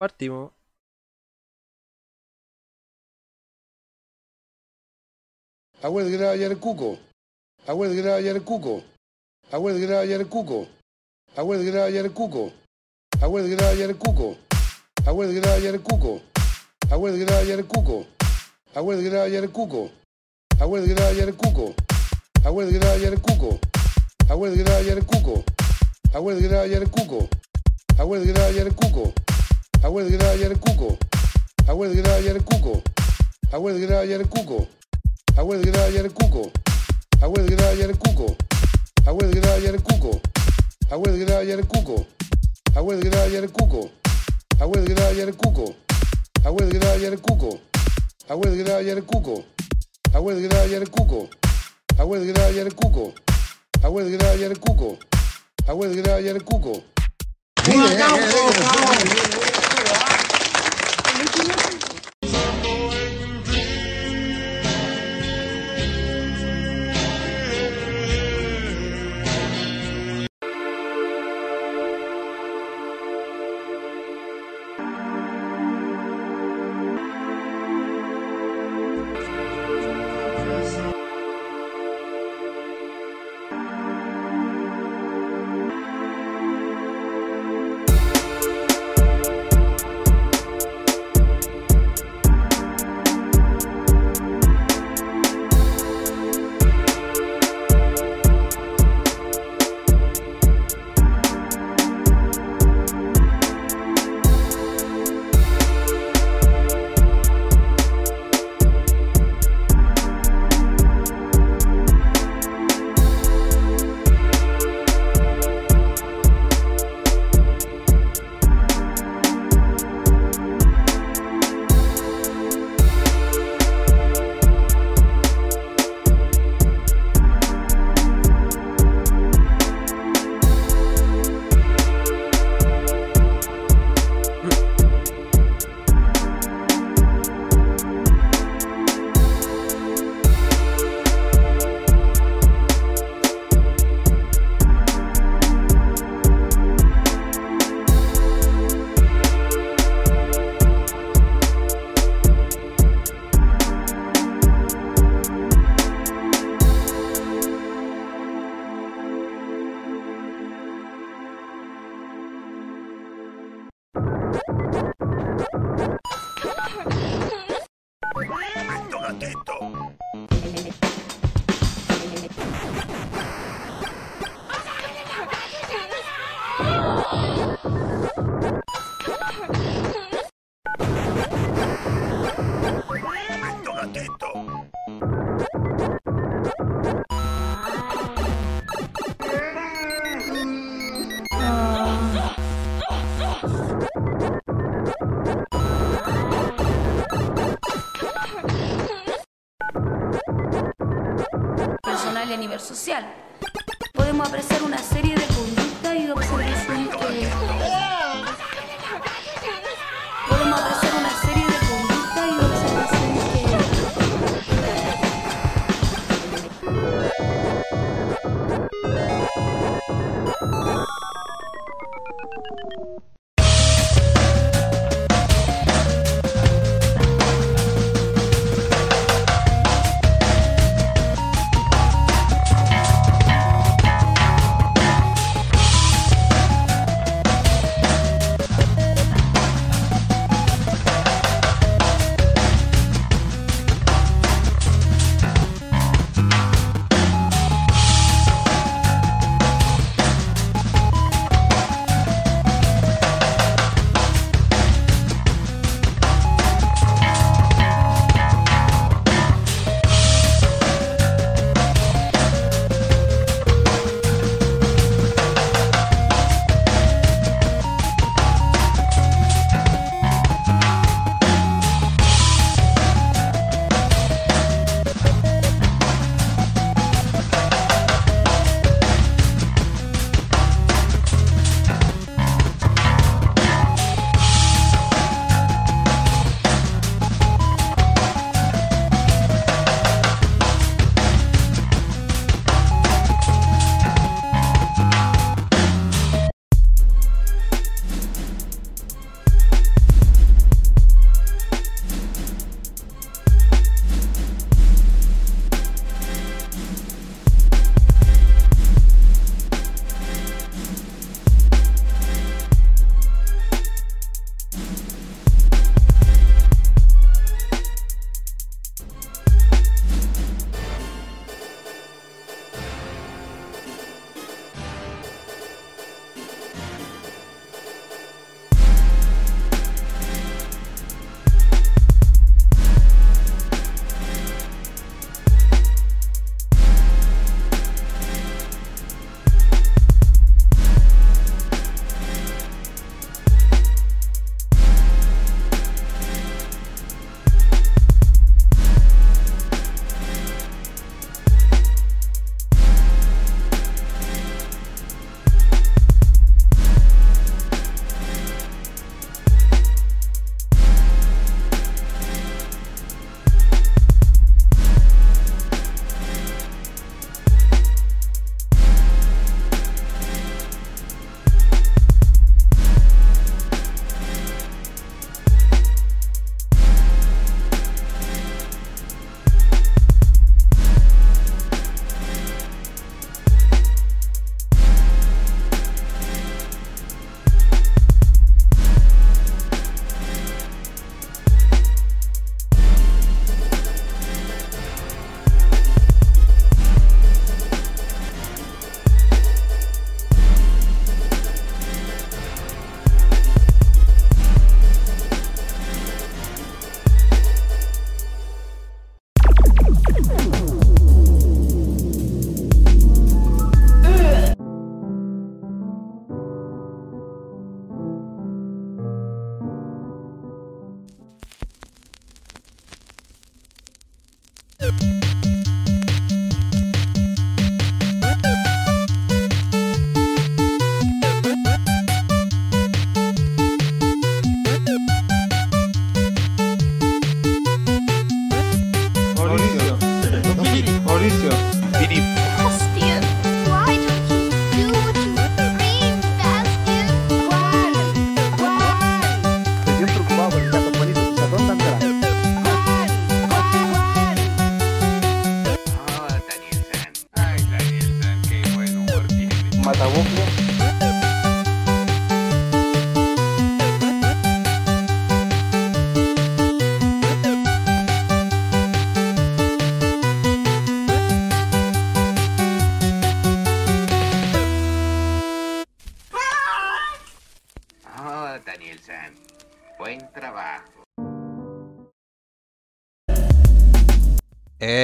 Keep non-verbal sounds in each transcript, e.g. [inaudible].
Partimos. Abuel Grayer Cuco. Abuel Grayer Cuco. Abuel Grayer Cuco. Abuel Grayer Cuco. Abuel Grayer Cuco. Abuel Grayer Cuco. Abuel Grayer Cuco. Abuel Grayer Cuco. Abuel Grayer Cuco. Abuel Grayer Cuco. Abuel Grayer Cuco. Abuel Grayer Cuco. Abuel Grayer Cuco. Abuel Grayer Cuco. Abuel Grayer Cuco. Abuel Grayer Cuco. Abuel Grayer Cuco. Abuel Grayer Cuco. Abuel Grayer Cuco. Abuel Grayer Cuco. Abuel Grayer Cuco. Abuel Grayer Cuco. Abuel Grayer Cuco. Abuel Grayer Cuco. Abuel Grayer Cuco. Abuel Grayer Cuco. Abuel Grayer Cuco. Abuel Grayer Cuco. personal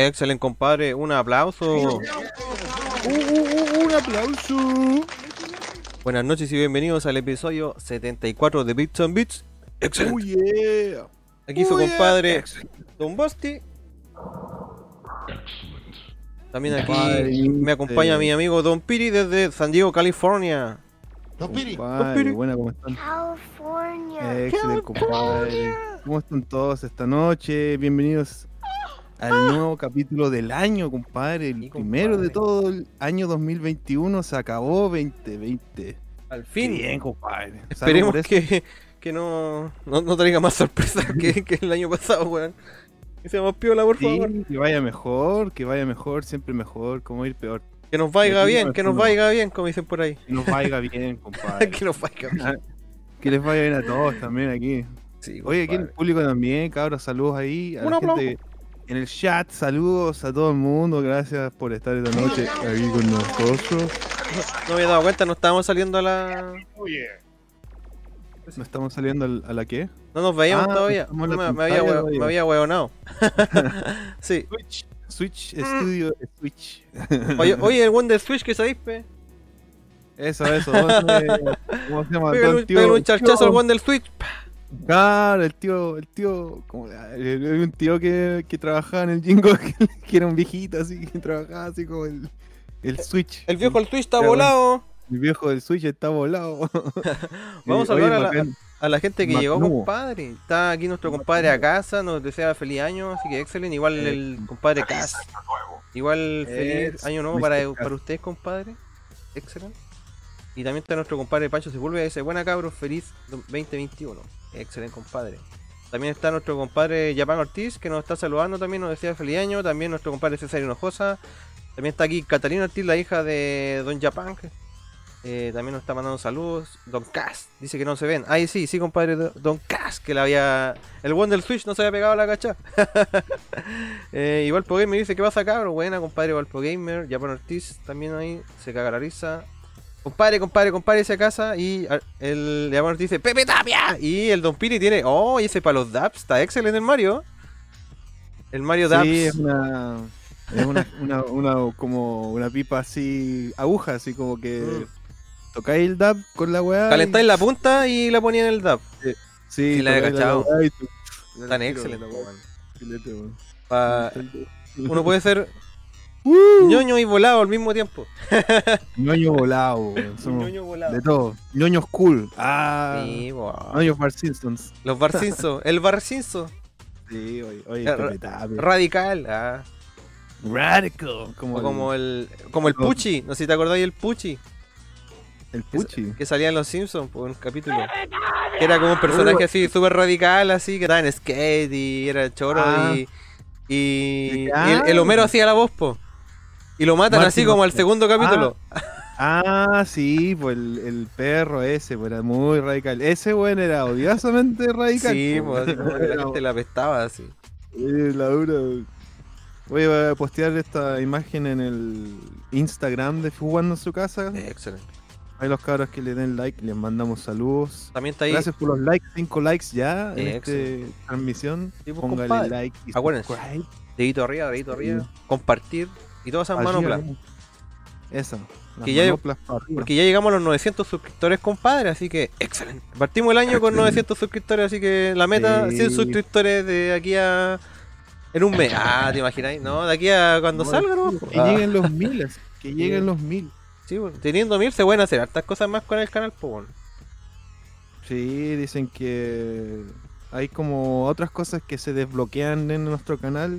Excelente, compadre. Un aplauso. un aplauso. Buenas noches y bienvenidos al episodio 74 de Bits on Beats. Excelente. Oh yeah. Aquí su Oh, yeah. compadre Don Basti. También aquí me acompaña mi amigo Don Piri desde San Diego, California. Compadre, buena, ¿cómo están? California. Excelente, compadre. ¿Cómo están todos esta noche? Bienvenidos al nuevo capítulo del año, compadre. El Sí, primero de todo el año 2021 se acabó 2020. Al Qué fin. Bien, compadre. Esperemos que, que no, no, no traiga más sorpresas [laughs] que, que el año pasado, weón. Que sea más piola, por favor. Que vaya mejor, que vaya mejor, siempre mejor, como ir peor. Que nos vaya bien, que nos vaya bien, como dicen por ahí. Que nos vaya [laughs] bien, compadre. que nos vaya bien. [laughs] que les vaya bien a todos también aquí. Sí, Oye, aquí en el público también, cabros, saludos ahí. A la gente en el chat, saludos a todo el mundo. Gracias por estar esta noche aquí con nosotros. No me había dado cuenta, no estábamos saliendo a la. ¿No estamos saliendo al- a la qué? No nos veíamos Ah, todavía. No, me, me había, hue- todavía. me había hueonado. [laughs] sí. Switch. Switch Mm. Studio Switch. Oye, [laughs] oye, el Wonder Switch que sabéis, pe. Eso, eso. ¿Cómo se llama? Pégale un, un charchazo al Wonder Switch. Claro, el tío, el tío, como, el- un tío que, que trabajaba en el Jingo, [laughs] que, que era un viejito así, que trabajaba así como el, el Switch. El viejo el Switch está Claro. volado. El viejo del Switch está volado. [laughs] Vamos a saludar a la- bacán. A la gente que llegó, compadre. Está aquí nuestro compadre a casa, nos desea feliz año, así que excelente. Igual el compadre Cas. Igual feliz Es año nuevo para, para ustedes, compadre. Excelente. Y también está nuestro compadre Pancho Sepúlveda, dice, buena cabros, feliz 2021. Excelente, compadre. También está nuestro compadre Japan Ortiz, que nos está saludando también, nos desea feliz año. También nuestro compadre César Hinojosa. También está aquí Catalina Ortiz, la hija de Don Japan. eh, también nos está mandando saludos. Don Cas, dice que no se ven. Ahí sí, sí, compadre Do- Don Cas, que le había. El one del Switch no se había pegado a la cacha. [laughs] eh, igual Gamer dice que pasa cabro. Buena, compadre Valpo Gamer. Japan Ortiz también ahí. Se caga la risa. Compadre, compadre, compadre, ese a casa. Y a- el Ortiz dice: ¡Pepe Tapia! Y el Don Piri tiene. ¡Oh! Y ese para los Daps. Está excelente el Mario. El Mario Daps. Sí, es una, es una, una, una- como una pipa así, aguja, así como que Mm. tocáis el dab con la weá. y- Calentáis la punta y la ponía en el Dap. Sí, Sí, la he cachado. Tan excelente, weón. Uno puede ser ¡Uh! ñoño y volado al mismo tiempo. [laughs] ñoño volado, ñoño volado. de todo. ñoños cool. Ah, Sí, wow. ñoños Bar Simpsons. Los Barcinso. [laughs] El Barcinso. Sí, oye, oye, Eh, Tapia. Radical. Ah. Radical. Como, O como el, como el Los- Puchi. No sé si te acordáis del Puchi. el Puchi. Que salía en Los Simpsons por un capítulo. Que era como un personaje así súper radical, así, que estaba en skate y era choro Ah. y. Y, Ah. y el, el Homero hacía la voz, po. Y lo matan Martin así como al segundo capítulo. Ah, sí, pues el, el perro ese, pues era muy radical. Ese weón era odiosamente radical. sí, pues, pues así como que la [laughs] gente la apestaba así. eh, la dura. Voy a postear esta imagen en el Instagram de Jugando en su casa. Excelente. Ahí los cabros que le den like, les mandamos saludos. También está ahí. Gracias por los likes, 5 likes ya en Eh, esta transmisión. Sí, pues, Póngale compadre. like y Acuérdense. Dedito arriba, dedito arriba. Compartir. Y todas esas Arriba, manoplas. Que ya- arriba. Porque ya llegamos a los 900 suscriptores, compadre, así que excelente. Partimos el año con 900 suscriptores, así que la meta, Sí. 100 suscriptores de aquí a En un mes. Ah, ¿te imagináis? No, de aquí a cuando No, salga, ¿no? Que Ah, lleguen los mil, así, que lleguen los mil. sí, bueno, teniendo mil se pueden hacer hartas cosas más con el canal, pues bueno. Sí, dicen que hay como otras cosas que se desbloquean en nuestro canal.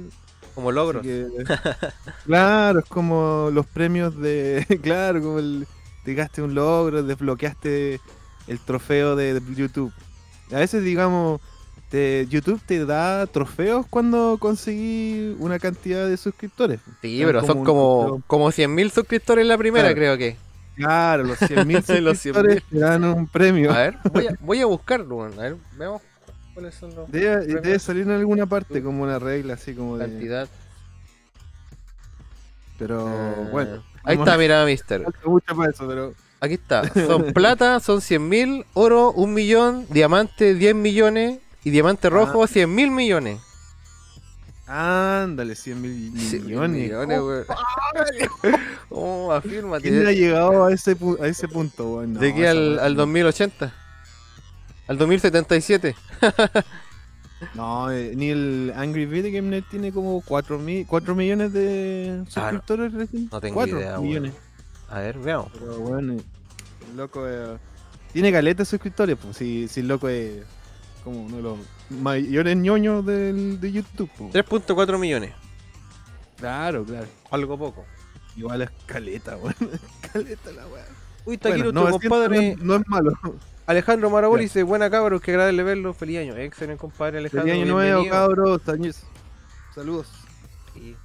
Como logros. que- [laughs] claro, es como los premios de. [laughs] Claro, como el. Te gaste un logro, desbloqueaste el trofeo de YouTube. A veces, digamos, te, YouTube te da trofeos cuando conseguí una cantidad de suscriptores. Sí, pero son como, como 100.000 suscriptores en la primera, Claro. creo que. Claro, los 100.000 [laughs] Los suscriptores te dan un premio. A ver, voy a, voy a buscarlo. A ver, veamos cuáles son los Debe, debe salir en alguna parte como una regla así como de... cantidad. Pero Eh, bueno. Ahí está, mira, mister. mucho para eso, pero... Aquí está. [laughs] Son plata, son 100.000, oro, 1 millón, diamante, 10 millones y diamante rojo, 100.000 millones. Ándale, 100 mil 100.000 millones. millones, Oh. [laughs] Oh, afírmate. ¿Quién ha llegado a ese, pu- a ese punto? weón? No, De aquí al, al no. 2080. Al 2077. [laughs] No, eh, ni el Angry Video Game Net tiene como 4, mil, 4 millones de suscriptores recién. no tengo 4 idea, weón. millones. A ver, veamos. Pero bueno, el loco eh, tiene caleta de suscriptores, pues si, si el loco es como uno de los mayores ñoños del, de YouTube. pues. 3.4 millones. Claro, claro. Algo poco. Igual es caleta, weón. [laughs] caleta la weá. Uy, está aquí Bueno, nuestro 900 compadre no, no es malo. Alejandro Maraboli dice, buena cabros, que agradable verlo, feliz año. Excelente compadre Alejandro. Feliz año nuevo, cabros. tañez. Saludos. Sí.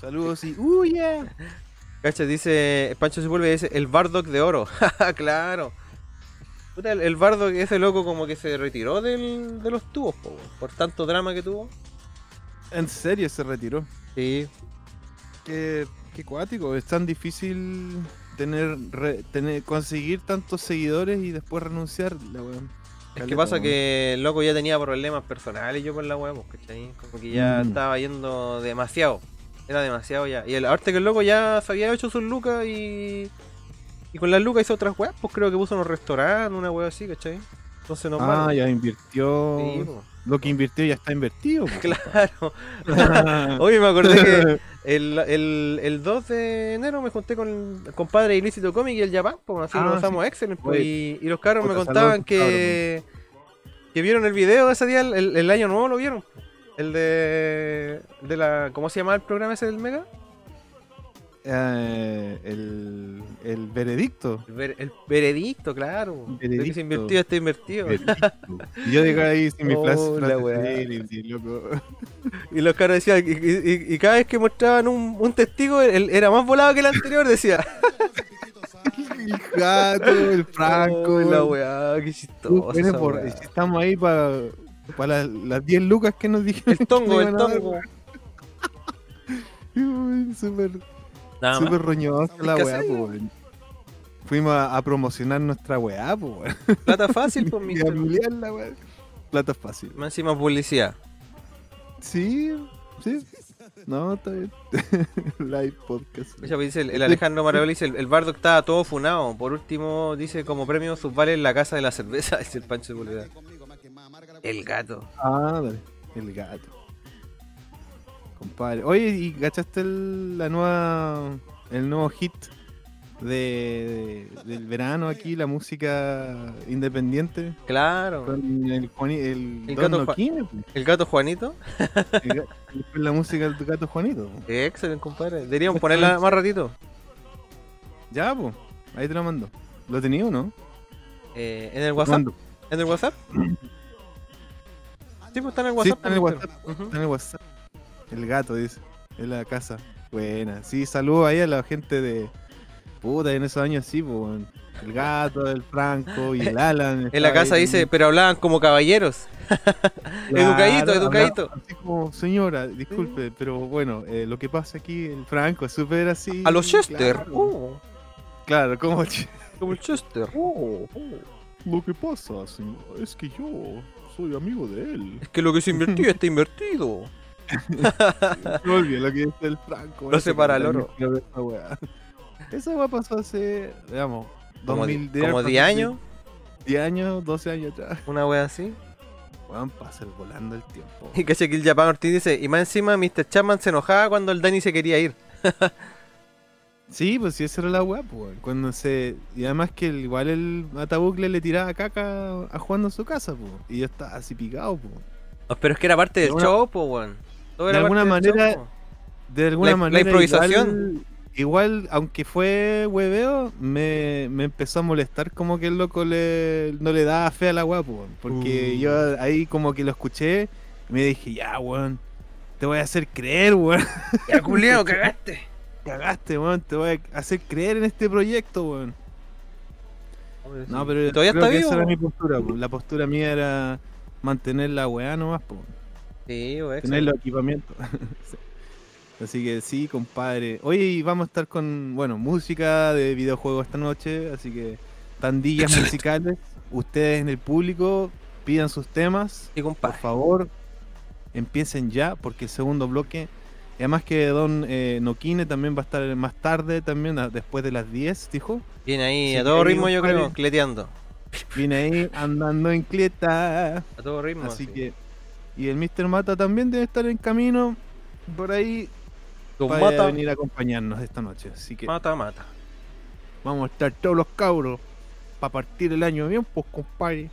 Saludos y. ¡Uh, yeah! [laughs] Cacha, dice, Pancho se vuelve dice, el Bardock de oro. [laughs] claro. Puta, el, el Bardock, ese loco como que se retiró del, de los tubos, po, por tanto drama que tuvo. En serio se retiró. Sí. Qué, qué cuático. Es tan difícil tener, re- tener conseguir tantos seguidores y después renunciar. La weón. Es que pasa weón. que el loco ya tenía problemas personales yo con la weá, pues, ¿cachai? Como que ya Mm. estaba yendo demasiado. Era demasiado ya. Y el, ahorita que el loco ya se había hecho sus lucas y. Y con las lucas hizo otras weas, pues creo que puso unos restaurantes, una wea así, ¿cachai? Entonces normal. Ah, ya invirtió. Sí, po. Lo que invirtió ya está invertido. po. [laughs] Claro. [laughs] Oye, me acordé que [laughs] el, el, el 2 de enero me junté con el compadre Ilícito Comic y el Japan, pues así Ah, lo pasamos sí. Excel. pues, y, y los cabros me puta, contaban saludos, que, que vieron el video de ese día, el, el año nuevo lo vieron. El de, de la. ¿Cómo se llama el programa ese del Mega? Eh, el, el veredicto. El, ver- el veredicto, claro. Que Veredicto. se invirtió, está invertido. Y yo dejé ahí sin mi Oh, flash. [laughs] y- los caras decían, y, y- y- y cada vez que mostraban un, un testigo, era más volado que el anterior, decía. [laughs] El gato, el Franco. Oh, la weá, qué chistoso. estamos ahí para las, las 10 lucas que nos dijeron. El tongo, el tongo. [laughs] Súper Nada súper roñosa la weá, weón. Fuimos a, a promocionar nuestra weá, po, weón. Plata fácil, pues, [laughs] miliar la. Plata fácil. Más encima publicidad. Sí, sí. No, está bien. [laughs] Live podcast. Pues dice el, el Alejandro Maravilla dice el, el Bardo estaba todo funado. Por último, dice como premio subvale en la casa de la cerveza, [laughs] dice el Pancho de Bolívar. El gato. Ah, dale. El gato. Compadre. Oye, ¿y cachaste el, la nueva. el nuevo hit de, de- del verano aquí, la música independiente? Claro. Con el gato. El gato Juanito. El la música del gato Juanito. Excelente, compadre. Deberíamos ponerla más ratito. Ya, pues. Ahí te lo mando. ¿Lo tenía o no? Eh, ¿En el WhatsApp? ¿En el WhatsApp? [clears throat] Sí, pues está en el Sí, WhatsApp. está en el pues, WhatsApp. Ujú. Está en el WhatsApp. El gato, dice. En la casa. Buena. Sí, saludo ahí a la gente de. Puta, en esos años sí, pues. El gato, el Franco y el Alan. [laughs] En la casa ahí dice, pero hablaban como caballeros. [laughs] educadito, Claro, educadito. hablaba Así como, señora, disculpe, pero bueno, eh, lo que pasa aquí, el Franco es súper así. A los Chester. Claro, Oh, Claro, como. ch- como el Chester. [laughs] Oh, oh, Lo que pasa, señor, es que yo soy amigo de él. Es que lo que se invirtió está invertido. [laughs] No olvides lo que dice el Franco. Weón, separa que el oro. Esa weá. Esa weá pasó hace, digamos, Como, 2000, como hace 10 años, 10 años, 12 años atrás. una wea así. Weón, pasa volando el tiempo. Y caché que el Japan Ortiz dice, y más encima Mr. Chapman se enojaba cuando el Danny se quería ir. [laughs] Sí, pues sí, esa era la weá, pues. Cuando se. Y además que el- igual el Matabucle le tiraba caca a Juan en su casa, pues. Y yo estaba así picado, pues. Pero es que era parte del alguna- show, pues, weón. De alguna manera-. De alguna La- la manera. improvisación. Igual, igual, aunque fue hueveo, me, me empezó a molestar como que el loco le, no le daba fe a la weón. Porque Uh. yo ahí como que lo escuché y me dije, ya, weón. Te voy a hacer creer, weón. [laughs] Ya, culiao, cagaste. Cagaste, weón. Te voy a hacer creer en este proyecto, weón. No, pero ¿Y todavía creo está que vivo? esa era mi postura. po. La postura mía era mantener la weá nomás, po. Sí, tener los equipamientos. [laughs] Sí. Así que sí, compadre. Oye, y vamos a estar con, bueno, música de videojuegos esta noche, así que tandillas musicales. Ustedes en el público pidan sus temas, Sí, por compadre. favor. Empiecen ya, porque el segundo bloque. y Además que Don eh, Noquine también va a estar más tarde, también a- después de las 10, dijo. Viene ahí Sí, a todo ritmo, yo creo, cleteando. Viene ahí andando en cleta. A todo ritmo. Así sí. que. Y el Mr. Mata también debe estar en camino por ahí Don para mata, venir a acompañarnos esta noche. Así que mata, mata. vamos a estar todos los cabros para partir el año bien, pues compadre.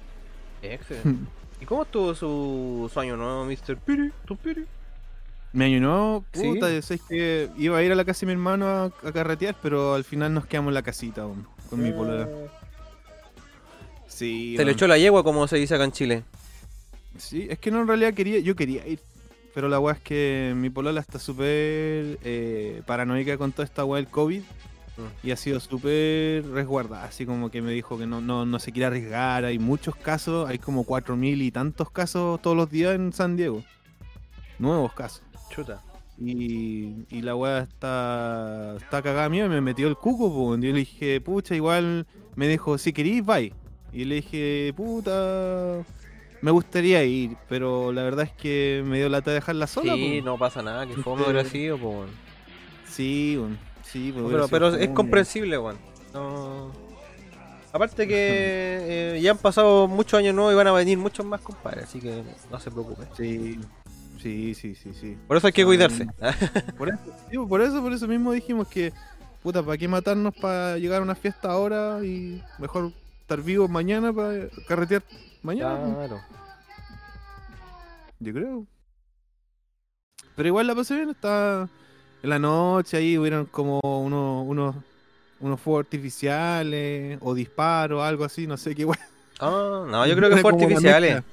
Excelente. [laughs] ¿Y cómo estuvo su, su año nuevo, Mr. Piri? ¿Tu Piri? Me año nuevo, Sí. puta, yo sé que iba a ir a la casa de mi hermano a, a carretear, pero al final nos quedamos en la casita aún, con mi polola. Sí, Se le echó la yegua, como se dice acá en Chile. Sí, es que no en realidad quería, yo quería ir. Pero la weá es que mi polola está súper eh, paranoica con toda esta weá del COVID. Mm. Y ha sido súper resguardada. Así como que me dijo que no, no, no se quiere arriesgar. Hay muchos casos, hay como 4.000 y tantos casos todos los días en San Diego. Nuevos casos. Chuta. Y, y la weá está, está cagada mía y me metió el cuco. Y yo le dije, pucha, igual me dijo, si querís, bye. Y le dije, puta, me gustaría ir, pero la verdad es que me dio lata dejarla sola. Sí, po. no pasa nada, que fome hubiera sido, pues, weón. Sí, weón, sí, pues, Pero, es comprensible, weón. No... Aparte que [laughs] eh, ya han pasado muchos años nuevos y van a venir muchos más, compadre, así que no se preocupe. Sí, sí, sí, sí, sí. Por eso hay que cuidarse. Por eso, sí, por eso, por eso mismo dijimos que, puta, ¿para qué matarnos para llegar a una fiesta ahora y mejor estar vivos mañana para carretear mañana? claro. Yo creo. Pero igual la pasé bien, estaba en la noche ahí, hubieron como unos, unos, unos fuegos artificiales o disparos, algo así, no sé qué igual. Ah, no, yo [laughs] creo que Era fue como una artificiales.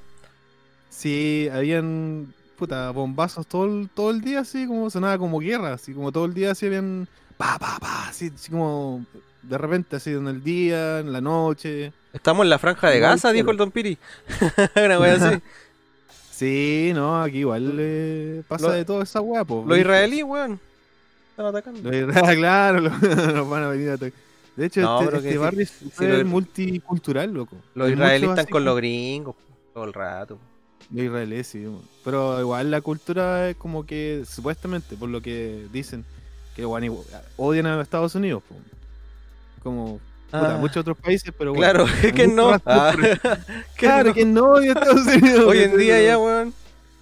Sí, habían puta bombazos todo el, todo el día, así como sonaba como guerra, así como todo el día así habían pa pa pa, así, así como de repente así en el día, en la noche. Estamos en la franja de Gaza, dijo el Don Piri. [laughs] Una wea así. [laughs] Sí, no, aquí igual eh, pasa Lo- de todo esa weá, po. Los israelíes, weón. Están atacando. Los israelíes, [laughs] claro, lo- nos van a venir a atacar. De hecho, No, este, este barrio es súper lo- multicultural, loco. Los israelíes están con los gringos todo el rato. Los israelíes, sí. Pero igual la cultura es como que, supuestamente, por lo que dicen, que bueno, igual- odian a Estados Unidos. po. Como puta, Ah, muchos otros países, pero bueno. Claro, [laughs] es que no. Ah, [laughs] Claro, no. que no Estados Unidos. Hoy en día ya, weón.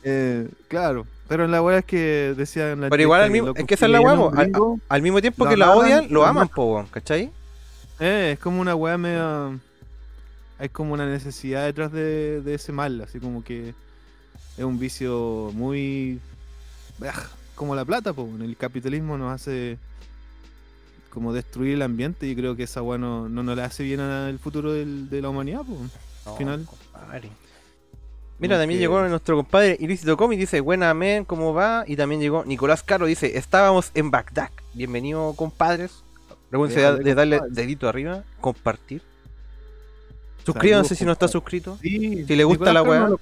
Eh, claro, pero la verdad es que decían la Pero igual al mismo- es que esa es la weá, po, Al mismo tiempo que la aman, odian, lo aman, po, weón, ¿cachai? Eh, es como una weá media. Hay como una necesidad detrás de, de ese mal, así como que es un vicio muy. como la plata, pues. El capitalismo nos hace como destruir el ambiente y creo que esa weá no, no, no le hace bien al futuro del- de la humanidad, pues. No, final. compadre. Mira, también que- llegó nuestro compadre Ilícito Comic, dice, buena men, ¿cómo va? Y también llegó Nicolás Caro, dice, estábamos en Bagdad. Bienvenido, compadres. Recuerden Déjale, de darle dedito arriba, compartir. Suscríbanse Saludos, si no está suscrito. Sí, Si le gusta Nicolás la weá.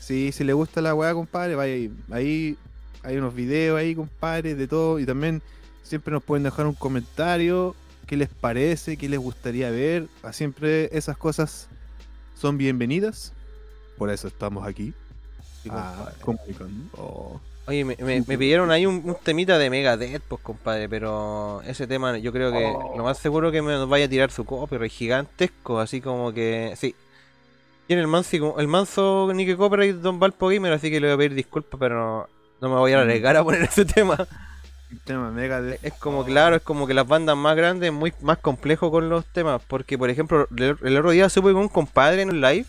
Sí, si le gusta la weá, compadre, vaya ahí. Ahí hay unos videos ahí, compadre, de todo. Y también siempre nos pueden dejar un comentario. ¿Qué les parece? ¿Qué les gustaría ver? Ah, Siempre esas cosas son bienvenidas. Por eso estamos aquí. Ah. Oh. Oye, me, me- me pidieron ahí un, un temita de Megadeth, pues compadre, pero ese tema yo creo que lo más seguro que me nos vaya a tirar su copyright gigantesco, así como que, sí. Tiene el manso, el manso Nick Copyright Don Valpo Gamer, así que le voy a pedir disculpas, pero no, no me voy a arriesgar a poner ese tema. Tema mega de... Es como, claro, es como que las bandas más grandes, muy más complejo con los temas. Porque, por ejemplo, el, el otro día supe que un compadre en un live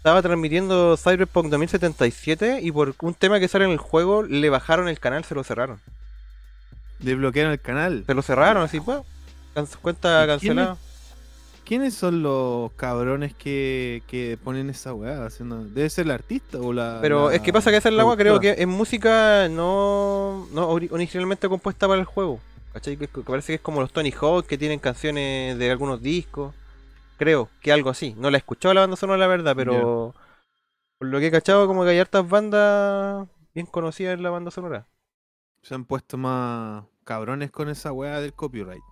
estaba transmitiendo Cyberpunk 2077 y por un tema que sale en el juego le bajaron el canal, se lo cerraron. Desbloquearon el canal. Se lo cerraron, así, pues. Cuenta ¿Y quién cancelada. ¿Quiénes son los cabrones que, que ponen esa weá? Haciendo... ¿Debe ser el artista o la.? Pero la es que pasa que esa es la agua, creo que en música no, no ori- originalmente compuesta para el juego. ¿Cachai? Que, que parece que es como los Tony Hawk que tienen canciones de algunos discos. Creo que algo así. No la he escuchado la banda sonora, la verdad, pero por lo que he cachado, como que hay hartas bandas bien conocidas en la banda sonora. Se han puesto más cabrones con esa weá del copyright.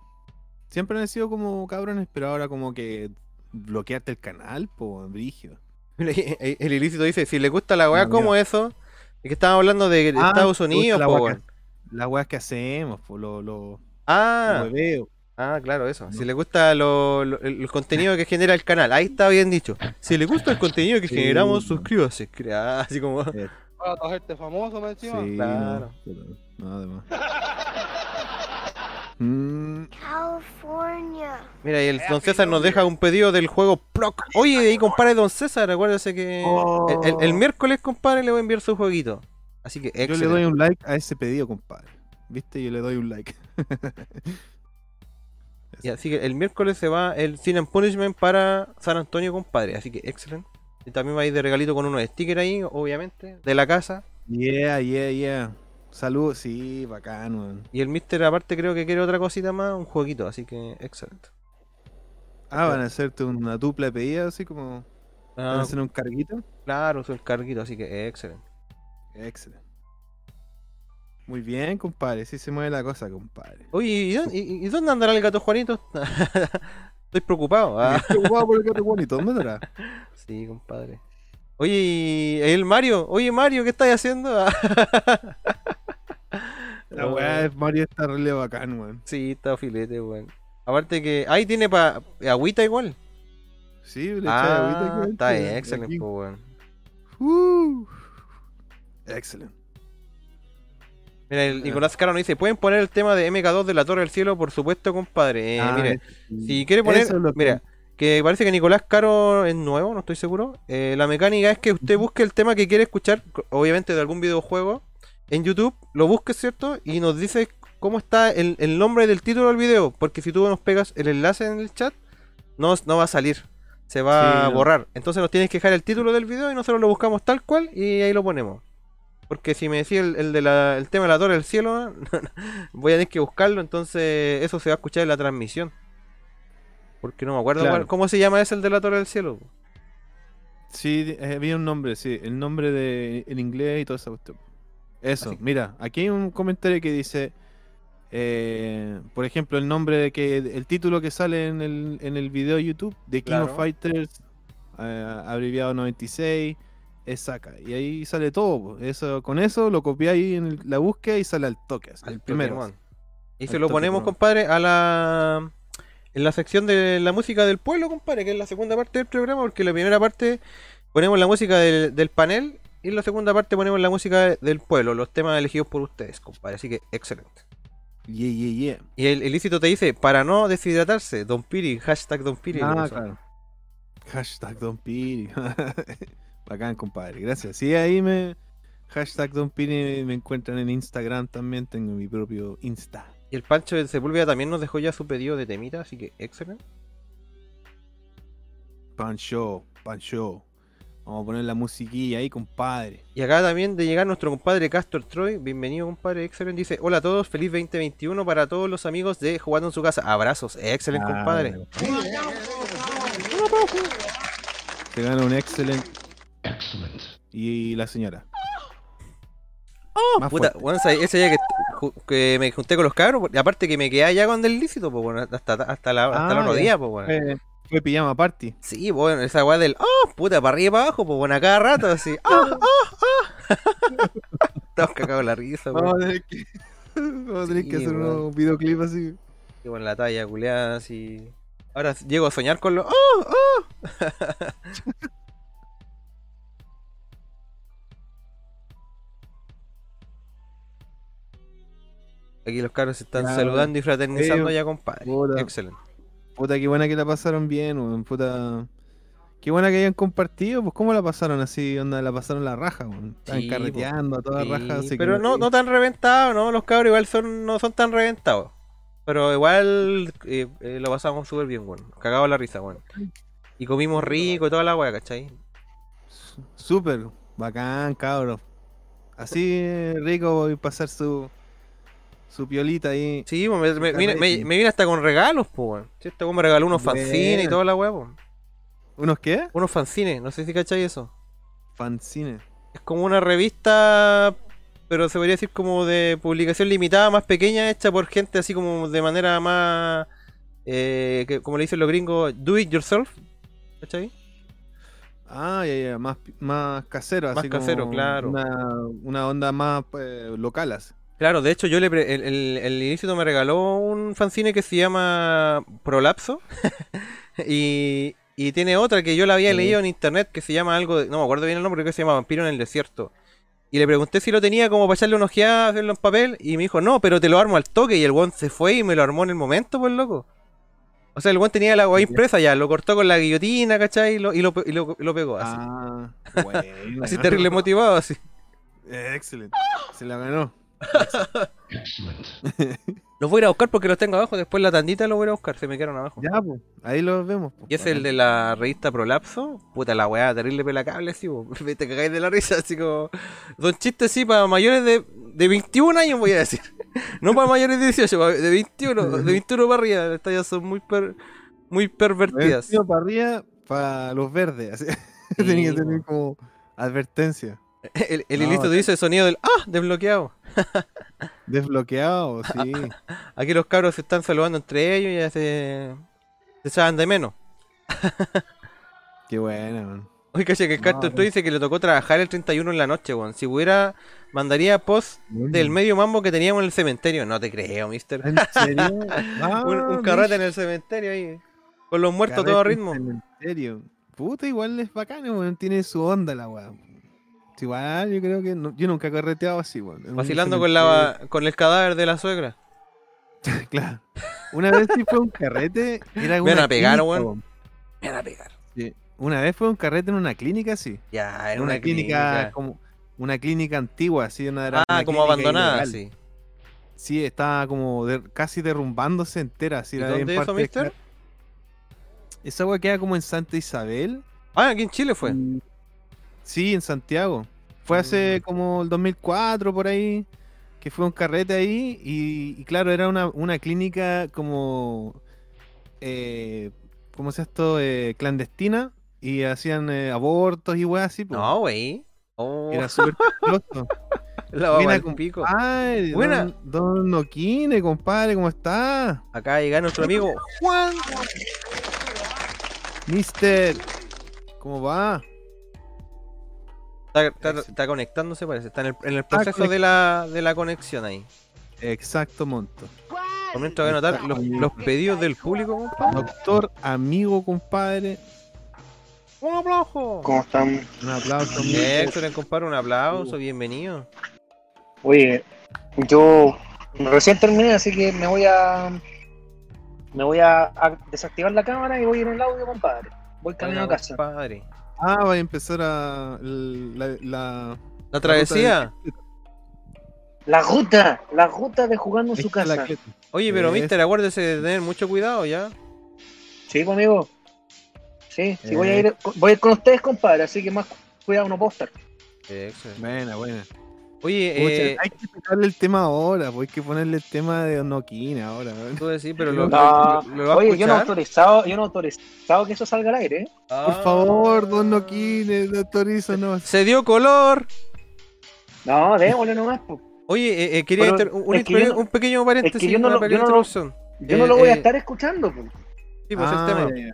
Siempre han sido como cabrones, pero ahora como que bloquearte el canal, po, brígido. El ilícito dice: si le gusta la weá Ah, como eso, es que estábamos hablando de Ah, Estados Unidos, la po, weá weón. Las weas que hacemos, po, lo, lo, Ah, lo hueveo. Ah, claro, eso. Si No. le gusta lo- lo- el, contenido que genera el canal, ahí está bien dicho. Si le gusta el [laughs] contenido que Sí. generamos, suscríbase. Crea- Así como. Para hacerte famoso, me encima. Sí, claro. no, más. [laughs] Mm, California. Mira, y el Don César nos deja un pedido del juego Proc. Oye, ahí compadre Don César, acuérdese que Oh. el, el- el miércoles, compadre, le voy a enviar su jueguito. Así que yo le excelente. doy un like a ese pedido, compadre. ¿Viste? Yo le doy un like. [laughs] Y así que el miércoles se va el Sin and Punishment para San Antonio, compadre. Así que excelente. Y también va a ir de regalito con unos stickers ahí, obviamente, de la casa. Yeah, yeah, yeah. Salud, sí, bacán, weón. Y el Mister, aparte, creo que quiere otra cosita más, un jueguito. Así que excelente. Ah, van a hacerte una dupla de así como. Van a Ah, hacer un carguito. claro, su carguito, así que excelente. Excelente. Muy bien, compadre. Sí se mueve la cosa, compadre. Oye, ¿y dónde, y- y dónde andará el gato Juanito? [laughs] Estoy preocupado. ah. Estoy ocupado por el gato bonito. ¿Dónde estará? [laughs] Sí, compadre. Oye, ¿y el Mario? Oye, Mario, ¿qué estás haciendo? [laughs] La weá de Mario está re bacán, weón. Sí, está filete, weón. Aparte que. Ahí tiene pa... agüita igual. Sí, le Ah, agüita aquí está bien, excelente, weón. Uh, excelente. Mira, el Nicolás Caro nos dice: ¿Pueden poner el tema de MK2 de la Torre del Cielo? Por supuesto, compadre. Eh, Ah, mire, sí. si quiere poner. Es Mira, que parece que Nicolás Caro es nuevo, no estoy seguro. Eh, la mecánica es que usted busque el tema que quiere escuchar, obviamente de algún videojuego, en YouTube, lo busque, ¿cierto? Y nos dice cómo está el, el nombre del título del video. Porque si tú nos pegas el enlace en el chat, no, no va a salir. Se va Sí, a no. borrar. Entonces nos tienes que dejar el título del video y nosotros lo buscamos tal cual y ahí lo ponemos. Porque si me decía el, el de la- el tema de la Torre del Cielo, [laughs] voy a tener que buscarlo, entonces eso se va a escuchar en la transmisión. Porque no me acuerdo Claro. cuál- cómo se llama ese el de la Torre del Cielo. Sí, eh, había un nombre, sí. El nombre de en inglés y toda esa cuestión. Eso, mira, aquí hay un comentario que dice, eh, por ejemplo, el nombre de que el título que sale en el, en el video de YouTube de King Claro. of Fighters, eh, abreviado 96, es Saka. Y ahí sale todo. Eso, con eso lo copiáis en el- la búsqueda y sale al toque. así, Al el primero. Y se lo ponemos, compadre, a la. En la sección de la música del pueblo, compadre, que es la segunda parte del programa, porque la primera parte ponemos la música del, del panel y en la segunda parte ponemos la música del pueblo, los temas elegidos por ustedes, compadre. Así que excelente. Yeah, yeah, yeah. Y el ilícito te dice, para no deshidratarse, Don Piri, hashtag Don Piri. Ah, claro. Hashtag Don Piri. [laughs] Bacán, compadre. Gracias. Sí, ahí me. Hashtag Don Piri me encuentran en Instagram también. Tengo mi propio Insta. Y el Pancho de Sepúlveda también nos dejó ya su pedido de temita, así que excelente. Pancho, Pancho. Vamos a poner la musiquilla ahí, compadre. Y acá también de llegar nuestro compadre Castor Troy. Bienvenido, compadre. Excelente. Dice: Hola a todos, feliz 2021 para todos los amigos de Jugando en su casa. Abrazos. Excelente, Ah, compadre. Te gana un excelente. Y la señora. Más Puta, bueno, ese, ese día que, que me junté con los cabros, aparte que me quedé allá con el lícito, pues bueno, hasta, hasta, la, hasta el Ah, otro ya. día, pues bueno. Fue, fue pijama party. Sí, bueno, esa weá del, oh, puta, para arriba y para abajo, pues bueno, a cada rato así, oh, oh, oh. [laughs] Estamos cagados la risa, weón. [laughs] Vamos a tener que, vamos hacer bueno. un videoclip así. Y bueno, la talla culeada, así. Ahora llego a soñar con lo, oh, oh. [laughs] Aquí los caros se están saludando y fraternizando ya, compadre. Excelente. Puta, qué buena que la pasaron bien, weón. Puta. Qué buena que hayan compartido, pues cómo la pasaron así, onda, la pasaron la raja, weón. Estaban Sí, carreteando a toda Sí, raja. así que pero no, no tan reventados, ¿no? Los cabros igual son, no son tan reventados. Pero igual eh, eh, lo pasamos súper bien, weón. Cagado la risa, weón. Y comimos rico y toda la weá, ¿cachai? Súper, bacán, cabros. Así eh, rico voy a pasar su su piolita ahí. Sí, me, me, vine- me- Carrete. me vine hasta con regalos, pues, weón. Sí, este weón me regaló unos fanzines y toda la weá. ¿Unos qué? Unos fanzines, no sé si cachai eso. Fanzines. Es como una revista, pero se podría decir como de publicación limitada, más pequeña, hecha por gente así como de manera más, eh, que, como le dicen los gringos, do it yourself. ¿Cachai? Ah, ya, ya, más, más casero, Más así como casero, claro. Una, una onda más pues, local, así. Claro, de hecho yo le pre- el, el, el inicio me regaló un fanzine que se llama Prolapso [laughs] y, y tiene otra que yo la había Sí. leído en internet que se llama algo, de- no me acuerdo bien el nombre, creo que se llama Vampiro en el Desierto. Y le pregunté si lo tenía como para echarle una ojeada, hacerlo en papel y me dijo, no, pero te lo armo al toque y el one se fue y me lo armó en el momento, pues loco. O sea, el one tenía la weá impresa ya, lo cortó con la guillotina, ¿cachai? Y lo, y lo, y lo- y lo pegó así. Ah, [laughs] bueno. así terrible [laughs] motivado, así. Excelente. Se la ganó. Los voy a ir a buscar porque los tengo abajo, después la tandita los voy a buscar, se me quedaron abajo. Ya, pues. Ahí los vemos. pues. Y es el de la revista Prolapso. Puta la weá, terrible pelacable, así, po. [laughs] Te cagáis de la risa, así como. Son chistes, sí, para mayores de, de 21 años, voy a decir. [laughs] No para mayores de 18, pa- de 21, [laughs] de 21 para arriba. Estas ya son muy, per- muy pervertidas. Para arriba, para los verdes. Así. Tenía que tener como advertencia. El, el No, acá- dice el sonido del ¡Ah! desbloqueado. [laughs] Desbloqueado, sí. [laughs] Aquí los cabros se están saludando entre ellos y ya se. Se saben de menos. [laughs] Qué buena, man. Oye, caché que el Carter no. dice que le tocó trabajar el 31 en la noche, weón. Si hubiera, mandaría post del medio mambo que teníamos en el cementerio. No te creo, mister. ¿En serio? Ah, un, un carrete en el cementerio ahí. Con los muertos a todo ritmo. En serio. Puta, igual es bacano, weón. Tiene su onda la weá. Igual, yo creo que. no- yo nunca he carreteado así, un Vacilando con la con el cadáver de la suegra. [laughs] Claro. Una vez sí fue un carrete. Era Me van una a pegar, clínica, weón. van a pegar. Sí. Una vez fue un carrete en una clínica, sí. Ya, En en una, clínica, como una clínica antigua, así, una era Ah, una como clínica abandonada, ilegal. sí. Sí, estaba como de- casi derrumbándose entera, así ¿Y la dónde eso, mister? Esa weá queda como en Santa Isabel. Ah, aquí en Chile fue. Mm, Sí, en Santiago. Fue hace como el 2004 por ahí, que fue un carrete ahí y, y claro, era una, una clínica como, eh, ¿cómo se llama esto? Eh, clandestina y hacían eh, abortos y weas así. pues. No, güey. Oh, Era súper [laughs] la Buena con- pico. Ay, Buena. Don, don Noquine, compadre, ¿cómo está? Acá llega nuestro amigo Juan. Mister, ¿cómo va? Está, está- está conectándose, parece. Está en el, en el Está proceso de la, de la conexión ahí. Exacto monto. Voy a anotar los, los pedidos del público, compadre. Doctor, amigo, compadre. Un aplauso. ¿Cómo están? Un aplauso. Excelente, compadre. Un aplauso. Bienvenido. Oye, yo recién terminé, así que me voy a me voy a, a desactivar la cámara y voy a ir en el audio, compadre. Voy camino a casa. compadre. Ah, va a empezar a el- la, la, La travesía. La ruta, la ruta de jugando en su la casa. que- Oye, pero Es- mister, acuérdese de tener mucho cuidado ya. Sí, pues, amigo. Sí, sí, voy a Eh. ir, voy a ir con ustedes, compadre, así que más cuidado no puedo estar. Excelente. Buena, buena. Oye, Pucha, eh, hay que tocarle el tema ahora, pues hay que ponerle el tema de Noquina ahora. tú decís, pero lo, No, lo- lo va a Oye, yo no he autorizado, yo no he autorizado que eso salga al aire, ¿eh? Ah. Por favor, don Noquine, doctorizo, no. Se dio color. No, démosle nomás, pues. Oye, eh, eh, quería Pero un, es que yo pequeño paréntesis, yo no una lo- pequeña yo no lo- introducción. Yo no lo voy a eh, estar escuchando, pues. Sí, pues Ah, el tema.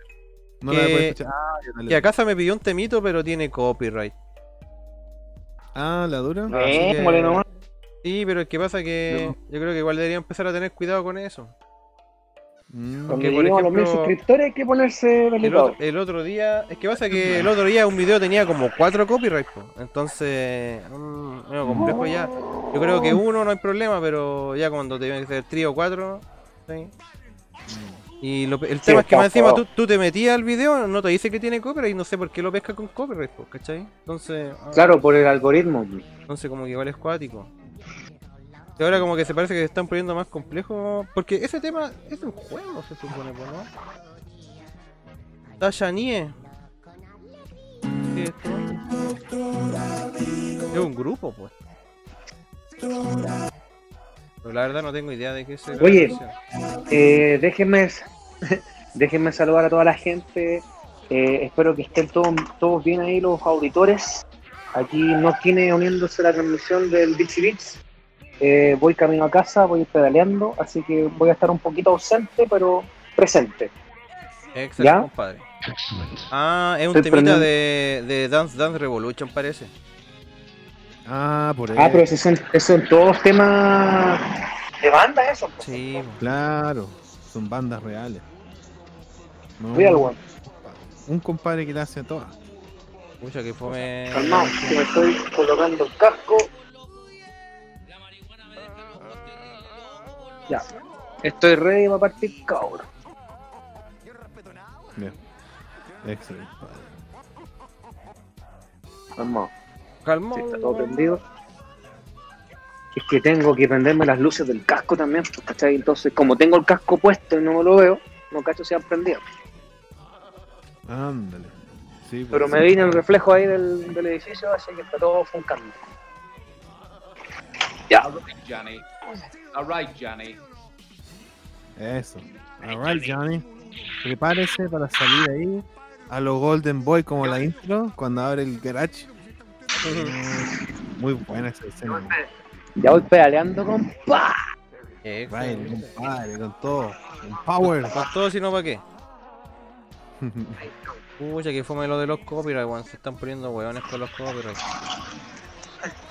No la Que- puedo escuchar. Ah. Que acá se me pidió un temito, pero tiene copyright. Ah, la dura. Así que-. Sí, pero es que pasa que yo creo que igual debería empezar a tener cuidado con eso. Mm, Cuando por a los mil suscriptores hay que ponerse El otro, el otro día, es que pasa que [laughs] el otro día un video tenía como cuatro copyrights, po. entonces, mm, medio complejo ya. Yo creo que uno no hay problema, pero ya cuando te que ser trío o cuatro, ¿sí? Y lo el Sí, tema es que más encima tú, tú te metías al video, no te dice que tiene copyright, no sé por qué lo pesca con copyright, ¿cachai? Entonces, ah, Claro, por el algoritmo. entonces como que igual es cuático. Y ahora como que se parece que se están poniendo más complejo, porque ese tema es un juego, se supone, po, ¿no? Tasha Nie. ¿Qué es esto? Es un grupo, pues. Pero la verdad no tengo idea de qué es. la Oye. Eh, déjenme, [laughs] déjenme saludar a toda la gente. Eh, espero que estén todos, todos bien ahí los auditores. Aquí no tiene uniéndose la transmisión del Bitsy Bits. Eh, voy camino a casa, voy pedaleando, así que voy a estar un poquito ausente, pero presente. Excelente, compadre. Ah, es un Estoy temita de, de Dance Dance Revolution, parece. Ah, por ahí. Ah, pero esos son, esos son todos temas de banda, eso. pues. Sí, Claro, son bandas reales. No, Cuídalo, weón. Un compadre que le hace a todas. mucha que fome. Calmado, que me estoy colocando el casco. Ya. Estoy ready para partir, cabrón. Bien. Excelente. Calmado. Calmado. Sí, está todo prendido. Es que tengo que prenderme las luces del casco también, ¿cachai? Entonces, como tengo el casco puesto y no me lo veo, no cacho si han prendido. Ándale. Sí, pues, Pero me sí. vine el reflejo ahí del, del edificio, así que está todo funcando. Ya. Johnny. All right, Johnny. Eso. Alright, Johnny. Prepárese para salir ahí a los Golden Boy como la intro cuando abre el garage. Muy buena esa escena. Ya voy pedaleando con pa. Baile, Excelente. compadre, con todo. Con power. Con todo, si no, ¿para qué? [laughs] Pucha, que fome lo de los copyrights, weón. Se están poniendo weones con los copyrights.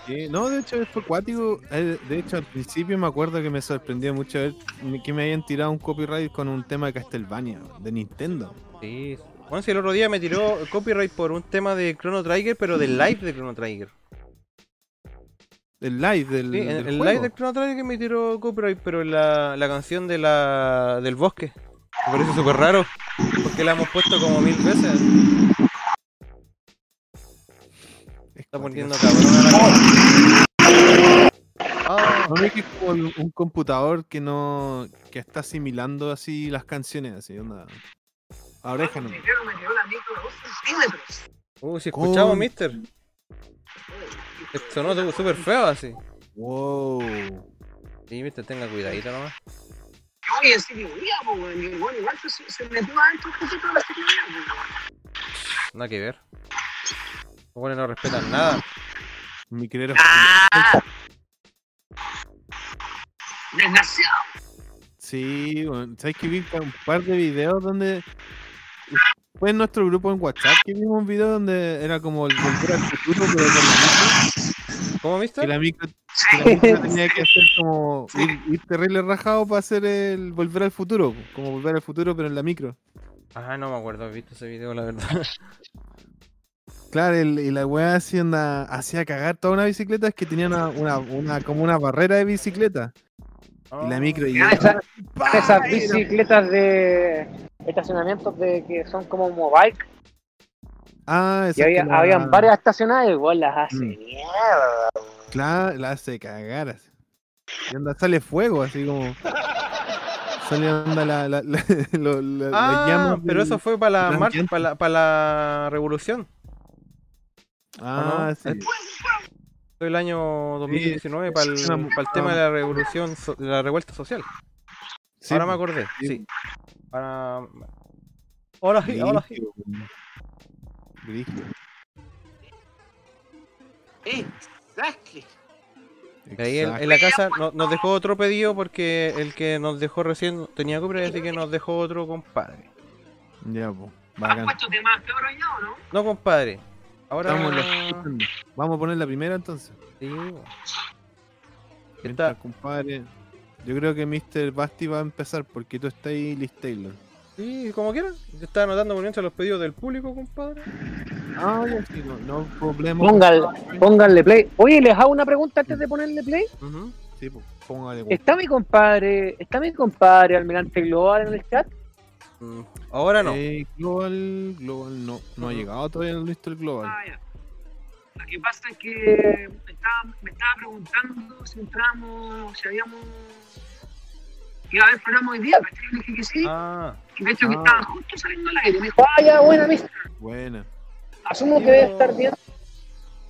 Sí, no, de hecho fue cuático. Eh, De hecho, al principio me acuerdo que me sorprendió mucho ver que me habían tirado un copyright con un tema de Castlevania, de Nintendo. Sí. Bueno, si el otro día me tiró copyright por un tema de Chrono Trigger, pero del live de Chrono Trigger. El live del, Sí, del el, live de Chrono Trigger me tiró copyright, pero la, la canción de la, del bosque. Me parece súper raro, porque la hemos puesto como mil veces. Es Está poniendo cabrón a la. Ah, No, es que es como un, un computador que no. que está asimilando así las canciones, así, onda. A oreja no. uh, si escuchamos, mister. Sonó tu- súper feo así. Wow. Sí, mister, tenga cuidadito nomás. Oye, weón. Bueno, igual se, metió adentro un poquito de la Nada que ver. Los buenos no respetan nada. Mi querido. Desgraciado. Sí, bueno, ¿sabes que vi un par de videos donde. Fue en nuestro grupo en WhatsApp que vimos un video donde era como el volver al futuro, pero con la micro. ¿Cómo, Que mister? la micro, que la micro tenía que hacer como. Ir, ir terrible rajado para hacer el volver al futuro. Como volver al futuro, pero en la micro. Ah, no me acuerdo, he visto ese video, la verdad. Claro, el- y la weá hacía, hacía cagar toda una bicicleta, es que tenía una, una, una- como una barrera de bicicleta. Y la micro y Ah. Esas bicicletas de estacionamientos de que son como mobike. Ah, Y había, la- habían varias estacionadas y igual las hace Mm. mierda. Claro, la hace cagar así. Y onda sale fuego, así como. Sale onda la, la, la, [laughs] lo- las Ah, pero del- eso fue para la marcha, para la, para la revolución. Ah, no? sí. Fue el año 2019 para el, para el tema de la revolución, so- de la revuelta social. Sí, ahora me pues, acordé, sí. sí. Ahora, ahora sí, ahora sí. brígido, weón. Brígido. Y Ahí en, en la casa no- nos dejó otro pedido porque el que nos dejó recién tenía copyright, así que nos dejó otro compadre. Ya, pues. Bacán. No, compadre. Ahora. Estamos la-. Vamos a poner la primera entonces. Sí, bo. Mientras, Está- compadre. Yo creo que Mr. Basti va a empezar porque tú estás ahí, Liz Taylor. Sí, como quieran. Yo estaba anotando por mientras los pedidos del público, compadre. Ah, sí, no, no problema. Pónganle, pónganle play. Oye, les hago una pregunta antes de ponerle play. Ujú. Sí, pues, póngale. ¿Está mi compadre, está mi compadre Almirante Global en el chat? Mm, Ahora no. Eh, Global, Global no, no ha llegado todavía el Mr. Global. Ah, ya. Lo que pasa es que me estaba, me estaba preguntando si entramos, si habíamos. Iba a haber programa hoy día, ¿cachai? Le dije que sí. Ah, que de hecho que ah. estaba justo saliendo al aire. Me dijo, ah, ya, buena, mister. Buena. Asumo que debe estar bien.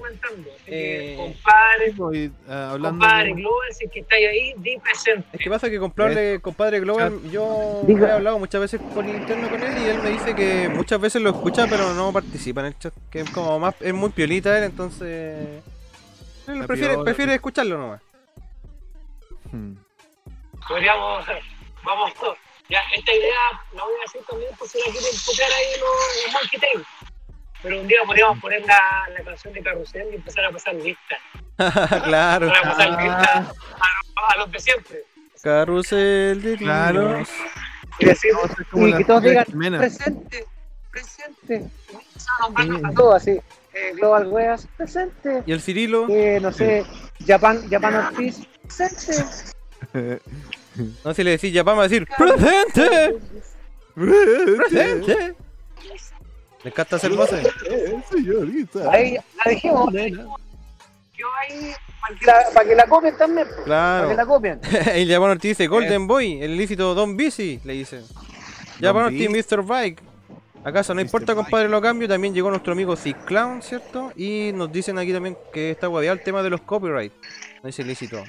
Comentando. Eh, compadre, Voy, ah, hablando compadre, de- Global, si es que estáis ahí, di presente. es que pasa que compadre, compadre Global, yo Diga. he hablado muchas veces por interno con él y él me dice que muchas veces lo escucha pero no participa en el chat, que es como más, es muy piolita él, entonces él prefiere, prefiere escucharlo nomás. Hmm. Podríamos, vamos, ya, esta idea la voy a decir también por si la quieren escuchar ahí los, los Tales. Pero un día podríamos poner la, la canción de Carrusel y empezar a pasar lista. [laughs] claro. Empezar a pasar lista a, los- a los de siempre. Carrusel de Claro. Y decir, a y la que todos digan, presente, presente. Y empezar a nombrarnos a todos así. Eh, Global Weas, presente. Y el Cirilo, Eh, no sé, Japan, Japan Ortiz, presente. [laughs] no sé si le decís ya vamos a decir ¡Presente! [laughs] ¡Presente! Me encanta hacer voces. Señorita. Ahí la dejemos. Yo ahí, para que la, para que la copien también. Para que Claro. la copien. [laughs] el Japan Ortiz dice Golden Boy, el ilícito Don Bici, le dicen. Japan Ortiz, Mr. Bike. ¿Acaso no Mr. importa, Bike. compadre, lo cambio? También llegó nuestro amigo Zig Clown, ¿cierto? Y nos dicen aquí también que está guaviado el tema de los copyright. No dice ilícito.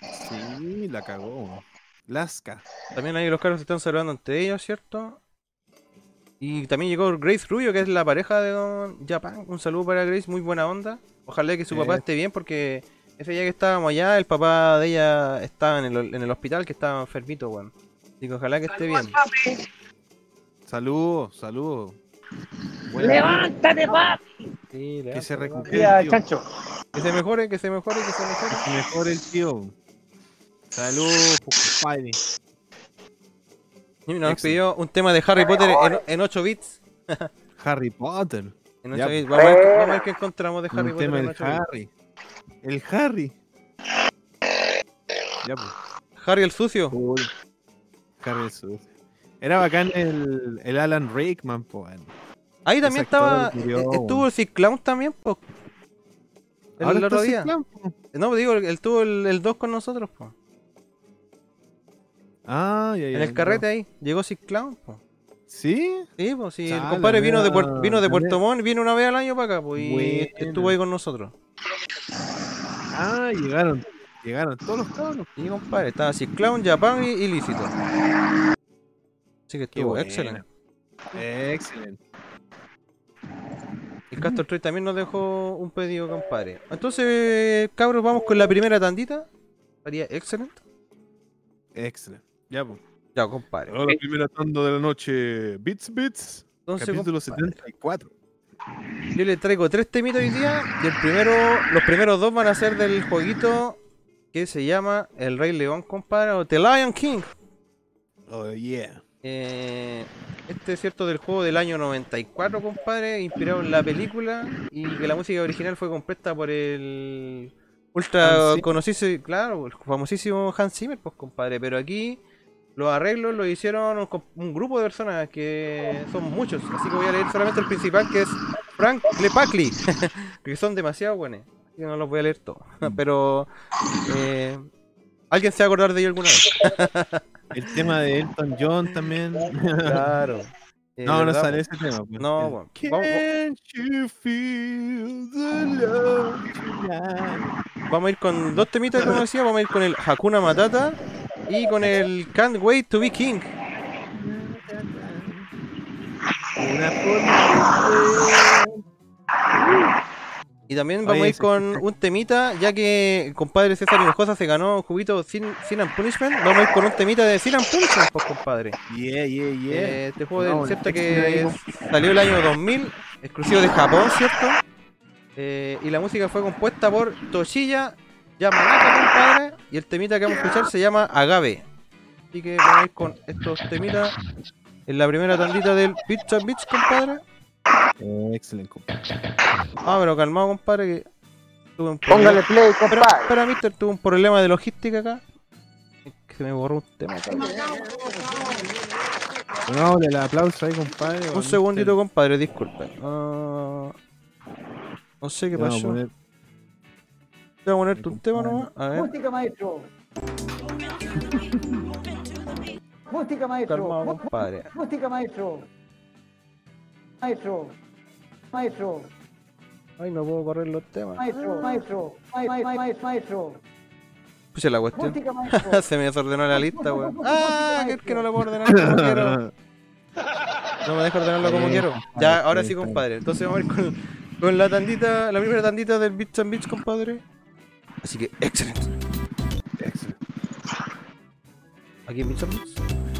Sí, la cagó. Lasca. También ahí los carros se están saludando entre ellos, ¿cierto? Y también llegó Grace Rubio, que es la pareja de Don Japan. Un saludo para Grace, muy buena onda. Ojalá que su papá Eh. esté bien, porque ese día que estábamos allá, el papá de ella estaba en el, en el hospital, que estaba enfermito, weón. Así que ojalá que esté bien. Saludos, saludos. Levántate, papi. Sí, Que se recupere. Tío. Que se mejore, que se mejore, que se mejore. Que mejor el tío. Saludos, compadre. Y nos Excelente. pidió un tema de Harry Potter en, en 8 bits. [laughs] Harry Potter. En 8 Ya, bits. Vamos a, ver, vamos a ver qué encontramos de Harry Un Potter tema en del 8 bits. Harry. El Harry. Ya, pues. Harry el sucio. Uy. Harry el sucio. Era bacán el, el Alan Rickman, po. weón. Ahí también estaba. murió, eh, Estuvo el Zig Clown también, po. El Ahora otro día. plan, po. No, digo, él tuvo el 2 con nosotros, po. Ah, ya, ya. En el carrete ahí. Llegó Clown, po. ¿Sí? Sí, pues sí. El compadre vino de, mira, Puer- vino de. Puerto Montt, vino una vez al año para acá, pues. Y estuvo ahí con nosotros. Ah, llegaron. Llegaron todos los cabros. Sí, compadre. Estaba Zig Clown, Japan y ilícito. Así que estuvo excelente. Excelente. El Castor Troy también nos dejó un pedido, compadre. Entonces, cabros, vamos con la primera tandita. Estaría excelente. Excelente. Ya, pues. Ya, compadre. Ahora la primera tanda de la noche. Bits, Bits. Entonces, capítulo compadre, 74. yo le traigo tres temitas hoy día. Y el primero, los primeros dos van a ser del jueguito que se llama El Rey León, compadre, o The Lion King. Oh, yeah. Eh, este es cierto del juego del año 94, compadre, inspirado en la película y que la música original fue compuesta por el ultra conocido, claro, el famosísimo Hans Zimmer, pues compadre, pero aquí los arreglos lo hicieron un, grupo de personas que son muchos, así que voy a leer solamente el principal que es Frank Lepacli, [laughs] que son demasiado buenos, así que no los voy a leer todos, pero eh, alguien se va a acordar de ello alguna vez. [laughs] El tema de Elton John también. Claro. [laughs] Eh, no, no ¿verdad? sale ese tema. pues. No, El bueno, vamos- tonight? Vamos a ir con dos temitas, como decía. Vamos a ir con el Hakuna Matata y con el Can't Wait to Be King. Y también vamos Oye, a ir con un temita, ya que compadre César Hinojosa se ganó un juguito sin, sin and Punishment. Vamos a ir con un temita de Sin and Punishment, pues, compadre. Yeah, yeah, yeah. Eh, este juego No, del cierto que salió el año 2000, exclusivo de Japón, ¿cierto? Eh, y la música fue compuesta por Toshiya Yamanaka, compadre. Y el temita que vamos a escuchar se llama Agave. Así que vamos a ir con estos temitas en la primera tandita del Beats and Beats, compadre. Eh, excelente, compadre. Ah, pero calmado, compadre, que tuve un problema. Póngale play, compadre. espera, mister, tuve un problema de logística acá. Es que se me borró un tema acá. Pongámosle el aplauso ahí, compadre. Un segundito, compadre, disculpen. Ah, no sé qué pasó. poner- Voy a ponerte un tema nomás. A ver, Música, maestro. Música, maestro. compadre. Música, maestro. Maestro. Maestro. Ay, no puedo correr los temas. Maestro. Maestro. ma- ma- ma- ma- Maestro. Puse la cuestión. Música, maestro. [laughs] Se me desordenó la lista, weón. Ah, que es que no lo puedo ordenar como [laughs] quiero. No me deja ordenarlo como quiero. Ya, ahora sí, compadre. Entonces vamos a ir con, con la tandita, la primera tandita del Beats and Beats, compadre. Así que, excelente. Excelente. Aquí en Beats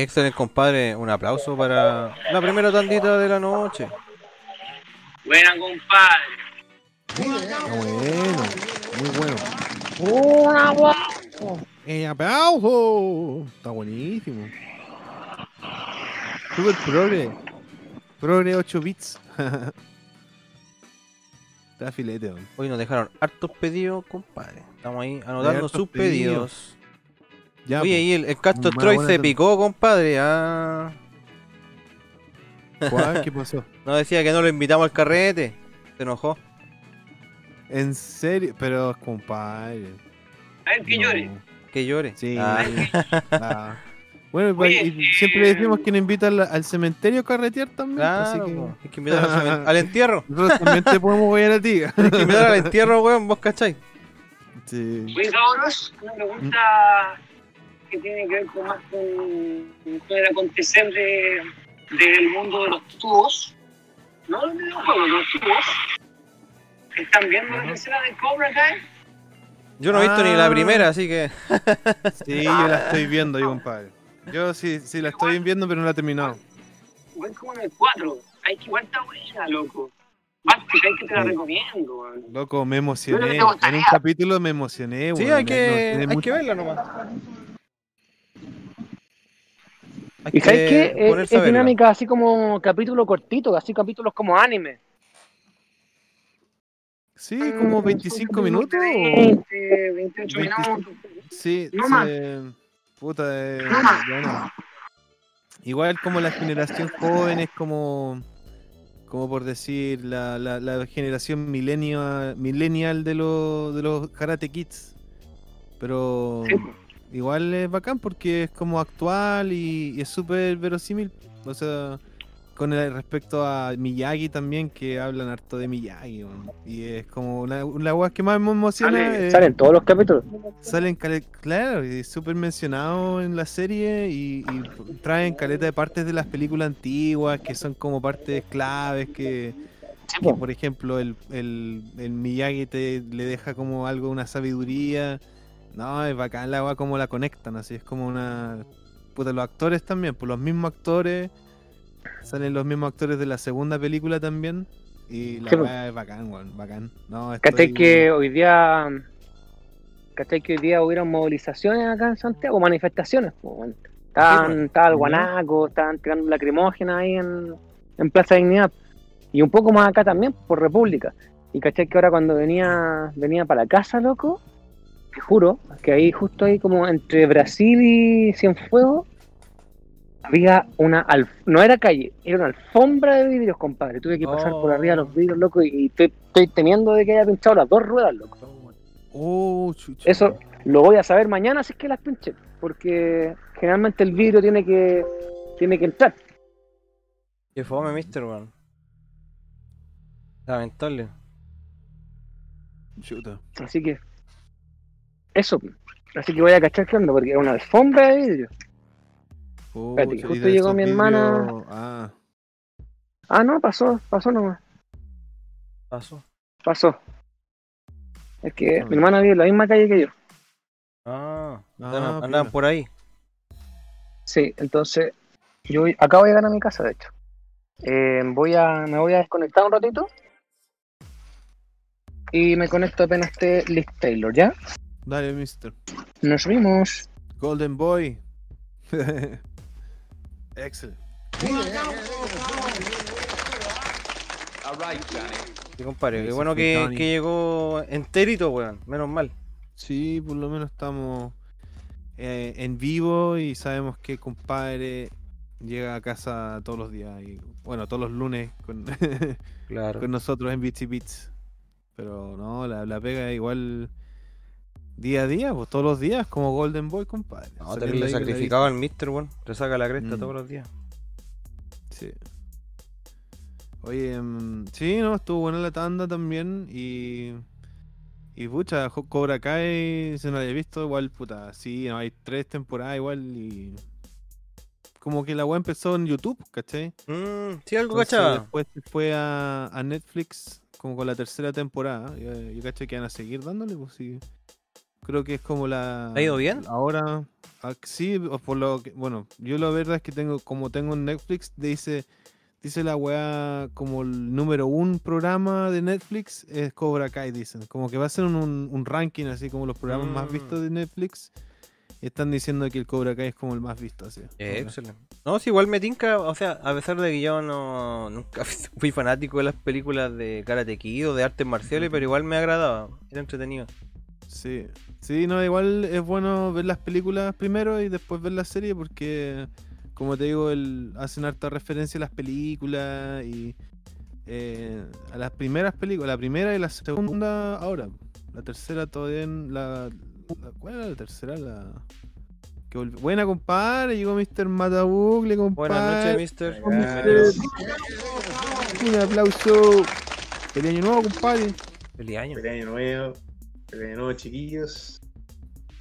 Excelente, compadre. Un aplauso para la primera tandita de la noche. Buena, compadre. Bueno, muy bueno. ¡Eh, aplauso! Está buenísimo. Super progre. Progre 8 bits. [laughs] Está filete. Hoy nos dejaron hartos pedidos, compadre. Estamos ahí anotando sus pedidos. Ya, Oye, ahí el, el Castro Troy se tanda. picó, compadre. Ah. ¿Cuál? ¿Qué [laughs] pasó? No decía que no lo invitamos al carrete. Se enojó. ¿En serio? Pero, compadre. A ver, que no. llore. Que llore. Sí. Ah. [laughs] Ah. Bueno, Oye, y siempre le decimos que nos invita al, al cementerio a carretear también. pues, así Claro, que. Hay que invitar [laughs] al, entierro. nosotros también te podemos guiar a ti. Hay que invitar al entierro, weón, vos cachai. Sí. Oye, cabros, una pregunta que tiene que ver con más con, con el acontecer de, del mundo de los tubos. No los videojuegos, los tubos. ¿Están viendo la tercera de Cobra Kai? Yo no he visto ni la Ah. primera, así que. [laughs] Sí, yo la estoy viendo, yo, compadre. Yo sí, sí la estoy viendo, pero no la he terminado. Voy como en el 4. Hay que igual está buena, loco. Hay que te la recomiendo, weón. Loco, me emocioné. no En un capítulo me emocioné. Sí, hay No, que, tiene hay mucho- que verla nomás. Hay ¿Y sabes qué? Es, es dinámica así como capítulo cortito, así capítulos como anime. Sí, como 25 minutos. o- 20, 28 20. minutos. Sí, No más. se- Puta, eh, No más. bueno. Igual como la generación joven es como, como por decir, la, la, la generación millennial, millennial de, los de los Karate Kids. Pero Sí. Igual es bacán porque es como actual y, y es súper verosímil. O sea, con el respecto a Miyagi también, que hablan harto de Miyagi. Y es como la, la weá que más me emociona. Sale- Salen todos los capítulos. Salen, claro, y súper mencionado en la serie y, y traen caleta de partes de las películas antiguas que son como partes claves que, que, por ejemplo, el, el, el Miyagi te, le deja como algo, una sabiduría. No, es bacán la agua como la conectan, así es como una... Puta, los actores también, pues los mismos actores, salen los mismos actores de la segunda película también. Y la pues. weá es bacán, weón, bacán. No, ¿Cachai estoy- que hoy día. ¿Cachai que hoy día hubieron movilizaciones acá en Santiago? Manifestaciones. pues. Estaban, estaba el guanaco, estaban tirando lacrimógenas ahí en, en Plaza Dignidad. Y un poco más acá también, por República. Y cachai que ahora cuando venía, venía para la casa, loco, te juro que ahí, justo ahí, como entre Brasil y Cienfuegos, había una. alf- no era calle, era una alfombra de vidrios, compadre. Tuve que pasar por arriba de los vidrios, loco, y estoy, estoy temiendo de que haya pinchado las dos ruedas, loco. Oh, chucha. Eso lo voy a saber mañana si es que las pinche, porque generalmente el vidrio tiene que tiene que entrar. Que fome, mister, weón. Lamentable. Chuta. Así que eso. Así que voy a cachar qué onda, porque era una alfombra de vidrio. Espérate, que justo de llegó mi hermana. Ah, Ah, no, pasó, pasó nomás, Pasó. pasó. Es que Ah, mi hermana vive en la misma calle que yo. Ah, Ah, andaban, por ahí. Sí, entonces yo voy- acá voy a llegar a mi casa, de hecho. Eh, voy a, me voy a desconectar un ratito y me conecto apenas esté Liz Taylor, ¿ya? Dale, mister. Nos vimos. Golden Boy. [laughs] Excellent. Sí, compadre. Qué bueno fue que, llegó enterito, weón. Menos mal. Sí, por lo menos estamos eh, en vivo y sabemos que compadre llega a casa todos los días y bueno, todos los lunes con, [laughs] Claro. con nosotros en Bits y Bits. Pero no, la, la pega igual día a día, pues todos los días como Golden Boy, compadre. No, terrible sacrificado al mister, weón. Te saca la cresta Mm. todos los días. Sí. Oye, mm, sí, no, estuvo buena la tanda también y. Y pucha, Cobra Kai, si no la había visto, igual, puta, sí, no, hay tres temporadas igual y. Como que la web empezó en YouTube, ¿cachai? Mm, sí, algo Entonces, cachaba. Después se fue a, a Netflix, como con la tercera temporada. Yo, yo caché que van a seguir dándole, pues sí. Creo que es como la. ¿Ha ido bien? Ahora Ah, Sí, por lo que, bueno, yo la verdad es que tengo, como tengo en Netflix, dice, dice la weá como el número un programa de Netflix es Cobra Kai, dicen. Como que va a ser un, un- un ranking así como los programas más Mm. vistos de Netflix. Y están diciendo que el Cobra Kai es como el más visto así. Eh, excelente. No, si igual me tinca, o sea, a pesar de que yo no nunca [laughs] fui fanático de las películas de Karate Kid o de artes marciales, pero igual me agradaba, era entretenido. Sí, sí, no, igual es bueno ver las películas primero y después ver la serie porque, como te digo, el, hacen harta referencia a las películas y eh, a las primeras películas, la primera y la segunda ahora. La tercera todavía en la, la- ¿Cuál era la tercera? La... que Buena, compadre, llegó Mr. Matabugle, compadre. Buenas noches, mister. Un aplauso. Feliz año nuevo, compadre. Feliz año. Feliz año nuevo, año nuevo chiquillos.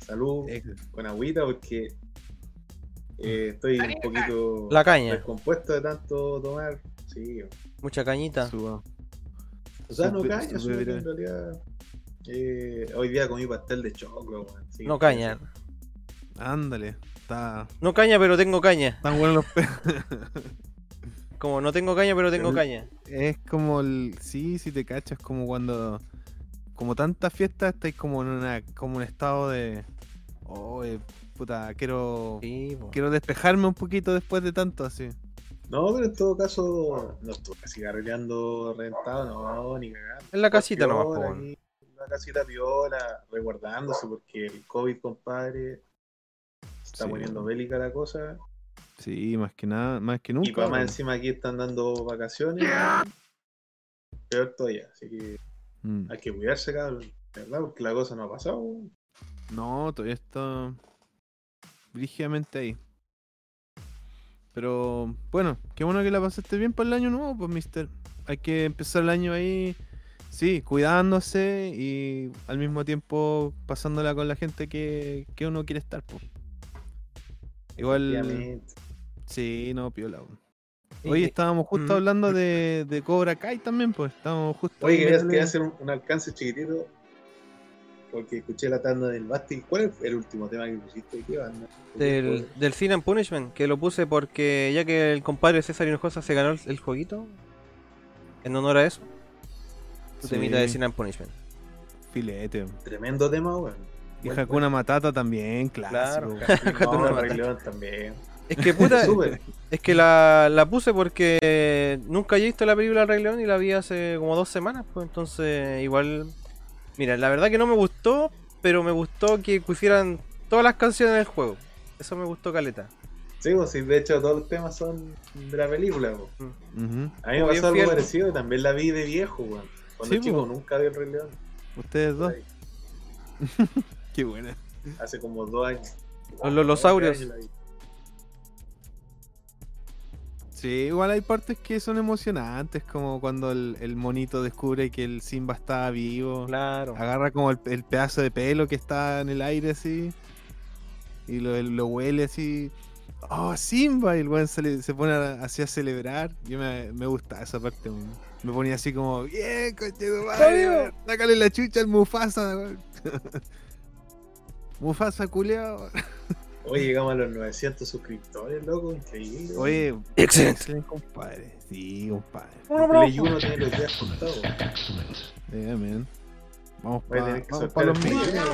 Salud, con agüita porque eh, estoy un poquito La caña. descompuesto de tanto tomar. Sí, Mucha cañita. o sea, no Supe- caña, supe- en realidad eh, hoy día comí pastel de choclo. sí. No caña. Ándale, está. No caña, pero tengo caña. Están buenos los pe- Como no tengo caña, pero tengo El- caña. Es como el. Sí, si te cachas, como cuando. Como tantas fiestas, estáis como en una, como un estado de. Oh, eh, puta, quiero. quiero despejarme un poquito después de tanto así. No, pero en todo caso, no estuve cigarreando reventado, no, ni cagando. En la casita nomás, en la casita piola, resguardándose porque el COVID, compadre, se está Sí. poniendo bélica la cosa. Sí, más que nada, más que nunca. y para más encima aquí están dando vacaciones. Peor todavía, así que Mm. hay que cuidarse, cabrón, ¿verdad? Porque la cosa no ha pasado. No, todavía está. Brígidamente ahí. Pero bueno, qué bueno que la pasaste bien para el año nuevo, pues, mister. Hay que empezar el año ahí, sí, cuidándose y al mismo tiempo pasándola con la gente que, que uno quiere estar, pues. Igual. Efectivamente. Sí, no, piola. weón. Y- Oye, estábamos justo Mm. hablando de, de Cobra Kai también, pues. Estábamos justo. Oye, quería, hacer un, un alcance chiquitito. Porque escuché la tanda del Basti. ¿Cuál es el último tema que pusiste? ¿Qué banda? Del, del Sin and Punishment, que lo puse porque ya que el compadre César Hinojosa se ganó el, el jueguito, en honor a eso, tu Sí. temita de Sin and Punishment. Filete. Tremendo tema, weón. Y Hakuna Matata también, clásico. Claro, Hakuna [laughs] Matata. También. Es que puta, [laughs] es que la, la puse porque nunca he visto la película Rey León y la vi hace como dos semanas, pues entonces igual... Mira, la verdad que no me gustó, pero me gustó que pusieran todas las canciones del juego. Eso me gustó caleta. Sí, pues sí, de hecho todos los temas son de la película, pues. Ujú. A mí me pasó algo fiel. parecido y también la vi de viejo, weón. Cuando Sí, chico pues. nunca vi el Rey León. Ustedes dos. [laughs] Qué buena. Hace como dos años. Los lolosaurios. Sí, igual hay partes que son emocionantes, como cuando el, el monito descubre que el Simba está vivo. Claro. Agarra como el, el pedazo de pelo que está en el aire así. Y lo, lo huele así. ¡Oh, Simba! Y el weón se, pone así a celebrar. Yo me, me gusta esa parte. Me ponía así como, ¡Bien, coche madre! ¡Sácale la chucha al Mufasa! weón". [laughs] Mufasa, culeado. [laughs] Oye, llegamos a los 900 suscriptores, loco, increíble. Oye, Excelente. compadre. Sí, compadre. Play uno tiene los días contados. Yeah, man. Vamos para pa los el Play mil. uno,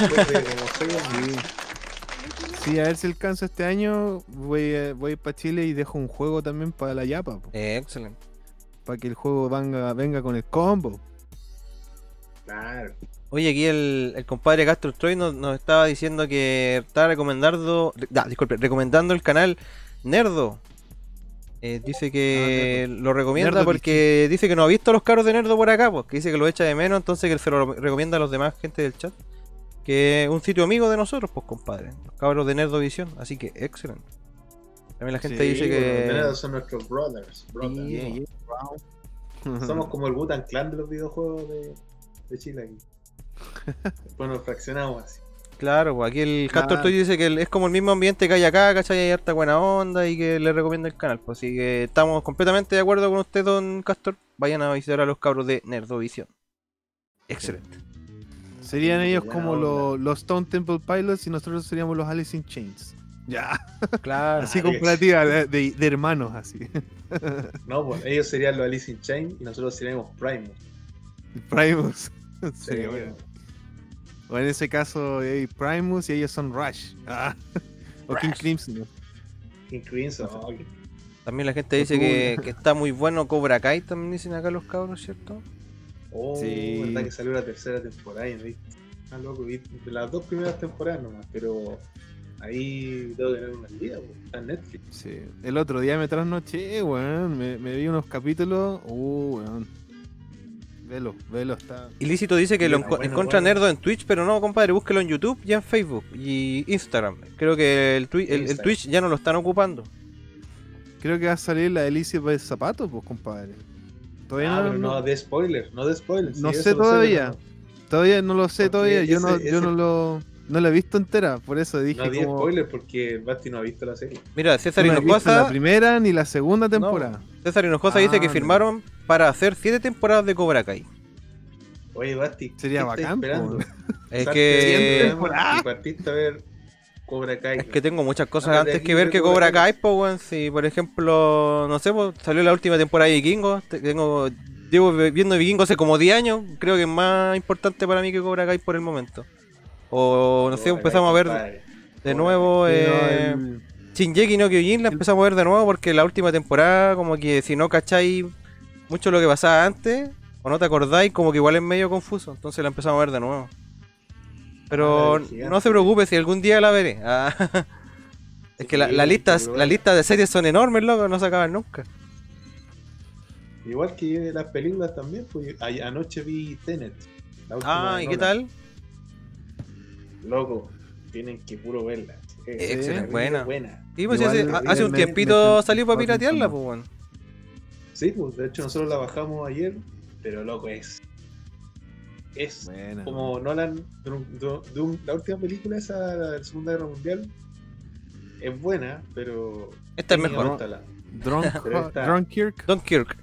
después de como seis años. Sí. Sí, a ver si alcanzo este año. Voy a, voy para Chile y dejo un juego también para la Yapa. Excelente. Para que el juego venga, venga con el combo. Claro. Oye, aquí el, el compadre Castro Troy nos, nos estaba diciendo que está recomendando, ah, disculpe, recomendando el canal Nerdo. Eh, dice que lo recomienda Nerdo porque dice que no ha visto los carros de Nerdo por acá, pues, que dice que lo echa de menos, entonces que se lo recomienda a los demás gente del chat. Que es un sitio amigo de nosotros, pues compadre. Los cabros de Nerdo Visión, así que excelente. También la gente Sí, dice que... son nuestros brothers. brothers. Yeah, yeah. yeah. Somos como el Butan Clan de los videojuegos de, de Chile aquí. Después nos fraccionamos así. Claro, pues aquí el Castor Claro. Toy dice que es como el mismo ambiente que hay acá, ¿cachai? Hay harta buena onda y que le recomienda el canal. Pues así que estamos completamente de acuerdo con usted, don Castor. Vayan a visitar a los cabros de Nerdovisión. Excelente. Serían ellos como los, los Stone Temple Pilots y nosotros seríamos los Alice in Chains. Ya, Claro. [laughs] así Ah, comparativa de, de- de hermanos, así. [laughs] No, pues ellos serían los Alice in Chain y nosotros seríamos Primus. Primus. [laughs] Sí, Sí, bueno. O en ese caso, hay Primus y ellos son Rush. Ah. [laughs] O King. Crimson. King Crimson. oh, que- También la gente dice que, que está muy bueno Cobra Kai, también dicen acá los cabros, ¿cierto? Oh, Sí. verdad que salió la tercera temporada y no vi. Ah, loco, vi las dos primeras temporadas nomás, pero ahí tengo que tener una día, pues, está en Netflix. Sí. El otro día me trasnoché, weón. Me, me vi unos capítulos. Uh, weón. Velo, velo, está. Ilícito dice que lo Bueno, encu- bueno, encuentra bueno. Nerdo en Twitch, pero no, compadre, búsquelo en YouTube y en Facebook y Instagram. Creo que el, twi- el- el Instagram. Twitch ya no lo están ocupando. Creo que va a salir la Delicia de Zapato, pues, compadre. Todavía Ah, no, pero no, no- de spoiler, no de spoiler. No sí, sé todavía. todavía no lo sé Porque todavía. Yo, no, ese- yo ese- no lo no la he visto entera, por eso No, dije no di como. spoiler porque Basti no ha visto la serie. Mira, César no Hinojosa, la primera ni la segunda temporada. César Hinojosa dice Ah, que no. firmaron para hacer siete temporadas de Cobra Kai. Oye, Basti, Sería ¿qué estás bacán. [laughs] Es que-. Y partiste a ver Cobra Kai. Es que tengo muchas cosas antes que ver que Cobra Cobra Kai. Kai, pues, weón. Si, por ejemplo, no sé, pues, salió la última temporada de Vikingos. te- Tengo, llevo vi- viendo Vikingos hace como 10 años. Creo que es más importante para mí que Cobra Kai por el momento. O, no sé, empezamos a Kai, ver de Cobra nuevo Sí, no, eh, el- Shingeki no Kyojin. La empezamos a ver de nuevo porque la última temporada, como que si no cacháis mucho lo que pasaba antes, o no te acordáis, como que igual es medio confuso. Entonces la empezamos a ver de nuevo. Pero no se preocupe si algún día la veré. Ah, [laughs] es que la, la Sí, lista, pero la bueno. lista de series son enormes, loco, no se acaban nunca. Igual que las películas también, pues anoche vi Tenet. la última Ah, ¿y qué tal? Loco, tienen que puro verla. Excelente, buena. buena. Sí, pues, hace, un tiempito salió para piratearla, pues, weón. Sí, pues de hecho nosotros la bajamos ayer, pero loco es. Es como Nolan, la última película esa de la Segunda Guerra Mundial, es buena, pero... Esta es mejor. técnicamente la- Drunk, [laughs] Pero está- Drunkirk. Don Kirk.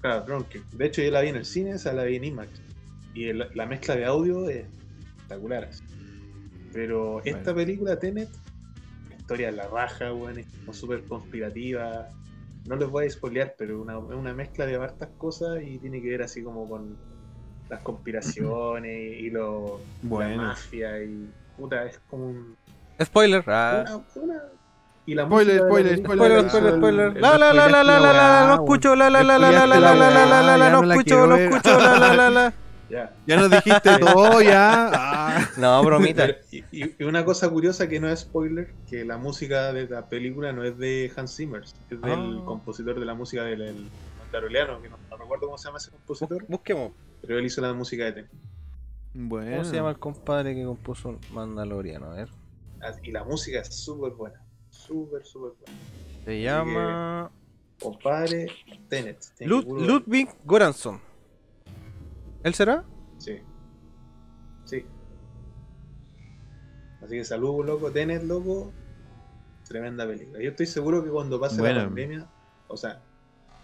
Claro, Drunkirk. De hecho, yo la vi en el cine, esa la vi en IMAX. Y el- la mezcla de audio es espectacular. así. Pero esta Bueno. película, Tenet, la historia de la raja, weón, es como súper conspirativa. No les voy a spoilear, pero una- es una mezcla de hartas cosas y tiene que ver así como con las conspiraciones y lo, la Bueno. mafia y puta, es como un, Spoiler. Ah. una- una- y la Spoiler, la spoiler, Spoiler, la spoiler, spoiler. La la la la la la la no escucho, la la la la la la la la la la la la no escucho, no escucho, la la la la. Ya. Ya nos dijiste [laughs] todo, ya. Ah. [laughs] No, bromita. Y, una cosa curiosa que no es spoiler, que la música de la película no es de Hans Zimmer, es del Ah. compositor de la música del el Mandaloriano, que no, no recuerdo cómo se llama ese compositor, Busquemos. pero él hizo la música de Ten. Bueno. ¿Cómo se llama el compadre que compuso Mandaloriano? A ver. Ah, Y la música es súper buena, súper, súper buena. Se llama Compadre, Tenet. Lud- Ludwig Goransson. ¿Él será? Sí. Sí. Así que saludos, loco. Tenet, loco. Tremenda película. Yo estoy seguro que cuando pase la pandemia, o sea,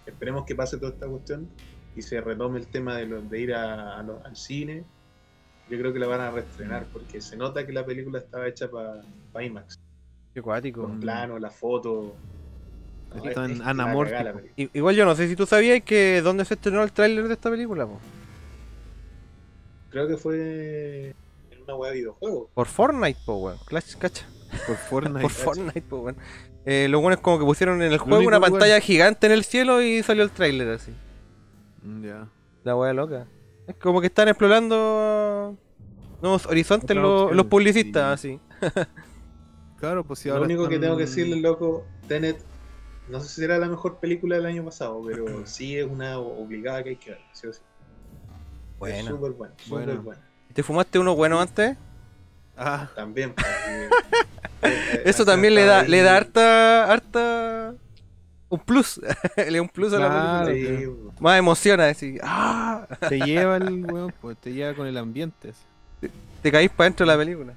esperemos que pase toda esta cuestión y se retome el tema de, lo- de ir a- a lo- al cine. Yo creo que la van a reestrenar porque se nota que la película estaba hecha para IMAX. Qué cuático. Los planos, la foto. No, es- Igual yo no sé si tú sabías que dónde se estrenó el tráiler de esta película, po? Creo que fue en una web de videojuegos. Por Fortnite, po, weón. Clash, cacha. Por Fortnite. Por Fortnite, po, weón. Eh, lo bueno es como que pusieron en el juego una pantalla gigante en el cielo y salió el tráiler así. Mm, Ya. La wea loca. Es como que están explorando nuevos horizontes los, los publicistas, así. [laughs] Claro, pues si Lo ahora. único que tengo que decirle, loco, Tenet, no sé si será la mejor película del año pasado, pero [clears throat] sí es una obligada que hay que ver, sí o sí. Es Bueno. súper buena, súper Buena. buena. ¿Te fumaste uno bueno antes? Ah, También. [laughs] eh, Eso también le da, ahí- le da harta, harta... Un plus. [laughs] le da un plus a la película. Sí, Más emociona, decir, ¡ah! te lleva el [laughs] weón, pues te lleva con el ambiente. así. Te caís para dentro de la película.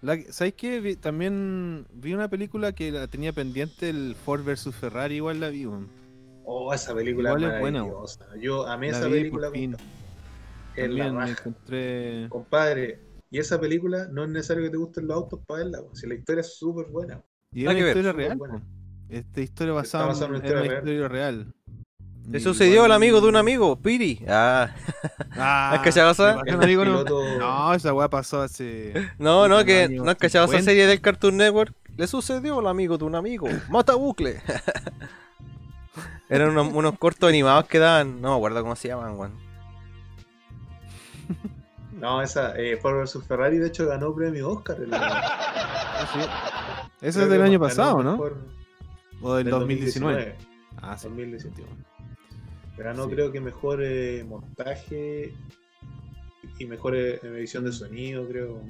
La, ¿Sabes qué? Vi- también vi una película que la tenía pendiente, el Ford vs Ferrari, igual la vi, weón. Oh, esa película Igual es buena, maravillosa. Yo amé La esa película. Es la raja. encontré. Compadre, y esa película no es necesario que te gusten los autos para verla, weón. si la historia es súper buena. Y es una ver, historia súper real. Esta historia basada basada en en una en una historia real. Le sucedió al amigo de un amigo, Piri. Ah, Ah, [laughs] ¿Has cachado amigo, no. No, esa weá pasó hace. no, no, que no has cachado esa 50. serie del Cartoon Network. Le sucedió al amigo de un amigo. Mata bucle. [laughs] Eran unos, unos cortos animados que daban. No me acuerdo cómo se llaman, weón. [laughs] No, esa, eh, Ford vs Ferrari, de hecho, ganó premio Oscar. en la- [laughs] Ah, sí. Ese creo es del año pasado, ¿no? mejor O del del 2019. Ah, sí. 2019. Ganó Sí. creo que mejor eh, montaje y mejor eh, edición de sonido, creo.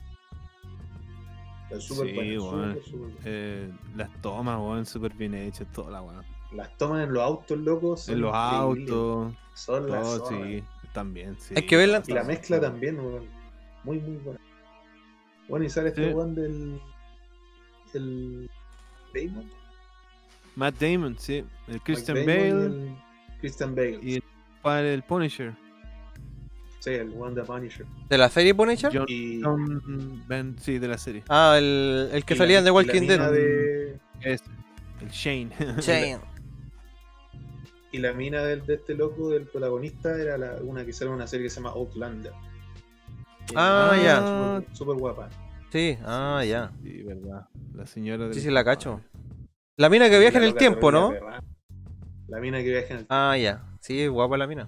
Es súper Sí, weón. súper buena. Eh, las tomas, weón, súper bien hechas, toda la weá. Las toman en los autos, locos. En los increíbles. autos, Son las todo, zonas. sí, también, sí. Hay que verla. Y la mezcla también, weón. Muy, muy buena. Bueno, y sale este weón del. El. Damon. Matt Damon, sí. El Christian Damon Bale el Christian Bale. y el, para el Punisher. Sí, el One the Punisher. ¿De la serie Punisher? John, Y, John Ben, sí, de la serie. Ah, el, el que y salía la- en The Walking Dead. de- Es el Shane. [laughs] Shane. Y la mina del, de este loco, del protagonista, era la, una que sale en una serie que se llama Outlander. Ah, es ya. Súper súper guapa. Sí, ah, ya. Sí, verdad. La señora del- Sí, sí, la cacho. La mina que viaja en el tiempo, ¿no? La mina que viaja en el Ah, ya. Sí, es guapa la mina.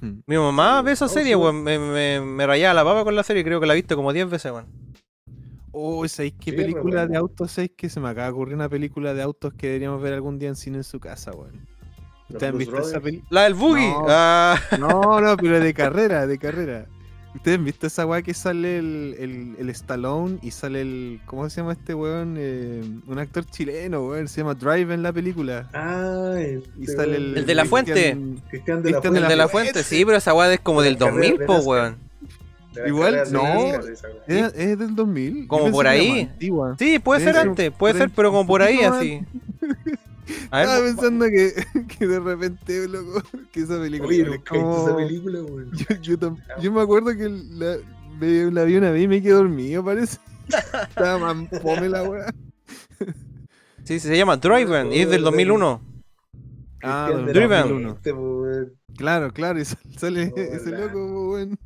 Hmm. Mi mamá ve esa Oh, serie, sí. weón. Me, me, me rayaba la papa con la serie. Creo que la he visto como 10 veces, weón. Oh, ¿sabéis qué película de autos? ¿Sabéis que se me acaba de ocurrir una película de autos que deberíamos ver algún día en cine en su casa, weón? ¿Ustedes han Blues visto esa Brothers. película? La del Boogie. No. Ah, No, no, pero de [laughs] carrera, de carrera. ¿Ustedes han visto esa weá que sale el, el, el Stallone y sale el. ¿Cómo se llama este weón? Eh, un actor chileno, weón. Se llama Drive en la película. Ah, el, Y sale el. El de la fuente. Cristian de la el Fuente. de la fuente. Sí, pero esa weá es como del La carrera 2000, de po, weón. Igual, no. ¿Es, es del 2000? Yo Como por ahí. Sí, puede ser antes, puede ser, pero como por ahí, así. [laughs] A Estaba pensando que, [laughs] que de repente, loco, [laughs] que esa película Oye, es como... esa película, weón. Yo, yo, tam- yo me acuerdo que la, me- la vi una vez y me quedé dormido, parece. Estaba más fome la weá. sí, se llama Driven y es del 2001. Ah, Driven. Claro, claro, y sale, sale Oh, ese loco, weón.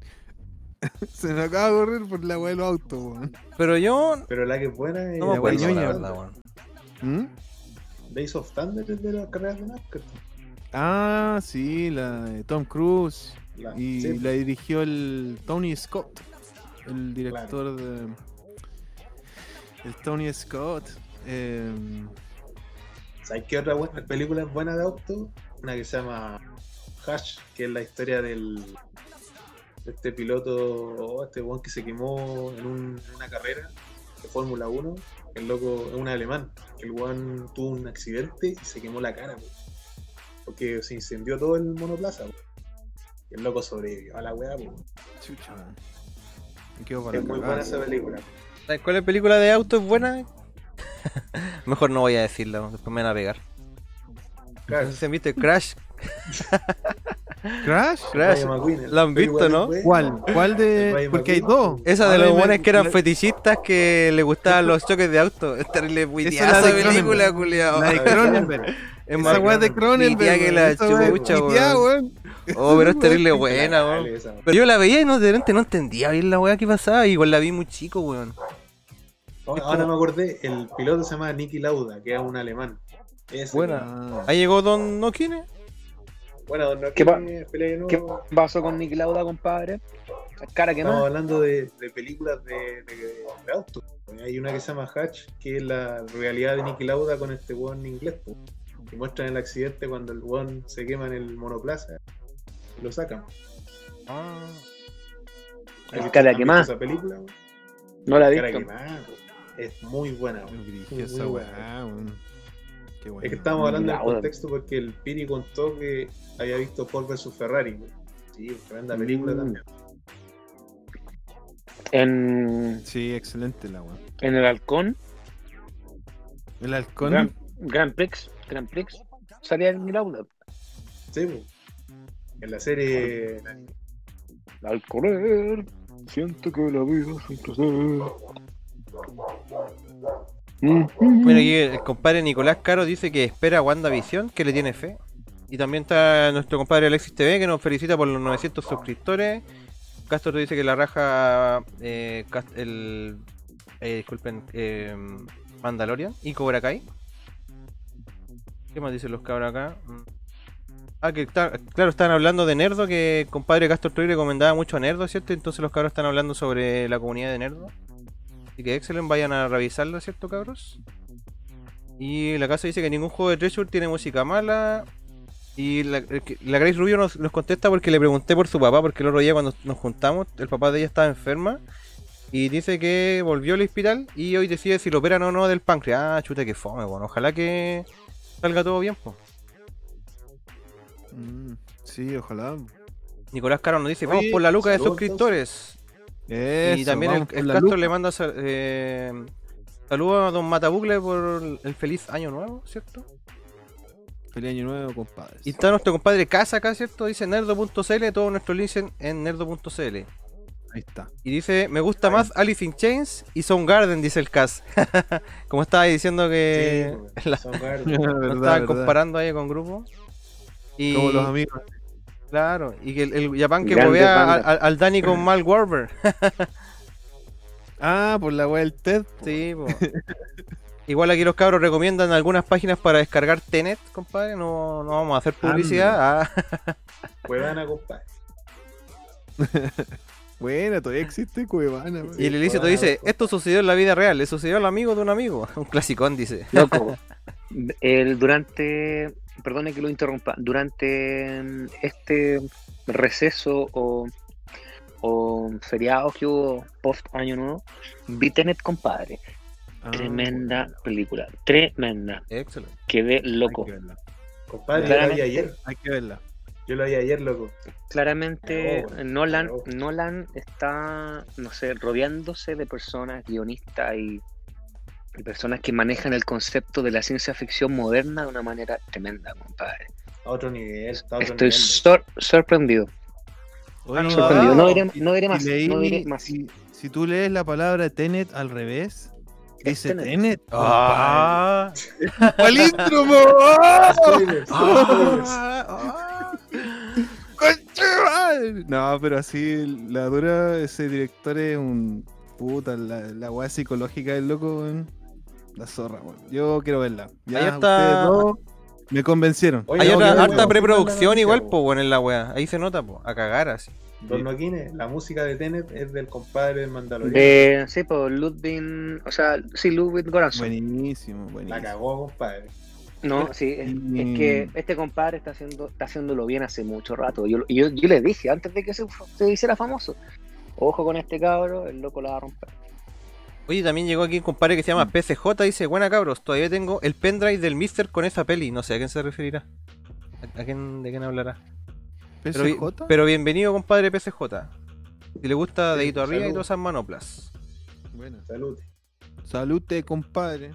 Se me acaba de correr por la weá de los autos, weón. Pero yo Pero la que buena es no La la verdad, weón. ¿Mm? Days of Thunder es de las carreras de NASCAR. Ah, sí, la de Tom Cruise. La- Y sí, la dirigió el Tony Scott, el director de. El Tony Scott. eh, ¿Sabes qué otra buena película es buena de auto? Una que se llama Hush, que es la historia del de este piloto, este weón que se quemó en, un- en una carrera de Fórmula 1. El loco es un alemán. El weón tuvo un accidente y se quemó la cara, po. porque se incendió todo el monoplaza. Y el loco sobrevivió a la weá. po. chucha. Me quedo para Es muy buena esa película. ¿Sabes cuál es película de auto es buena? [laughs] Mejor no voy a decirla, después me van a pegar. Han visto Crash. [laughs] ¿Crash? Crash. ¿La han visto, no? ¿Cuál? ¿Cuál de.? Porque hay dos. Esa de los buenos que eran fetichistas que le gustaban los choques de auto. Es terrible Esa película, culiao. La de [laughs] Cronenberg. Es Esa weá de Cronenberg. Que la chucha, weón. Oh, pero es [laughs] terrible buena, weón. Pero yo la veía y no, de repente no entendía bien la weá que pasaba. Igual la vi muy chico, weón. Ahora, ahora me acordé, el piloto se llama Nicky Lauda, que es un alemán. Buena. Ah. Ahí llegó Don Nokine. Bueno, no ¿Qué pa- tiene pelea de nuevo. ¿Qué pasó con Nick Lauda, compadre? Cara que Estamos más. hablando de, de películas de, de, de autos. Hay una que se llama Hatch, que es la realidad de Nicky Lauda con este weón inglés. po. Y muestran el accidente cuando el weón se quema en el monoplaza y lo sacan. ¿Has visto- Cara que más. esa película? weón? No la he Cara quemada, po. Es muy buena. weón. Muy esa buena. Weá, weón. Qué bueno. Es que estamos hablando del contexto porque el Piri contó que había visto Ford vs Ferrari. weón. Sí, tremenda película Mm. también. En, Sí, excelente la weá. en el Halcón, El halcón. Grand, Grand Prix, Grand Prix, salía Nick Lauda. Sí, en la serie Al correr, siento que la vida es un placer. Bueno, el compadre Nicolás Caro dice que espera WandaVision, que le tiene fe. Y también está nuestro compadre Alexis TV, que nos felicita por los 900 suscriptores. Castor dice que la raja eh, el eh, disculpen eh, Mandalorian y Cobra Kai. ¿Qué más dicen los cabros acá? Mm. Ah, que claro, están hablando de Nerdo, que compadre Castor Troy recomendaba mucho a Nerdo, ¿cierto? Entonces los cabros están hablando sobre la comunidad de Nerdo. Así que excelente, vayan a revisarlo, ¿cierto, cabros? Y la casa dice que ningún juego de Treasure tiene música mala. Y la, Grace Rubio nos, nos contesta porque le pregunté por su papá, porque el otro día cuando nos juntamos, el papá de ella estaba enferma. Y dice que volvió al hospital y hoy decide si lo operan o no del páncreas. Ah, chuta, que fome, bueno. Ojalá que salga todo bien, pues. Mm, sí, ojalá. Nicolás Caro nos dice, vamos Oye, por la luca de saludos, y también el, el Castro le manda sal- eh, saludos a Don Matabucle por el feliz año nuevo, ¿cierto? Feliz año nuevo, compadres. Y está nuestro compadre Casa acá, ¿cierto? Dice nerdo.cl, todos nuestros links en, nerdo.cl. Ahí está. Y dice, me gusta más Alice in Chains y Soundgarden, dice el Cas. [laughs] Como estaba diciendo que Sí, [laughs] la- Soundgarden. [laughs] Verdad, estaban verdad. comparando ahí con grupos. Y, Como los amigos. Claro, y que el, el Japan que huevea al, al- Dani con Mal Warber. [laughs] Ah, por la wea del TED. Sí, po. Igual aquí los cabros recomiendan algunas páginas para descargar Tenet, compadre. No, no vamos a hacer publicidad. Ah, [laughs] Cuevana, compadre. [laughs] Bueno, todavía existe Cuevana. y el ilícito dice, esto sucedió en la vida real, le sucedió al amigo de un amigo. Un clasicón, dice. Loco, el, durante, perdone que lo interrumpa, durante mm, este receso o, o feriados que hubo post año nuevo, vi Tenet, compadre. Ah, Tremenda película, tremenda. Excelente. Quedé Hay loco. que verla. Compadre, yo la vi ayer. Hay que verla. Yo la vi ayer, loco. Claramente Nolan. Nolan está, no sé, rodeándose de personas guionistas y, y personas que manejan el concepto de la ciencia ficción moderna de una manera tremenda, compadre. A otro nivel. Está a otro Estoy nivel. sor- sorprendido. Oye, no, sorprendido. No diré, no más. leí- no diré más. Si, si tú lees la palabra Tenet al revés, Es dice Tenet. Tenet. Ah, [laughs] ¡Palíndromo! Spoilers, spoilers. ah, ¡Conchemadre! No, pero así, la dura, ese director es un. Puta, la, la weá psicológica del loco, weón. La zorra, weón. Yo quiero verla. Ya, Ahí está- dos me convencieron. Oye, Hay no, otra harta preproducción igual, po. pues, bueno, en la wea. Ahí se nota, pues, a cagar así. Don Noquines, la música de Tenet es del compadre del Mandalorian. De, sí, pues Ludwig, o sea, sí, Ludwig Goranson. Buenísimo, La buenísimo. cagó, compadre. No, sí, es, es que este compadre está haciendo, está haciéndolo bien hace mucho rato. Yo, yo, yo le dije antes de que se, se hiciera famoso. Ojo con este cabro, el loco la va a romper. Oye, también llegó aquí un compadre que se llama PCJ. Dice: Buena cabros, todavía tengo el pendrive del Mister con esa peli. No sé a quién se referirá. ¿A, a quién, ¿De quién hablará? Pero, ¿PSJ? pero bienvenido, compadre PCJ. Si le gusta Sí, dedito arriba y todas esas manoplas. Bueno, Salud. salute, compadre.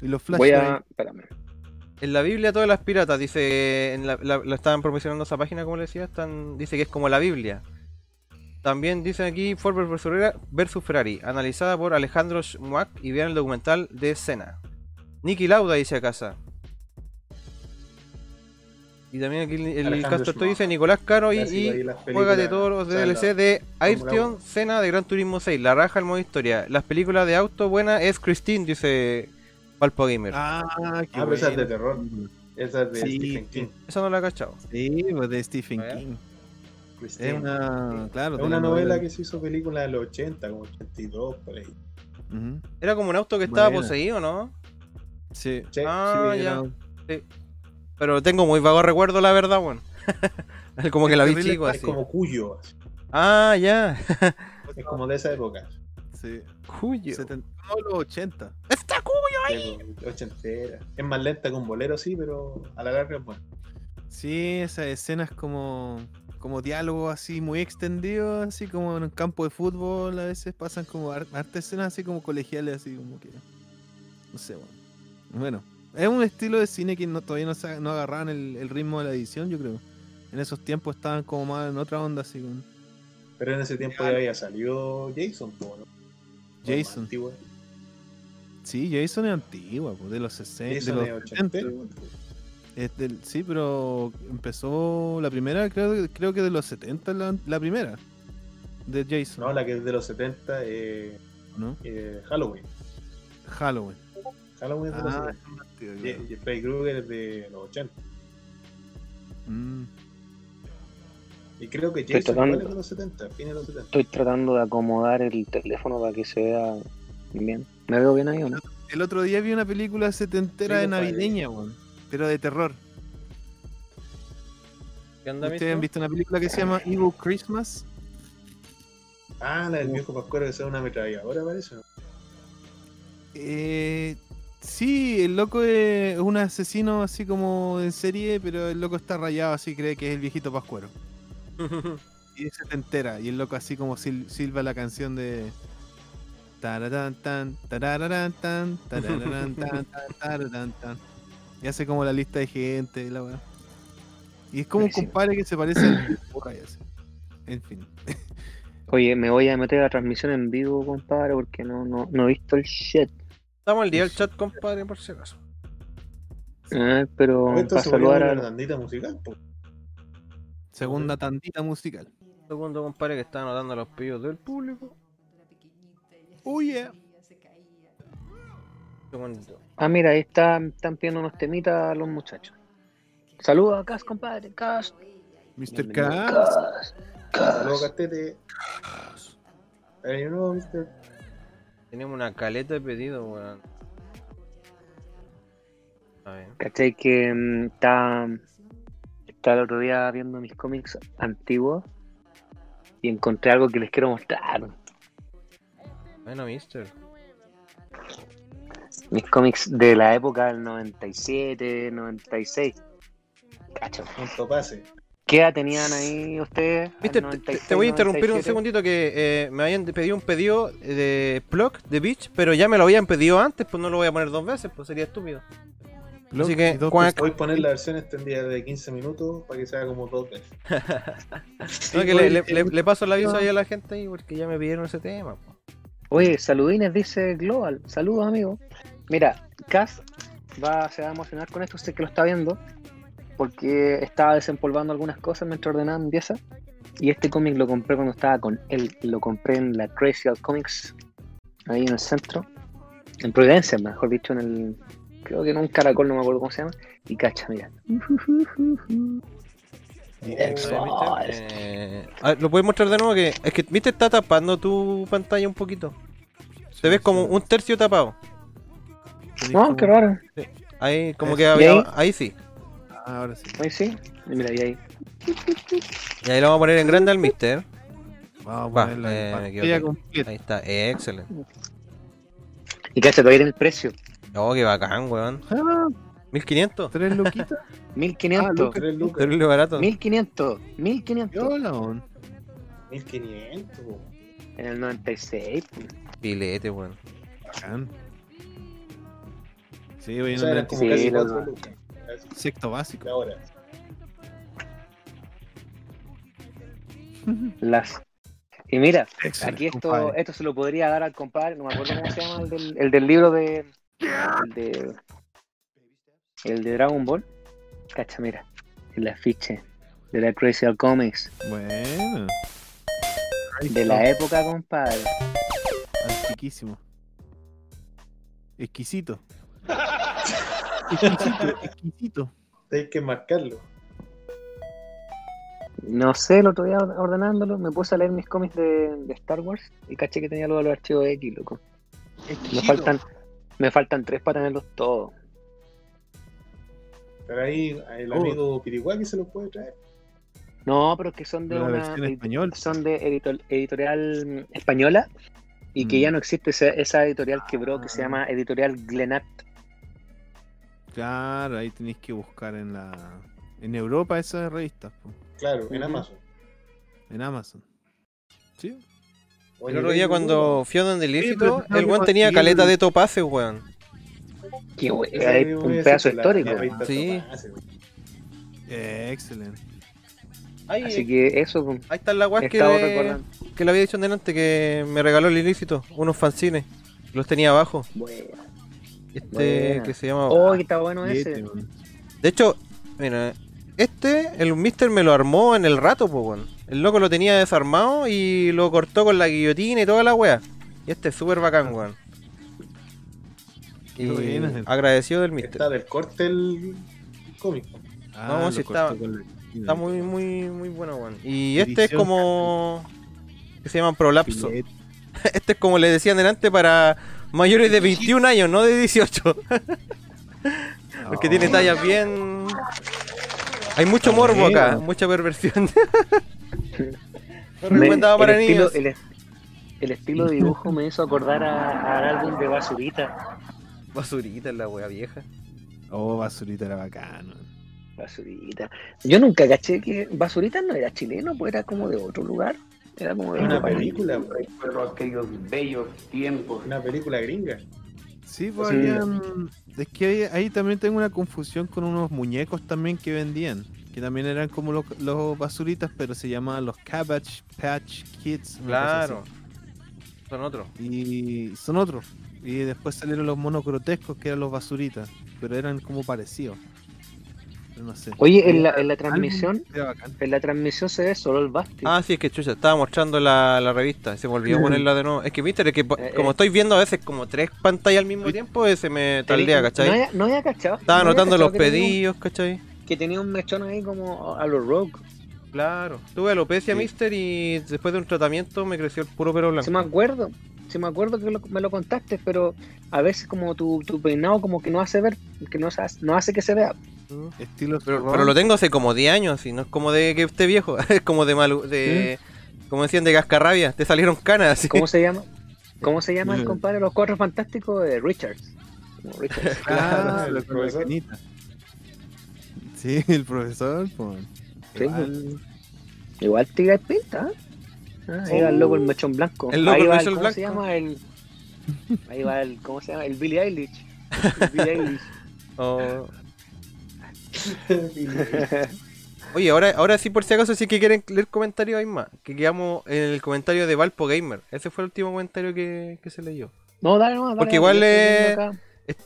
Y los flash Voy a. Espérame. En la Biblia todas las piratas, dice, en la, la- la estaban promocionando esa página, como le decía, están, dice que es como la Biblia. También dicen aquí Ford versus Ferrari, versus Ferrari, analizada por Alejandro Schmuck y vean el documental de Senna. Nicky Lauda dice a casa. Y también aquí el, el Schmuck. dice Nicolás Caro y, juega de todos los DLC la- de Ayrton. Senna de Gran Turismo 6. La raja el modo historia. Las películas de auto buena es Christine, dice Valpo Gamer. Ah, qué Ah, esa es de terror. Esa es de Sí, Stephen King. Esa no la he cachado. Sí, pues de Stephen. King. Christine. Es una. Claro, Es una novela que se hizo película de los 80, como 82, por ahí. Era como un auto que estaba Buena. poseído, ¿no? Sí. Che, Ah, Sí, ya. era- Pero tengo muy vago recuerdo, la verdad, weón. [laughs] como que la vi chico es así. como Cuyo. así. Ah, ya. Es como de esa época. Sí. Cuyo. Seten- No, los 80. ¡Está cuyo! Sí, pues, Ochentera. Es más lenta que un bolero, sí, pero a la larga es bueno. Sí, esas escenas como. Como diálogo así muy extendido, así como en un campo de fútbol, a veces pasan como escenas así como colegiales, así como que. No sé, bueno. Bueno, es un estilo de cine que no, todavía no, se, no agarraban el, el ritmo de la edición, yo creo. En esos tiempos estaban como más en otra onda, así con. Pero en ese tiempo ya había salido Jason, ¿no? Jason. Sí, Jason es antigua, pues, de los 60. Jason de los 80. 70. Sí, pero empezó la primera, creo, creo que de los 70 la, la primera. De Jason. No, la que es de los 70 eh, ¿no? eh, Halloween. Halloween. Halloween es de los Ah, 70. más antigua, Y- claro. y Freddy Krueger es de los 80. Mm. Y creo que Jason tratando- es de los 70, fines de los 70. Estoy tratando de acomodar el teléfono para que se vea bien. ¿Me veo bien ahí o no? El otro día vi una película setentera Sí, de navideña, weón. Pero de terror. ¿Qué onda, ¿Ustedes han visto una película que se llama Evil Christmas? Ah, la del viejo Pascuero que sea una ametralladora, parece. Eh, sí, el loco es un asesino así como en serie, pero el loco está rayado así, cree que es el viejito Pascuero. [laughs] Y se te entera, y el loco así como sil- silba la canción de... Tararán, tan, tararán, tan, tararán, tan, [laughs] tan, tararán, tan. Y hace como la lista de gente y la weá. Y es como un compadre que se parece al. [coughs] En fin. [laughs] Oye, me voy a meter a la transmisión en vivo, compadre, porque no, no, no he visto el shit. Estamos al día del chat, compadre, por si acaso. Ah, pero Esto para se saludar volvió a... tandita musical, po. Segunda tandita musical. Segundo, compadre, que está anotando los pedidos del público. Oh yeah. Segundito. Ah, mira, ahí está, están pidiendo unos temitas a los muchachos. Saludos a Cas, compadre, Cas. Mr. Cas. Saludos, Cas. Castete. Hay uno, mister. Tenemos una caleta de pedidos, weón. ¿Cachai? Que mm, está, está el otro día viendo mis cómics antiguos y encontré algo que les quiero mostrar. Bueno, mister. Mis cómics de la época del 97, 96. Cacho. Punto pase. ¿Qué edad tenían ahí ustedes? te, 96, te voy a interrumpir un 97? segundito que eh, me habían pedido un pedido de Plug de Beach, pero ya me lo habían pedido antes, pues no lo voy a poner dos veces, pues sería estúpido. Así que, cuac. Voy a poner la versión extendida de 15 minutos para que sea como dos veces. [laughs] No, que le, le- le- le paso el aviso ahí a la gente ahí porque ya me pidieron ese tema. Oye, saludines, dice Global. Saludos, amigo. Mira, Cas va, se va a emocionar con esto, sé que lo está viendo, porque estaba desempolvando algunas cosas mientras ordenaba mi pieza. Y este cómic lo compré cuando estaba con él. Lo compré en la Crazy Out Comics, ahí en el centro. En Providencia, mejor dicho, en el. Creo que en un caracol, no me acuerdo cómo se llama. Y cacha, mira. Eh, a ver, ¿Lo puedes mostrar de nuevo? que Es que, viste, está tapando tu pantalla un poquito. Te ves como un tercio tapado. No, qué raro. Ahí, como que ¿Y había. ahí? Ahí sí. Ah, ahora sí. Ahí sí. Y mira, y ahí. Y ahí lo vamos a poner en grande al mister. Vamos a Va, ponerla eh, en. Ahí está, excelente. Y cacha, todavía tiene el precio. Oh, qué bacán, weón. Ah, 1500. tres loquitas. 1500. [laughs] Tres lucas. Terrible barato. 1500. 1500. Hola, on. 1500. po. En el 96. pues. Filete, weón. Bacán. Sí, voy O en sea, el eran como Sí, casi. 4 lucas. Sexto básico. ahora. [laughs] Las. Y mira, Excelente, aquí esto, compadre. esto se lo podría dar al compadre, no me acuerdo cómo se llama, el del, el del libro de. El de. El de Dragon Ball. Cacha, mira. El afiche de la Crazy All Comics. Bueno. De la época, compadre. Antiquísimo. Exquisito. Exquisito, exquisito. Hay que marcarlo. No sé, el otro día ordenándolo, me puse a leer mis cómics de, de Star Wars y caché que tenía luego los archivos X, loco. Me faltan, me faltan tres para tenerlos todos. Pero ahí el Oh. amigo Piriguaki se lo puede traer. No, pero que son de La una versión español. son de editor- editorial española y que Mm. ya no existe esa, esa editorial quebró que se llama editorial Glenat. Claro, ahí tenéis que buscar en la. En Europa esas revistas, po, Claro, en. Amazon. en Amazon. ¿Sí? El otro día cuando fui a donde el tengo el weón tenía caleta de topaces, weón. Que we- Ese hay mismo un pedazo histórico. Sí. Eh, excelente. Ahí, Así que eso, ahí está la weá que, que le había dicho delante que me regaló el ilícito, unos fanzines. Los tenía abajo. Bueno. Este Buena. que se llama. Oh, que está bueno ese. De hecho, mira, este, el Mister me lo armó en el rato, pues, weón. El loco lo tenía desarmado y lo cortó con la guillotina y toda la wea. Y este es súper bacán, weón. Y agradecido del Mister. Está del corte el cómic. Ah, No, sí está- la- Está muy, muy, muy bueno, weón. Y este es como. que se llaman prolapso. Filet. [laughs] Este es como le decían delante para mayores de 21 años, no de 18. [laughs] Porque tiene tallas bien. Hay mucho morbo acá, mucha perversión. [laughs] No recomendado para el estilo, niños. el, el estilo de dibujo me hizo acordar a- al álbum de Basurita. Basurita en la wea vieja. Oh, basurita era bacano. Basurita. Yo nunca caché que Basurita no era chileno, pues era como de otro lugar. Era como de Una película, Recuerdo aquellos bellos tiempos. una película gringa. Sí, pues Sí. habían- Es que ahí, ahí también tengo una confusión con unos muñecos también que vendían. Que también eran como los, los basuritas, pero se llamaban los Cabbage Patch Kids. Claro. Son otros. Y son otros. Y después salieron los monos grotescos que eran los basuritas. Pero eran como parecidos. No sé. Oye, en la, en la transmisión, en la transmisión se ve solo el Basti. Ah, sí, es que chucha, estaba mostrando la, la revista. y Se me olvidó [laughs] ponerla de nuevo. Es que, viste, es que Eh, como eh. estoy viendo a veces como tres pantallas al mismo tiempo, se me taldea, No ¿cachai? había, no había cachado. Estaba no anotando los cachado tenía un- pedidos, ¿cachai? que tenía un mechón ahí como a los Rogue. Claro. Tuve alopecia, Sí. mister, y después de un tratamiento me creció el puro pelo blanco. Sí me acuerdo, sí me acuerdo que lo- me lo contaste, pero a veces como tu, tu peinado como que no hace ver, que no, hace- no hace que se vea. Estilo Pero, lo tengo hace como 10 años, así, no es como de que esté viejo, [laughs] es como de malu de como decían de cascarrabia, te salieron canas así. ¿Cómo se llama? [laughs] ¿Cómo se llama el compadre de los cuatro fantásticos de Richards? Como Richards. [laughs] Ah, el profesor. canita. Sí, el profesor, pues. Sí, Igual. Igual tira el pinta, ¿eh? Ah, ahí va el loco el mechón blanco. El loco ahí el va mechón ¿cómo se blanco. llama el Ahí va el ¿cómo se llama? El Billy Eilish. El Billie Eilish. Oh. [laughs] Oye, ahora, ahora sí por si acaso sí que quieren leer comentarios hay más. Que quedamos en el comentario de Valpo Gamer. Ese fue el último comentario que, que se leyó. No, dale nomás, dale. Porque igual est-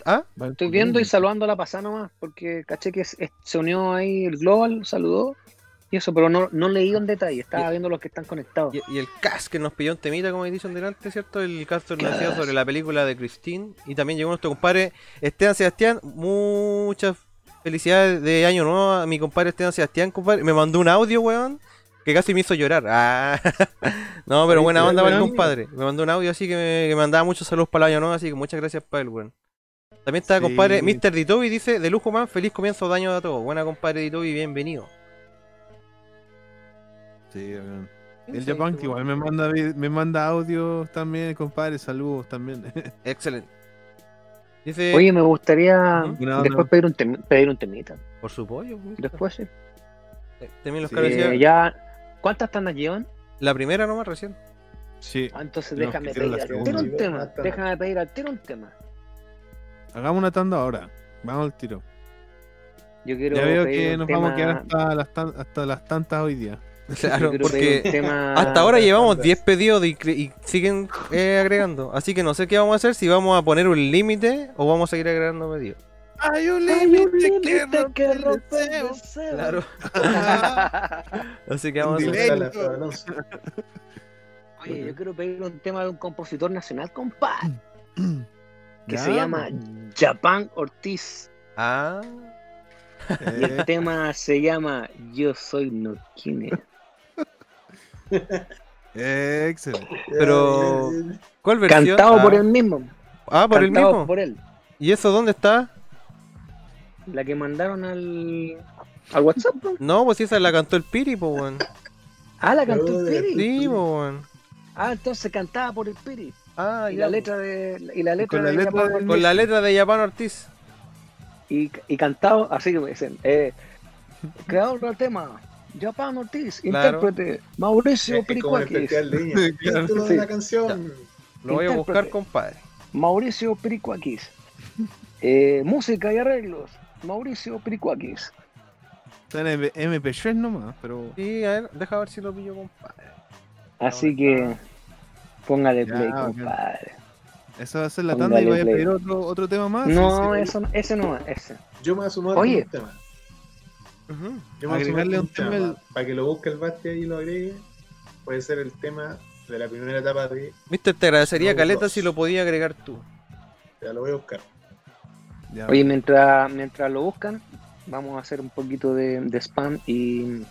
¿Ah? Estoy viendo y saludando a la pasada nomás, porque caché que se unió ahí el Global, saludó y eso, pero no, no leí en detalle, estaba Y- viendo los que están conectados. Y, y el cast que nos pilló un temita, como he dicho delante, ¿cierto? El cast decía sobre la película de Christine. Y también llegó nuestro compadre Esteban Sebastián. Muchas felicidades de año nuevo a mi compadre Esteban Sebastián, compadre. Me mandó un audio, weón. Que casi me hizo llorar. Ah. [laughs] no, pero buena onda para el compadre. Me mandó un audio así que me, que me mandaba muchos saludos para el año nuevo. Así que muchas gracias para él, weón. También está Sí. compadre Mr. Ditobi, dice, de lujo man, feliz comienzo de año a todos. Buena compadre Ditobi, bienvenido. Sí, weón. El Japan que igual me manda, me manda audios también, compadre, saludos también. [laughs] Excelente. Dice, Oye, me gustaría después pedir un, tem- pedir un temita. por su pollo. weón. Después sí. También los Sí. cabros Eh, ya, ¿cuántas tandas llevan? La primera nomás recién. Sí, Ah, entonces déjame pedir al segunda. tiro un tema. Déjame pedir al tiro un tema. hagamos una tanda ahora. Vamos al tiro. Yo quiero ya veo que nos tema- vamos a quedar hasta las, hasta las tantas hoy día. [laughs] Claro, porque tema- hasta ahora llevamos tantas. 10 pedidos y, siguen eh, agregando. Así que no sé qué vamos a hacer, si vamos a poner un límite o vamos a seguir agregando pedidos. Hay un límite que que rompe el deseo. deseo. Claro. [laughs] Así que vamos a hacer. la. [laughs] Oye, yo quiero pedir un tema de un compositor nacional, compadre, que se llama Japan Ortiz. Ah, Y el eh, tema se llama Yo soy Norquine. Excelente. [laughs] Pero- ¿cuál versión? Cantado ah, por él mismo. Ah, por el cantado mismo. por él. ¿Y eso dónde está? La que mandaron al, al WhatsApp. ¿no? No, pues esa la cantó el Piri, po, weón. Ah, la cantó el Brother. Piri. Sí, po, weón. Ah, entonces cantaba por el Piri. Ah, Y ya. la letra de y la letra con la de letra Ortiz. Con la letra de Japan Ortiz. y, y cantado así que me dicen eh, [laughs] creador del tema Japan Ortiz Claro. intérprete Mauricio el Pericuaquis. Claro. Título Sí. de la canción. Lo voy a buscar, compadre. Mauricio Pericuaquis [laughs] Eh, música y arreglos Mauricio Pericuaquis Está en MP3 nomás, pero. Sí, a ver, deja ver si lo pillo, compadre. Así que póngale Ya, play, compadre. Eso va a ser la tanda y voy a pedir otro, otro tema más. No, Sí, eso, ese no, ese. Yo me voy a sumar Oye. un tema. Yo a Agregarle un tema el- Para que lo busque el Basti ahí y lo agregue. Puede ser el tema de la primera etapa de. Mister, te agradecería caleta si lo podía agregar tú. Ya lo voy a buscar. Ya. Oye, mientras, mientras lo buscan, vamos a hacer un poquito de, de spam y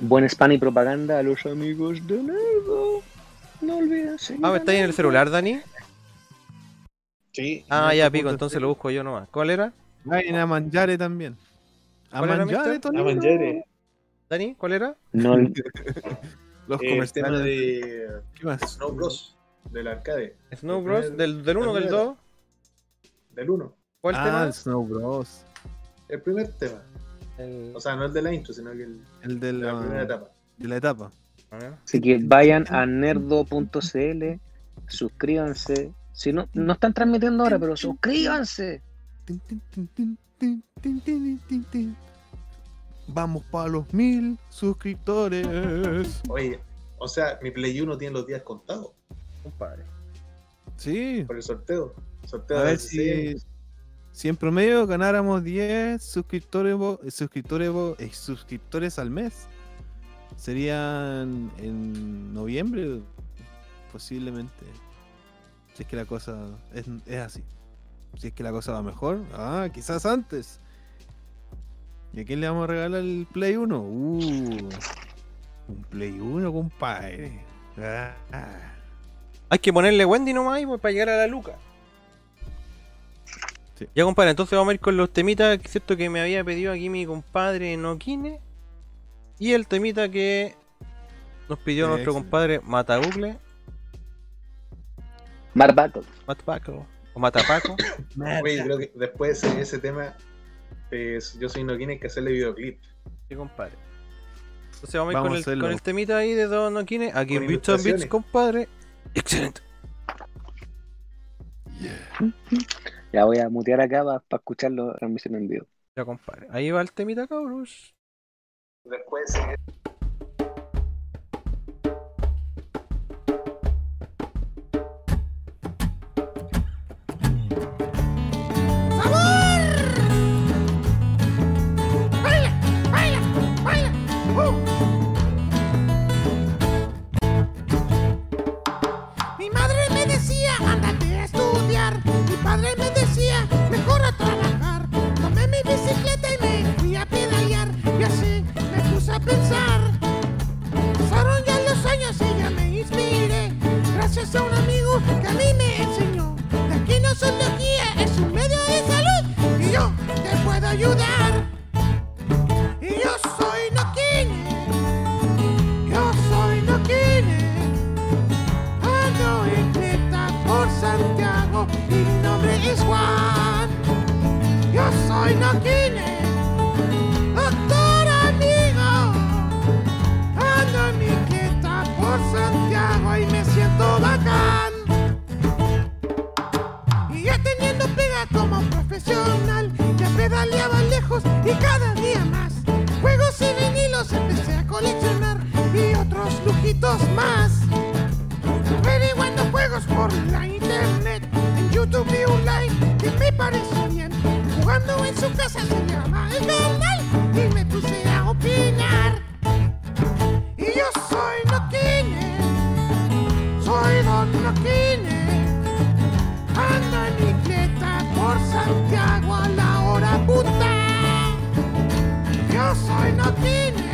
buen spam y propaganda a los amigos de Nerdo. No olviden seguir Ah, a ¿está ahí en el celular, Dani? Sí. Ah, ya, punto pico, entonces lo busco yo nomás. ¿Cuál era? Vayan a Manjare también. A Manjare. ¿Dani? ¿Cuál era? No, [laughs] Los Eh, tema comerciales. de ¿Qué más? Snow Bros. Del arcade. Snow Bros. ¿Del, del 1 o del primero. 2? Del 1. ¿Cuál ah, tema? el Snow Bros. El primer tema. El... O sea, no el de la intro, sino que el El de la la, primera etapa. de la etapa. a ver. Así que vayan a nerdo.cl, suscríbanse. Si no, no están transmitiendo ahora, pero suscríbanse. Tin, tin, tin, tin, tin, tin. Vamos para los mil suscriptores. Oye, o sea, mi Play 1 tiene los días contados Compadre. Sí. por el sorteo. Sorteo A ver si, si en promedio ganáramos 10 suscriptores, eh, suscriptores, eh, suscriptores al mes. Serían en noviembre, posiblemente. Si es que la cosa es, es así. Si es que la cosa va mejor, ah, quizás antes. ¿Y a quién le vamos a regalar el Play 1? Uh, un Play 1, compadre. Ah, ah. Hay que ponerle Wendy nomás ahí, pues, para llegar a la luca. Sí. Ya, compadre, entonces vamos a ir con los temitas, cierto que me había pedido aquí mi compadre Noquine. Y el temita que nos pidió nuestro Excelente. compadre Matabucle, Barbaco. Matapaco, o Matapaco. [coughs] Oye, creo que después de ese, ese tema, pues, yo soy no tiene que hacerle videoclip. Sí, compadre. Entonces vamos, a ir Vamos con el, con el temita ahí de Don Noquine, aquí en Beats and Beats, compadre. Excelente. Ya voy a mutear acá para escuchar la transmisión en vivo. Ya, compadre. Ahí va el temita, cabros. Después de padre me decía, mejor a trabajar. Tomé mi bicicleta y me fui a pedalear. Y así me puse a pensar. Pasaron ya los años y ya me inspiré. Gracias a un amigo que a mí me enseñó. La quinosología es un medio de salud. Y yo te puedo ayudar. Es Juan. Yo soy Noquine, doctor amigo. Ando en mi Creta por Santiago y me siento bacán. Y ya teniendo pega como profesional, ya pedaleaba lejos y cada día más. Juegos y vinilos empecé a coleccionar y otros lujitos más. Averiguando juegos por la internet YouTube vi un live que me pareció bien Jugando en su casa se llama el canal Y me puse a opinar. Y yo soy Noquine. Soy Don Noquine. Ando en mi creta por Santiago a la hora puta. Yo soy Noquine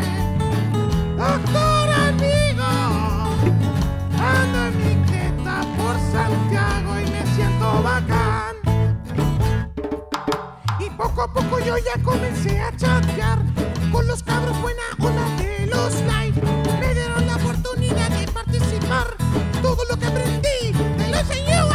Y poco a poco yo ya comencé a chatear con los cabros buena onda de los live. Me dieron la oportunidad de participar. Todo lo que aprendí te lo enseñó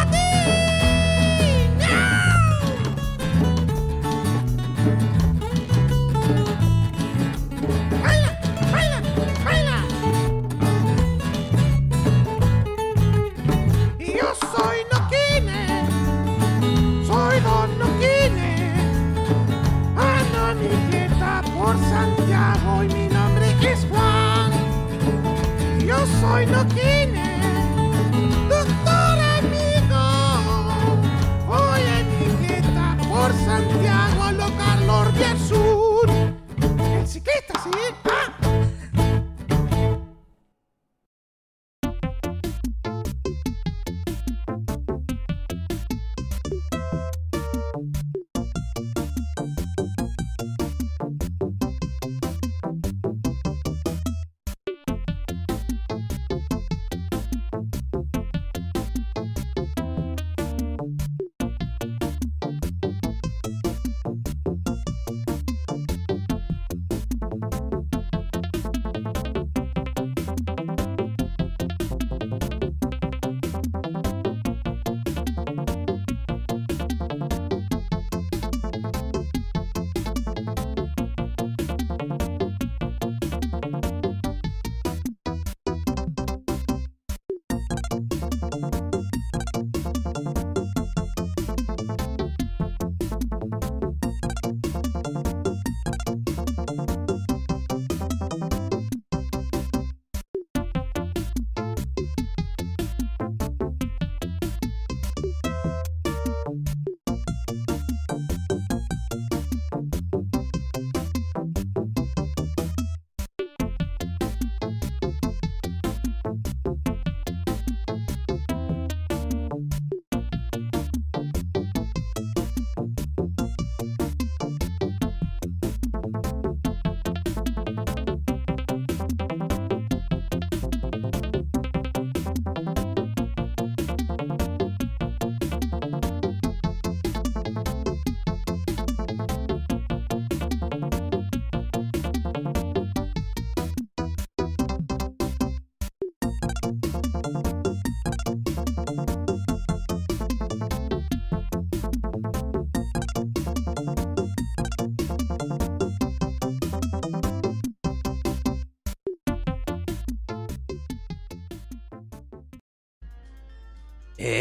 hoy no quiere. Doctor amigo, hoy en Niqueta por Santiago lo Carlos del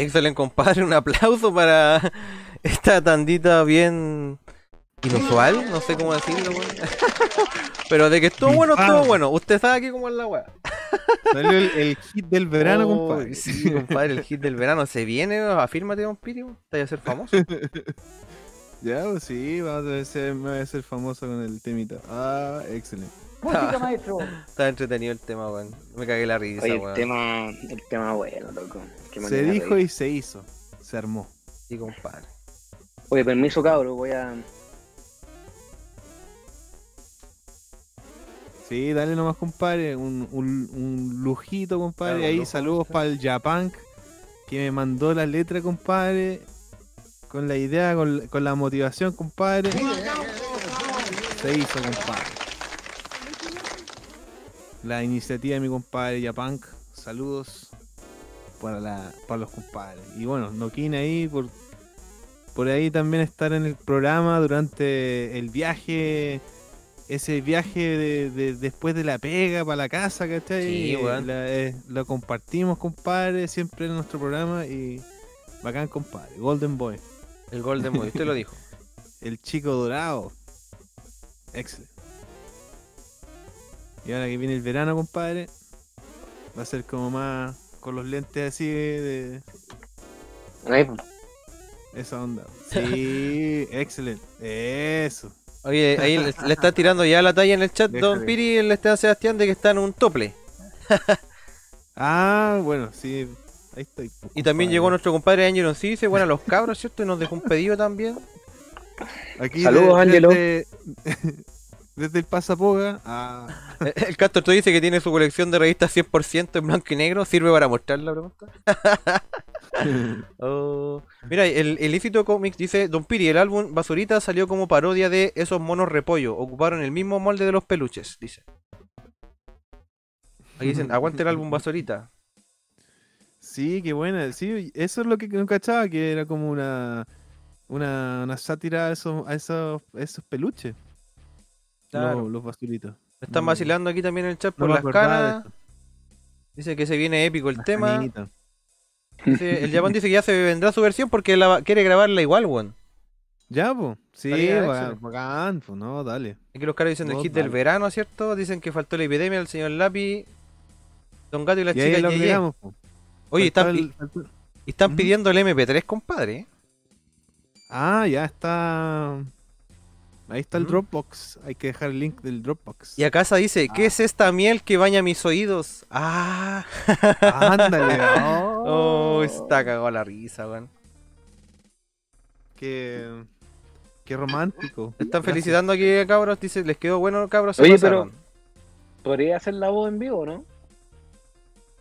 Excelente, compadre. Un aplauso para esta tandita bien inusual. No sé cómo decirlo, weón. [laughs] Pero de que estuvo bueno, estuvo bueno. Usted sabe aquí cómo es la weá. Salió el, el hit del verano, Oh, compadre. Sí, compadre, el hit del verano se viene. Afírmate, don Piri. Te vas a ser famoso. [laughs] Ya, pues sí, vamos a ser, me voy a ser famoso con el temita. Ah, excelente. Música, [laughs] maestro. Está entretenido el tema, weón. Me cagué la risa, Oye, el weón. tema, el tema bueno, loco. Qué Se dijo y se hizo. Se armó. Sí, compadre. Oye, permiso, cabro, voy a. Sí, dale nomás, compadre. Un, un, un lujito, compadre. Claro, Ahí lujo, saludos para el Japunk que me mandó la letra, compadre. Con la idea, con, con la motivación, compadre. Se hizo, compadre. La iniciativa de mi compadre Japunk. Saludos para, la, para los compadres. Y bueno, Noquín ahí por, por ahí también estar en el programa durante el viaje ese viaje de, de- después de la pega para la casa, ¿cachai? Sí, la- eh, lo compartimos, compadre, siempre en nuestro programa y bacán, compadre. Golden Boy. El Golden Boy, usted lo [laughs] dijo. El chico dorado. Excelente. Y ahora que viene el verano, compadre, va a ser como más con los lentes así de, esa onda. [laughs] Sí, excelente. Eso. Oye, ahí le, le está tirando ya la talla en el chat, Don. Piri y el Esteban Sebastián de que está en un tople. Ah, bueno, sí. Ahí estoy. pues, Y también llegó nuestro compadre Angelo sí, dice, bueno, los cabros, ¿cierto? Y nos dejó un pedido también. Aquí Saludos, Ángelo. Desde el Pasapoga a. [laughs] El- Castor tú dice que tiene su colección de revistas 100% en blanco y negro. ¿Sirve para mostrar la pregunta? [laughs] Oh, Mira, el el Ilícito Comics dice, Don Piri, el álbum Basurita salió como parodia de esos monos repollo. Ocuparon el mismo molde de los peluches, dice. Aquí dicen, [laughs] aguante el álbum Basurita. Sí, qué buena. Sí, eso es lo que no cachaba, que era como una. Una, una sátira a esos, a esos, a esos peluches. Claro. Los, los basuritos. Están vacilando aquí también en el chat por las canas. Dice que se viene épico el Las tema. Dice- el Japón dice que ya se vendrá su versión porque la quiere grabarla igual, weón. Ya, pues. Sí, bacán, pues no, dale. Aquí los caras dicen el hit del verano, ¿cierto? Dicen que faltó la epidemia del señor Lapi. Don Gato y la Y ahí lo po. Oye, están, el- están pidiendo el MP3, compadre. Ah, ya está. Ahí está el. Dropbox. Hay que dejar el link del Dropbox. Y acá se dice, ¿qué es esta miel que baña mis oídos? Ah, Ándale. [laughs] oh, oh, está cagado la risa, weón. Qué, qué romántico. Están felicitando aquí, cabros. Dice, les quedó bueno, cabros. Oye, pasaron". ¿Podría hacer la voz en vivo, no?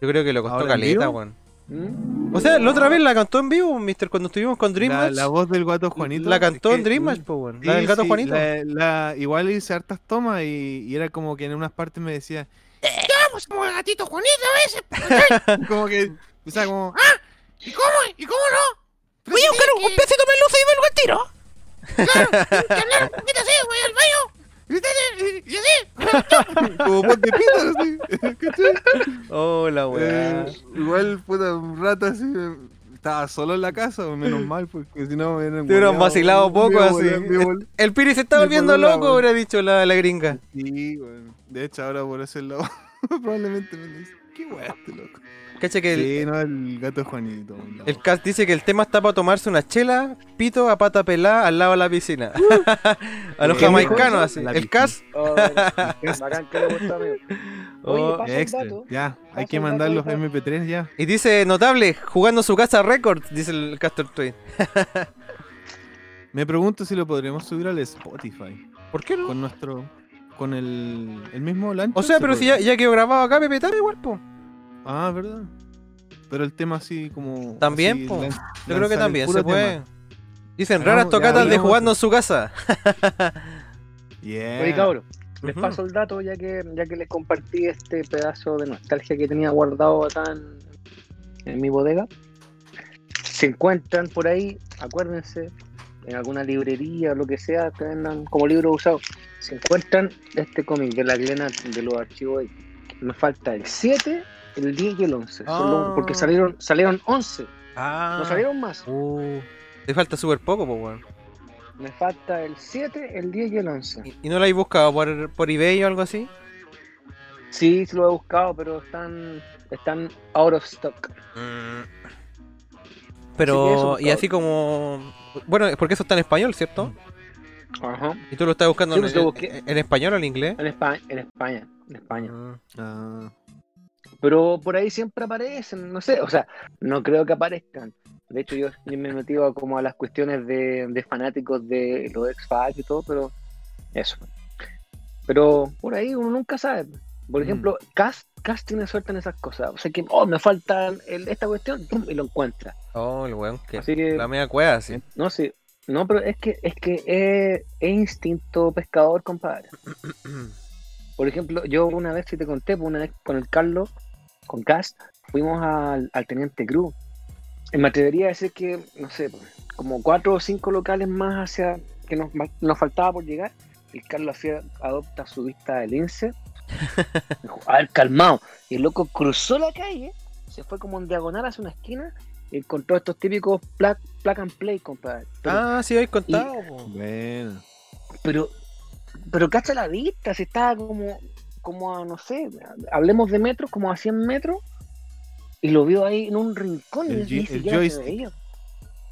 Yo creo que lo costó ¿Ahora en caleta, weón. ¿Mm? O sea, la otra vez la cantó en vivo, mister, cuando estuvimos con Dream La, voz del gato Juanito. La cantó es en que- Dream Match, po, weón. Sí, La del gato sí, Juanito. la- la- igual hice hartas tomas y, y era como que en unas partes me decía. Vamos como el gatito Juanito ese. [laughs] Como que. O sea, como. ¿Y cómo? ¿Y cómo no? Voy a buscar un pedacito de luz y vengo al tiro. Claro, que hablar un poquito así, voy al baño. Como ponte pito, así. ¿cachai? Hola, weón. Eh, igual, puta, un rato así. Estaba solo en la casa, menos mal, porque si no me hubieran Te hubieran vacilado poco así. El Piri se está volviendo la loco, weá. hubiera dicho la, la gringa. Sí, bueno. De hecho, ahora por ese lado, [laughs] probablemente me dice, qué weá este loco. Cacha que el, Sí, no, el gato Juanito. no. el Cas dice que el tema está para tomarse una chela, pito a pata pelada al lado de la piscina. [laughs] a los ¿Quién jamaicanos así. La El piscina. Cas. Oh, [laughs] Oh, pasa el Extra, dato. ya, hay que mandar dato, los hija. MP3 ya. Y dice notable, jugando su casa Records, dice el Castor Tweet. [laughs] Me pregunto si lo podremos subir al Spotify. ¿Por qué no? Con nuestro. Con el, el mismo lancho. O sea, se pero si ya, ya quedó grabado acá, Pepe igual, po. Ah, verdad. Pero el tema así como. También, así, po. Yo creo que también se puede. tema. Dicen raras tocatas de jugando en su casa. Yeah. Oye, cabros, les paso el dato ya que, ya que les compartí este pedazo de nostalgia que tenía guardado acá en, en mi bodega. Se encuentran por ahí, acuérdense, en alguna librería o lo que sea, que vendan como libro usado. Se encuentran este cómic de la Glena de los archivos. ahí. Me falta el 7, el 10 y el 11. Son los- Ah. porque salieron, salieron 11, Ah. no salieron más. Uh, te falta súper poco, po, weón. Me falta el 7, el 10 y el 11. ¿Y, y no lo habéis buscado por, por eBay o algo así? Sí, sí lo he buscado, pero están, están out of stock. Pero, Sí, eso, y así como. Bueno, es porque eso está en español, ¿cierto? Ajá. ¿Y tú lo estás buscando Sí, en, pues en- busqué. en español o en inglés? En España, en España, en España. Ah, Pero por ahí siempre aparecen, no sé, o sea, no creo que aparezcan. De hecho, yo, yo me metido como a las cuestiones de, de fanáticos de los X-Files y todo, pero eso. Pero por ahí uno nunca sabe. Por ejemplo, Cast, Cast tiene suerte en esas cosas. O sea que, oh, me falta el- esta cuestión, pum, y lo encuentra. Oh, el weón, que Así que, la media cueva, sí. no sé, no, pero es que es que es, es instinto pescador, compadre. [clears throat] Por ejemplo, yo una vez, si te conté, pues, una vez con el Carlos, con Cast, fuimos al, al Teniente Cruz. Y me atrevería a decir que, no sé, como cuatro o cinco locales más hacia que nos, nos faltaba por llegar. Y el Carlos hacía, adopta su vista del lince. [laughs] Dijo, a ver, calmado. Y el loco cruzó la calle, se fue como en diagonal hacia una esquina y encontró estos típicos plug, plug and play, compadre. Pero, Ah, sí, habéis contado. bueno. pero, pero cacha la vista, si estaba como, como a, no sé, hablemos de metros, como a 100 metros, y lo vio ahí en un rincón El y el joystick.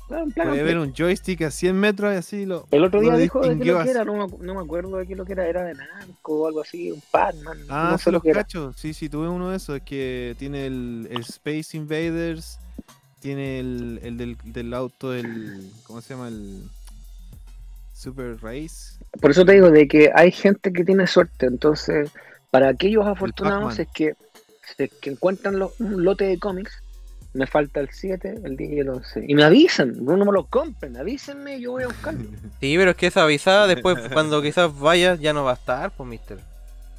Claro, en plan, Puede ver un joystick a 100 metros y así lo. El otro día dijo de qué lo que era, no me, no me acuerdo de qué lo que era, era de Namco o algo así, un Pac-Man, Ah, no sé lo los cachos. Sí, sí, tuve uno de esos. Es que tiene el, el Space Invaders. Tiene el, el del, del auto, el. ¿Cómo se llama? El. Super Race. Por eso te digo de que hay gente que tiene suerte. Entonces, para aquellos afortunados es que, es que encuentran lo- un lote de cómics, me falta el 7, el 10 y el 11. Y me avisan, no me lo compren, avísenme, yo voy a buscarlo. [laughs] Sí, pero es que esa avisada después, [laughs] cuando quizás vayas, ya no va a estar, pues, mister.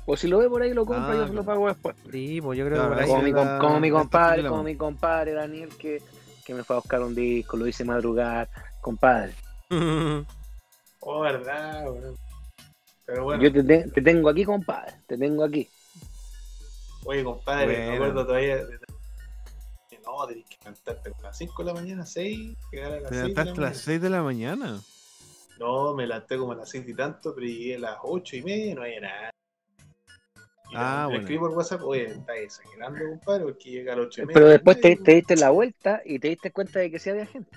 O si lo ve por ahí, lo compro Ah, yo se lo pago después. Sí, pues yo creo Claro, que por ahí. Como mi, la- como mi compadre, como mi compadre Daniel que, que me fue a buscar un disco, lo hice madrugar, compadre. [laughs] Oh, verdad, weón. Pero bueno, Yo te, te- te tengo aquí, compadre, te tengo aquí. oye, compadre, me Bueno. acuerdo todavía. de- No, tenés que levantarte a las 5 de la mañana, 6, llegar a las Te 6 de la levantaste a las 6 de la mañana. No, me levanté como a las 6 y tanto, pero llegué a las 8 y media y no había nada. Y Ah, le bueno. escribí por WhatsApp, oye, estás exagerando, compadre, porque llega a las 8 y media. Pero después te, media". te diste la vuelta y te diste cuenta de que sí había gente.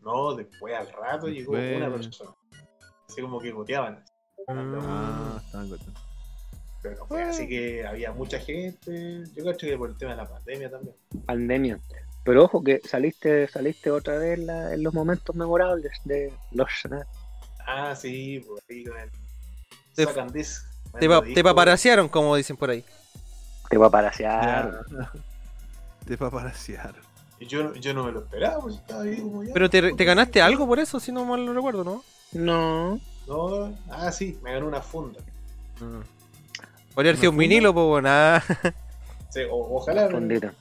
No, después al rato llegó una persona. Así como que goteaban. Ah, estaban. Pero no fue así que había mucha gente. Yo creo que por el tema de la pandemia también. Pandemia. Pero ojo que saliste, saliste otra vez en, la- en los momentos memorables de los. Ah, sí, por ahí con el. Te- Sacan disc. Te, pa- te paparasearon, como dicen por ahí. Te va a parasear. Ya. Te paparasearon. Y yo, yo no me lo esperaba, pues estaba ahí como ya. Pero te, te ganaste algo por eso, si no mal lo recuerdo, ¿no? No. No, ah, sí, me ganó una funda. Podría haber sido un vinilo, pues bueno. ah. [laughs] Sí, o- ojalá. pero- Fundita.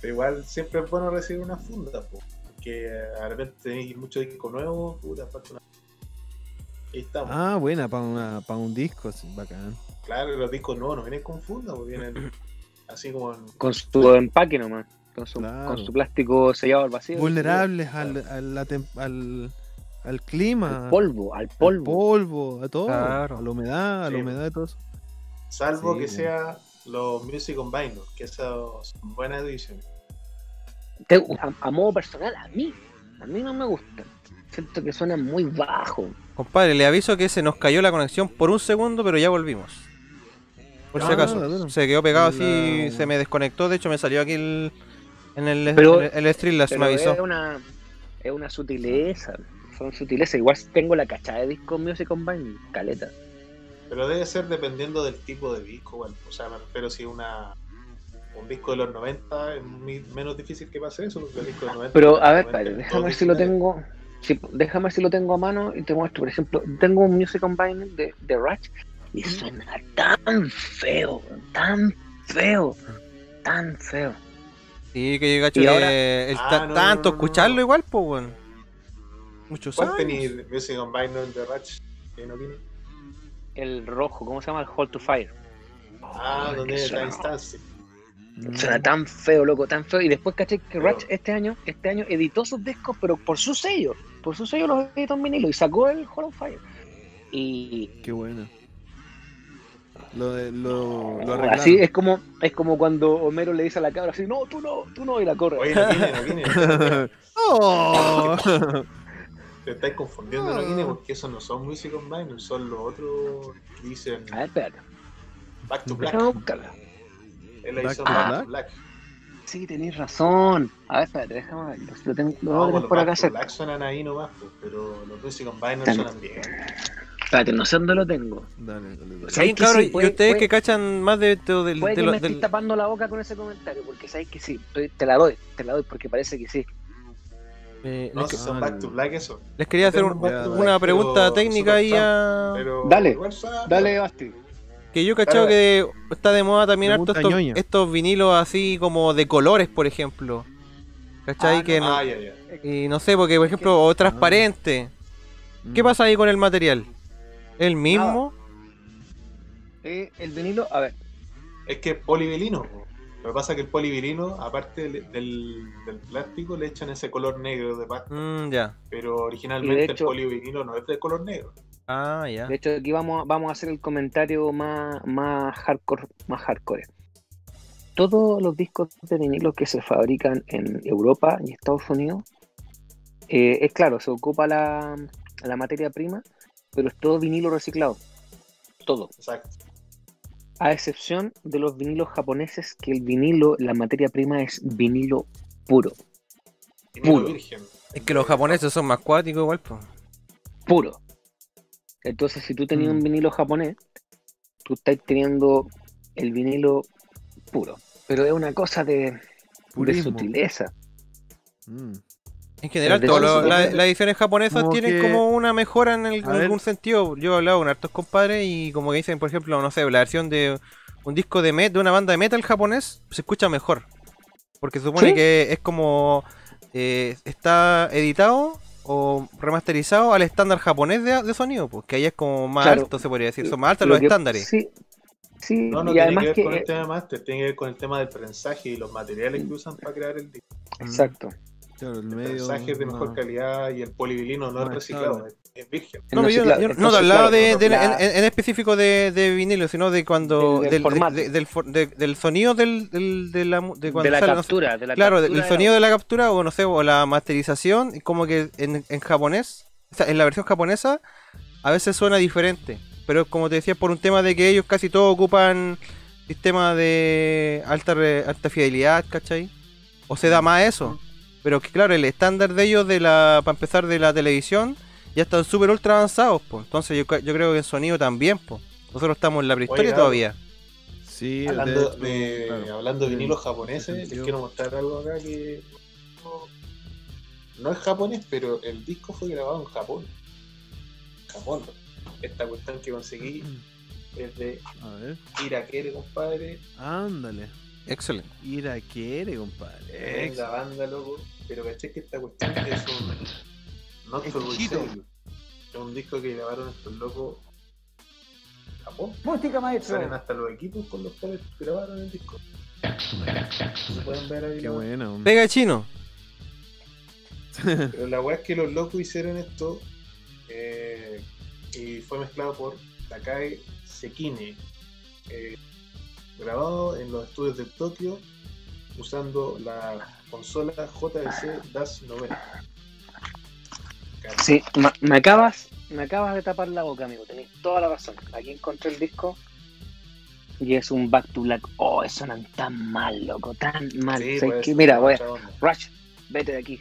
Pero igual siempre es bueno recibir una funda, pues. Porque de repente tenéis mucho disco nuevo, puta, falta una. Ahí estamos. Ah, buena, para para un disco, sí, bacán. Claro, los discos nuevos no vienen con funda, pues vienen [clears throat] así como en. Con su empaque nomás. Con su, Claro. con su plástico sellado al vacío. Vulnerables al, al, al clima. Al polvo, al al polvo. polvo, a todo. Claro. A la humedad, a la Sí. humedad y todo eso. Salvo Sí, que sea los Music on Vinyl, que esas son buenas ediciones. Te- a, a modo personal, a mí, a mí no me gustan. Siento que suenan muy bajo. Compadre, le aviso que se nos cayó la conexión por un segundo, pero ya volvimos. Por si Ah, acaso. Se quedó pegado así, La- se me desconectó. De hecho, me salió aquí el, en el, Pero- en el, el Pero me avisó. es una, es una sutileza. Son sutilezas. Igual tengo la cachada de disco Music Vinyl, caleta. Pero debe ser dependiendo del tipo de disco, bueno, o sea, me refiero si una un disco de los 90 es muy- menos difícil que pase eso, porque el disco de los 90 Pero a ver, los 90 padre, déjame ver si lo tengo. si- déjame ver si lo tengo a mano y te muestro. Por ejemplo, tengo un Music Vinyl de, de Ratch y suena tan feo, tan feo, tan feo. Sí, que yo que ahora- el Ah, no, tanto no, no, escucharlo no. igual, pues bueno. Muchos ¿Cuál años. tenéis Music on Vinyl de Ratch? ¿Que no tiene? El rojo, ¿cómo se llama? El Hold to Fire. Ah, donde está suena- Instancia. Suena tan feo, loco, tan feo. Y después caché que Ratch este año, este año editó sus discos, pero por su sello. Por su sello los editó en vinilo y sacó el Hold of Fire. Y Qué buena. Lo, de- lo, lo arreglaron. así es como, es como cuando Homero le dice a la cabra así, no, tú no, tú no, y la corre. Oye, no tiene, no. [laughs] Oh. [laughs] Te estáis confundiendo, no Ah. tiene, porque esos no son Music Vinyl, son los otros que dicen A ver, espérate. Back to Black. Buscarla. Es la Back to Black. Black. Sí, tenéis razón. A ver, espérate, déjame verlo. Lo tengo, lo No, tengo los por acá cerca. Black suenan ahí nomás, pues, pero los Music Tan- suenan bien. Espérate, no sé dónde lo tengo. Dale, dale, dale. ¿Sabes Sí, que cabrón, sí? y Puede- ustedes puede- que cachan más de, de- del- Puede de que lo- me del- estés tapando la boca con ese comentario, porque sabes que sí. Estoy- te la doy, te la doy, porque parece que sí. Eh, No, si que- son Ah, Back to Black eso. les quería hacer un- una Black, pregunta pero técnica ahí a... Pero Dale. Dale, Basti. Que yo cachado que está de moda también harto estos, estos vinilos así como de colores, por ejemplo. ¿Cachai? Ah, que no- Ah, y no sé, porque por ejemplo, o transparente. ¿Qué Mm. pasa ahí con el material? ¿El mismo? Eh, el vinilo, a ver, Es que es polivilino. Lo que pasa es que el polivilino, aparte del, del, del plástico, le echan ese color negro de pasta. Mm, ya. Pero originalmente hecho- el polivinilo no es de color negro. Ah, ya. de hecho aquí vamos, a- vamos a hacer el comentario más, más hardcore, más hardcore. Todos los discos de vinilo que se fabrican en Europa y Estados Unidos, eh, es claro, se ocupa la, la materia prima, pero es todo vinilo reciclado. Todo. Exacto. A excepción de los vinilos japoneses, que el vinilo, la materia prima es vinilo puro. Vinilo Puro. virgen. Es que los japoneses son más cuáticos igual, pues. puro. Entonces, si tú tenías Mm. un vinilo japonés, tú estás teniendo el vinilo puro. Pero es una cosa de, de sutileza. Mm. En general, todas la- las ediciones japonesas Como tienen que- como una mejora en, el- en algún sentido. Yo he hablado con hartos compadres y como que dicen, por ejemplo, no sé, la versión de un disco de met de una banda de metal japonés se escucha mejor. Porque se supone ¿Sí? que es como eh, está editado o remasterizado al estándar japonés de, de sonido, pues que ahí es como más Claro. alto, se podría decir. Son más altos Lo los que- estándares. Sí, sí No, no y tiene además que ver que... con el tema de máster, tiene que ver con el tema del prensaje y los materiales que usan para crear el disco. Exacto. Claro, el El medio. mensaje es de mejor no. calidad y el polivinilo no es reciclado, es, es virgen. No, No, yo, yo no te hablaba de, en, en específico de, de vinilo, sino de cuando. Del- del del, formato. de- del, for- de- del sonido del, del- de la, mu- de cuando de la sale, no sé, captura, de la Claro, captura el sonido de la captura o no sé, o la masterización, como que en, en japonés, o sea, en la versión japonesa, a veces suena diferente. Pero como te decía, por un tema de que ellos casi todos ocupan sistema de alta, re- alta fidelidad, ¿cachai? O se da más eso. Pero que claro, el estándar de ellos, de la para empezar, de la televisión, ya están súper ultra avanzados, pues. Entonces yo, creo que en sonido también, pues. Nosotros estamos en la prehistoria Oiga, todavía. Sí, Hablando de, claro. hablando de vinilos ese japoneses, les quiero mostrar algo acá que no, no es japonés, pero el disco fue grabado en Japón. Japón. Esta cuestión que conseguí es de Irakere, compadre. ándale. Excelente. Ir a quiere, compadre. Tremenda banda, loco. Pero caché que esta cuestión es un. Reserve. Es un disco que grabaron estos locos en Japón. Música, maestro. Salen hasta los equipos con los cuales grabaron el disco. Se pueden ver ahí Qué la- bueno. Pega chino. [laughs] Pero la weá es que los locos hicieron esto eh, y fue mezclado por Takai Sekine, eh, grabado en los estudios de Tokio usando la consola JVC DAS 90. Sí, me acabas, me acabas de tapar la boca, amigo. Tenéis toda la razón. Aquí encontré el disco y es un Back to Black. Oh, suenan tan mal, loco, tan mal. Sí, ¿Sabes pues? Mira, voy a... Rush, vete de aquí.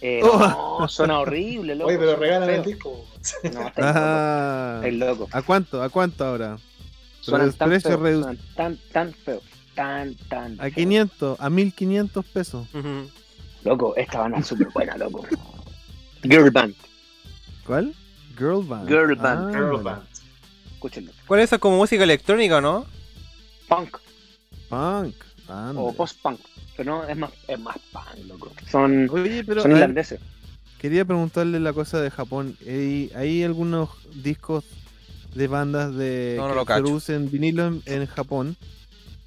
Eh, Oh. no, suena horrible, loco. Oye, pero regalan el disco. No, está Ah, loco. Loco. ¿A cuánto? ¿A cuánto ahora? Suenan tan precio feos, suenan tan, tan feo. Tan, tan A feo. 500, a 1500 pesos. Loco, esta banda es súper buena, loco. Girl Band, ¿Cuál? Girl Band. Girl Band. Ah, Girl. Band. escúchenlo. ¿Cuál es esa como música electrónica, no? Punk Punk. o post-punk. Pero no, es más, es más punk, loco. Son, Oye, pero son irlandeses. quería preguntarle la cosa de Japón. ¿Hay, hay algunos discos de bandas de No, no que producen vinilo en, en Japón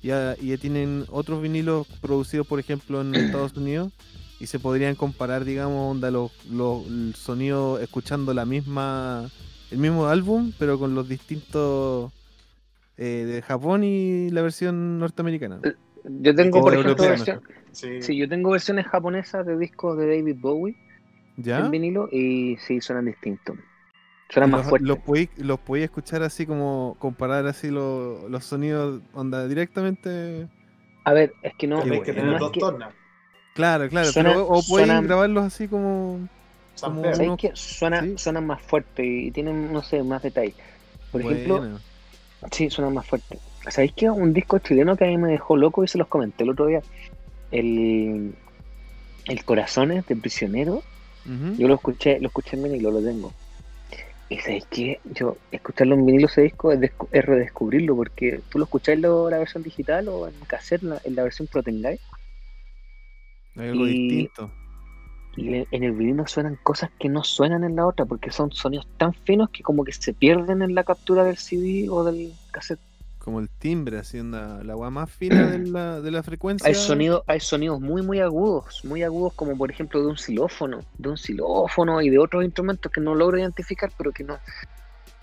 y, y tienen otros vinilos producidos, por ejemplo, en [clears throat] Estados Unidos? Y se podrían comparar, digamos, onda, los, los, el sonido escuchando la misma, el mismo álbum, pero con los distintos eh, de Japón y la versión norteamericana. Yo tengo, por ejemplo, versión- Sí. sí, yo tengo versiones japonesas de discos de David Bowie ¿Ya? en vinilo y sí, suenan distintos. Suenan Y más los, fuertes. los podéis, los podéis escuchar así como comparar así lo- los sonidos onda directamente A ver, es que no, Tenéis que tener dos que- tornas. claro claro Suena- pero, o podéis suena- grabarlos así como Como feos. ¿sabéis uno- qué? Suena, sí. suenan más fuertes y tienen, no sé, más detalles. Por ejemplo, sí, suenan más fuertes. ¿Sabéis qué? Un disco chileno que a mí me dejó loco y se los comenté el otro día. El, el Corazones de Prisionero. Yo lo escuché, lo escuché en vinilo, lo tengo. Y sabéis qué? Yo, escucharlo en vinilo ese disco es, es redescubrirlo, porque tú lo escuchás en la, versión digital o en cassette, en la, en la versión Protengai, Hay algo y- distinto y en el vinilo suenan cosas que no suenan en la otra, porque son sonidos tan finos que como que se pierden en la captura del CD o del cassette. Como el timbre así onda, la agua más fina de la, de la frecuencia Hay sonido, hay sonidos muy muy agudos, muy agudos como por ejemplo de un xilófono, de un xilófono y de otros instrumentos que no logro identificar, pero que no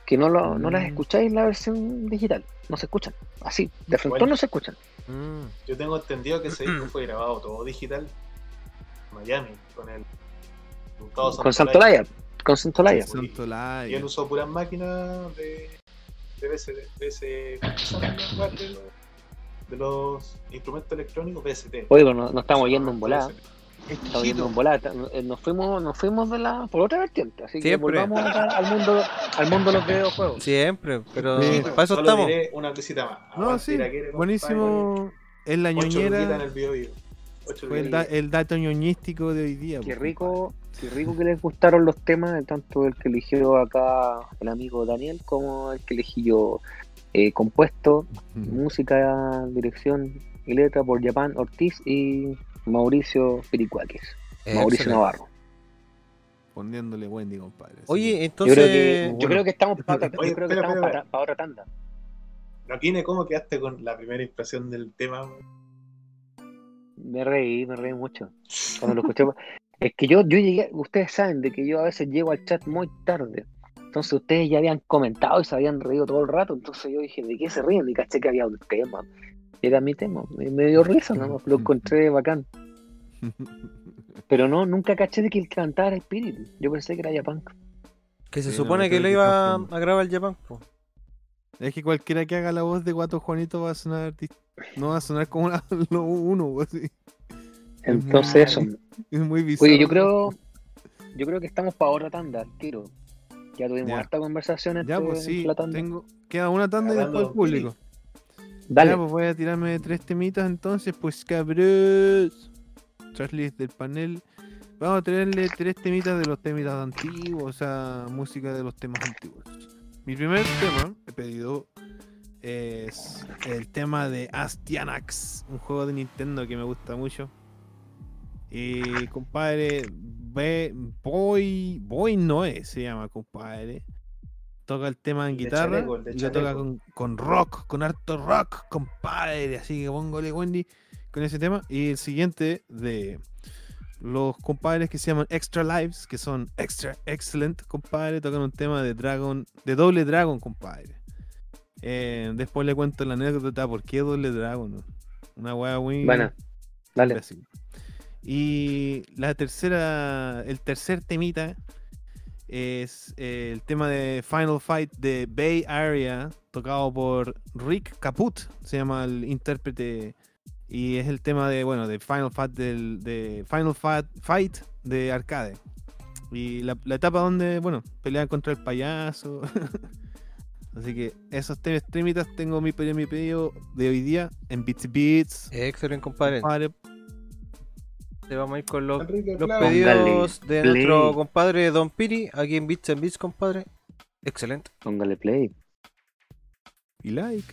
que no, lo, no las Mm. escucháis en la versión digital, no se escuchan, así, de frente Bueno. no se escuchan. Mm. Yo tengo entendido que ese disco [clears throat] fue grabado todo digital. Miami, con el Con Santolaya. Santolaya, con Santolaya. Y él usó puras máquinas de, de, BCD, de ese, ¿cómo se llaman las weas de, los, instrumentos electrónicos BST. Oye, pero no, no estamos yendo en volada. BST. Estamos yendo en volada. Eh, Nos fuimos, nos fuimos de la, por otra vertiente, así que Siempre. volvamos acá al mundo, al mundo de los videojuegos. Siempre, pero Sí. para eso Solo estamos. diré una cosita más. no sí buenísimo es la luquitas en ñoñera el Bio Bio. Fue el, da- el dato ñoñístico de hoy día Qué pues, rico, qué rico que les gustaron los temas, tanto el que eligió acá el amigo Daniel como el que elegí yo eh, compuesto, compadre. música, dirección y letra por Japan Ortiz y Mauricio Piricuaques, Mauricio Excelente. Navarro. poniéndole Wendy compadre Oye, entonces. yo creo que, yo bueno. creo que estamos yo creo que para otra tanda. Joaquín, ¿cómo quedaste con la primera impresión del tema? Me reí, me reí mucho. Cuando lo escuché, [laughs] Es que yo, yo llegué, ustedes saben de que yo a veces llego al chat muy tarde. Entonces ustedes ya habían comentado y se habían reído todo el rato. Entonces yo dije, ¿de qué se ríen? Y caché que había un tema. Era mi tema. Me, me dio risa, ¿no? Lo encontré bacán. [laughs] Pero no, nunca caché de que el cantaba era Espíritu. Yo pensé que era Japan. Que se Sí, supone no, que lo iba a grabar el Japan. po. Es que cualquiera que haga la voz de Guato Juanito va a sonar. No va a sonar como la- [laughs] lo uno, así. Entonces muy- eso. Es muy bizarro. Oye, yo creo, yo creo que estamos para otra tanda, tiro. Ya tuvimos Ya. harta conversación Ya, entre- pues sí, entre la tanda. tengo, queda una tanda y después el público. Dale. Ya, pues voy a tirarme tres temitas entonces, pues cabros. Trashlist del panel. Vamos a traerle tres temitas de los temitas antiguos, o sea, música de los temas antiguos. Mi primer tema he pedido es el tema de Astyanax, un juego de Nintendo que me gusta mucho. Y compadre, ve, Boy, Boy Noé se llama, compadre. Toca el tema en guitarra chaleco, y lo toca con, con rock, con harto rock, compadre. Así que póngale Wendy con ese tema. Y el siguiente de los compadres que se llaman Extra Lives, que son Extra Excellent, compadre, tocan un tema de Dragon, de Doble Dragon, compadre. Eh, después le cuento la anécdota por qué Doble Dragon. Una wea muy. Bueno, dale. Y la tercera, el tercer temita es eh, el tema de Final Fight de Bay Area, tocado por Rick Caput, se llama el intérprete, y es el tema de, bueno, de Final Fight del, de Final Fight, Fight de arcade. Y la, la etapa donde, bueno, pelean contra el payaso. [laughs] Así que esos tres temitas tengo mi, pedido- mi pedido de hoy día en Beats Beats. Excelente, compadre. Compadre, Te vamos a ir con los, Enrique los pedidos de play. nuestro compadre Don Piri, aquí en Beats and Beats, compadre. Excelente. Póngale play. y like.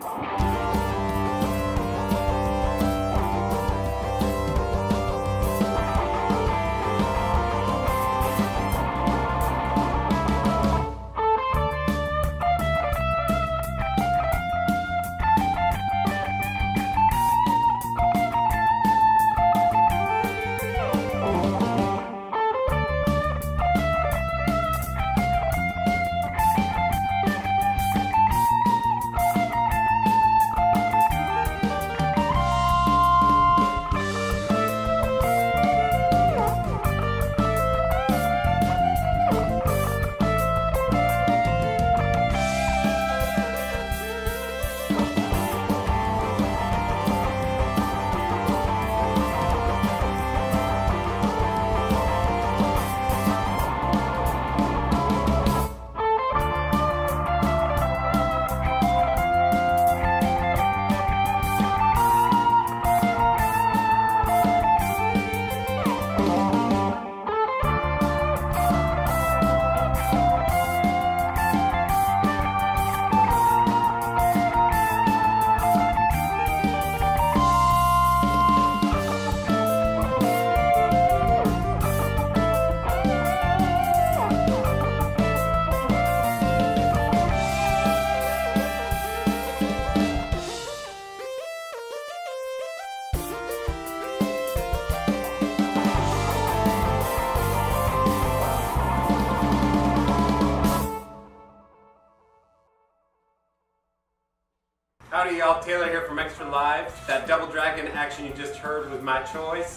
Bye. Taylor here from Extra Live. That Double Dragon action you just heard was my choice,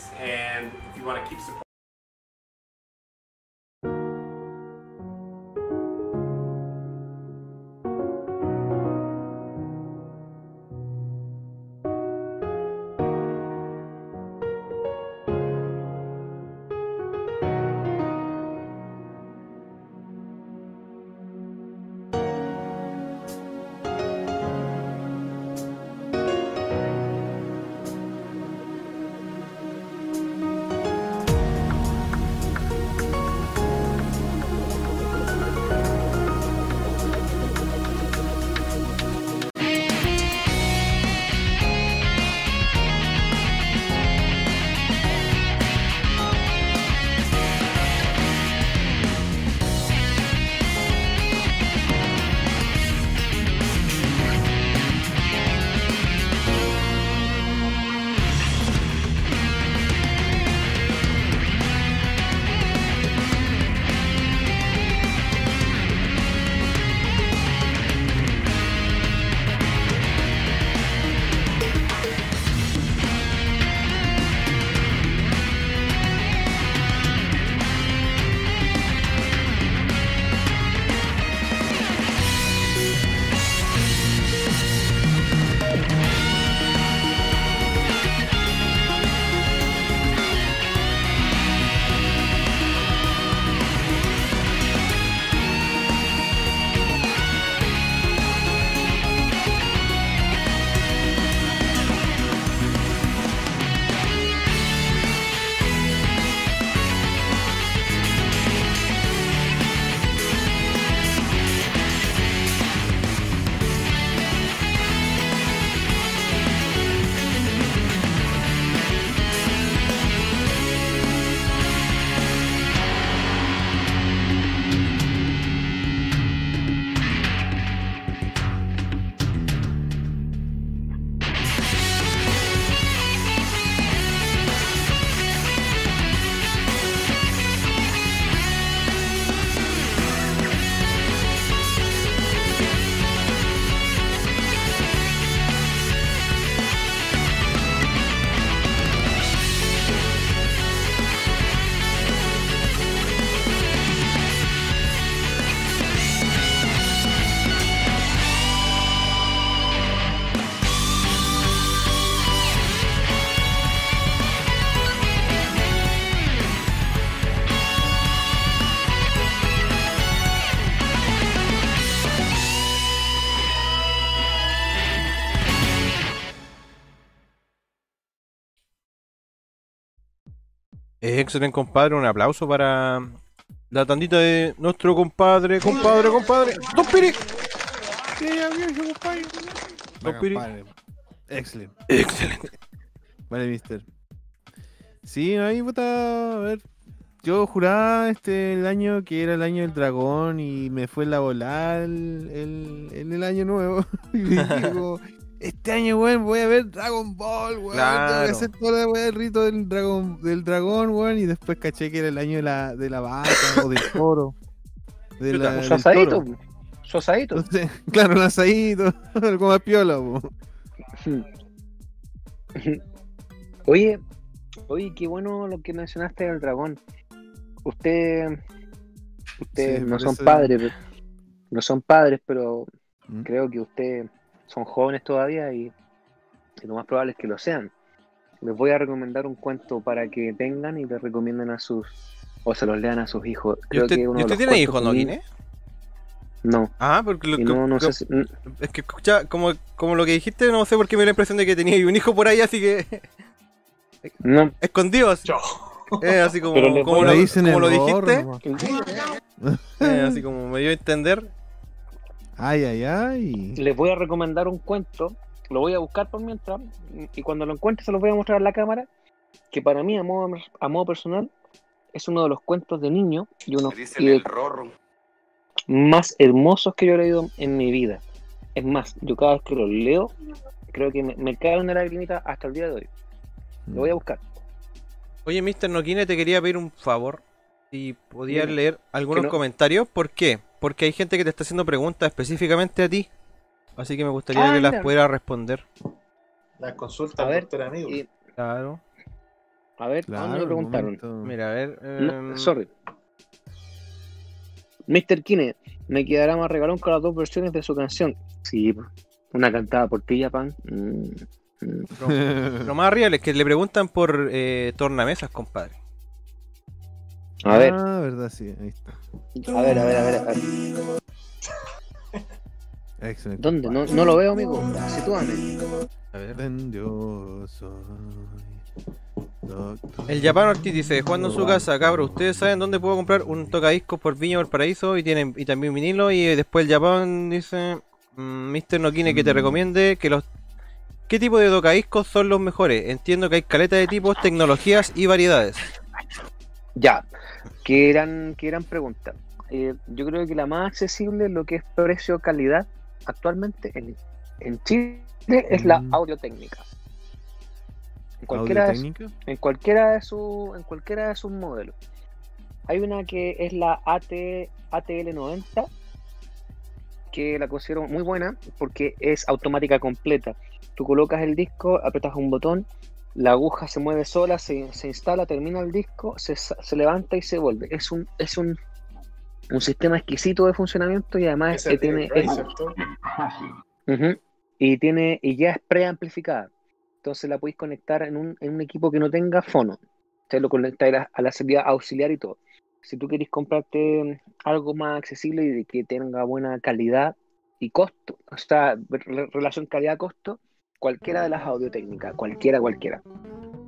Excelente, compadre. Un aplauso para la tandita de nuestro compadre, compadre, compadre. Don Piri. La Don Piri. campana. Excelente. Excelente. Vale, mister. Sí, ahí puta, a ver. Yo juraba este el año que era el año del dragón y me fue la volada el, el- en el año nuevo. [laughs] y digo, este año, weón, voy a ver Dragon Ball, weón. Tengo Claro. que hacer toda la del rito del dragón, del dragón, weón. Y después caché que era el año de la, de la vaca o del toro. De la, del Sosadito, toro. sosadito. Entonces, [laughs] claro, un asadito, [laughs] algo más piola. [laughs] Oye, oye, qué bueno lo que mencionaste del dragón. Usted, ustedes Sí, no son padres, pero- no son padres, pero ¿Mm? creo que ustedes son jóvenes todavía y, y lo más probable es que lo sean. Les voy a recomendar un cuento para que tengan y les recomienden a sus o se los lean a sus hijos. ¿Y Creo usted, que uno y usted tiene hijos, no, Guine? No. Ah, porque lo Y que- no, no sé lo- si- es que escucha, como, como lo que dijiste, no sé por qué me da la impresión de que tenía un hijo por ahí, así que. No. [laughs] Escondidos. [laughs] Eh, así como, como lo, como lo dijiste. [laughs] eh, así como me dio a entender. Ay, ay, ay. les voy a recomendar un cuento, lo voy a buscar por mientras, y cuando lo encuentre se los voy a mostrar a la cámara, que para mí, a modo, a modo personal, es uno de los cuentos de niño y uno y de- más hermosos que yo he leído en mi vida. Es más, yo cada vez que lo leo, creo que me, me cae una lagrimita hasta el día de hoy. Lo voy a buscar. Oye, Mr. Noquine, te quería pedir un favor. Si podías leer algunos no- comentarios. ¿Por qué? Porque hay gente que te está haciendo preguntas específicamente a ti. Así que me gustaría Ah, que las pudiera responder. Las consultas A ver, doctor amigo. y- Claro. a ver, ¿a dónde me preguntaron? Mira, a ver. No, em, sorry. Mr. Kine, me quedará más regalón con las dos versiones de su canción. Sí, una cantada por ti, Japan. Mm, mm. Lo, lo más real es que le preguntan por eh, tornamesas, compadre. A ver, Ah, verdad, sí, ahí está. a ver, a ver, a ver. a ver. Excelente. ¿Dónde? No, no lo veo, amigo. Sitúame. A ver. Doctor. El Japan Ortiz dice, jugando en su casa, cabros, ¿ustedes saben dónde puedo comprar un tocadiscos por Viña Valparaíso y tienen y también vinilo? Y después el Japan dice, mm, Mr. Noquine que te Mm. recomiende que los... ¿Qué tipo de tocadiscos son los mejores? Entiendo que hay caleta de tipos, tecnologías y variedades. Ya, qué gran, qué gran pregunta. Eh, yo creo que la más accesible, lo que es precio-calidad, actualmente en, en Chile es la Mm. audio técnica. En cualquiera, de, ¿Audio-técnica? en cualquiera de su, en cualquiera de sus modelos. Hay una que es la AT, ATL90, que la considero muy buena porque es automática completa. Tú colocas el disco, apretas un botón, la aguja se mueve sola, se, se instala, termina el disco, se, se levanta y se vuelve. Es un, es un, un sistema exquisito de funcionamiento y además Ese que tiene, es- y tiene y ya es preamplificada. Entonces la podéis conectar en un, en un equipo que no tenga fono. Ustedes lo conectáis a la, a la salida auxiliar y todo. Si tú queréis comprarte algo más accesible y de que tenga buena calidad y costo, o sea, re- relación calidad-costo, cualquiera de las audiotécnicas, cualquiera, cualquiera.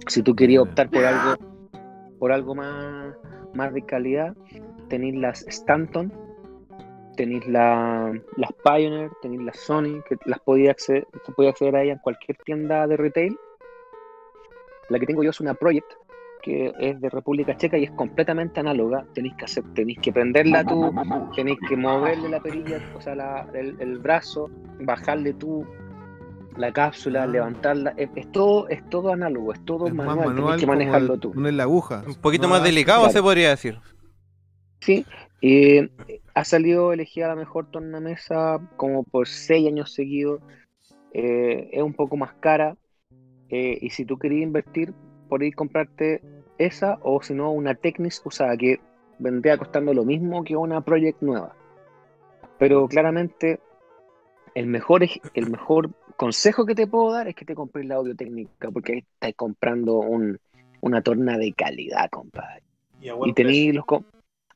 Si tú querías optar por algo, [laughs] por algo más, más de calidad, tenéis las Stanton, tenéis la, las Pioneer, tenéis las Sony, que las podía acceder, se podía acceder a ellas en cualquier tienda de retail. La que tengo yo es una Project, que es de República Checa y es completamente análoga. Tenéis que hacer, tenéis que prenderla tú, tenéis que moverle la perilla, o sea, la- el, el brazo, bajarle tú la cápsula, levantarla. Es, es todo, es todo análogo, es todo Es manual, manual tenéis que manejarlo el- tú. poner la aguja. Un poquito No más delicado claro. se podría decir. Sí, eh, ha salido elegida la mejor tornamesa como por seis años seguidos. Eh, es un poco más cara. eh, y si tú querías invertir, por ir comprarte esa o si no una Technics usada que vendría costando lo mismo que una Project nueva. Pero claramente el mejor, ej- el mejor consejo que te puedo dar es que te compres la audio técnica porque ahí estás comprando un, una torna de calidad, compadre Y a buen y tenéis precio. los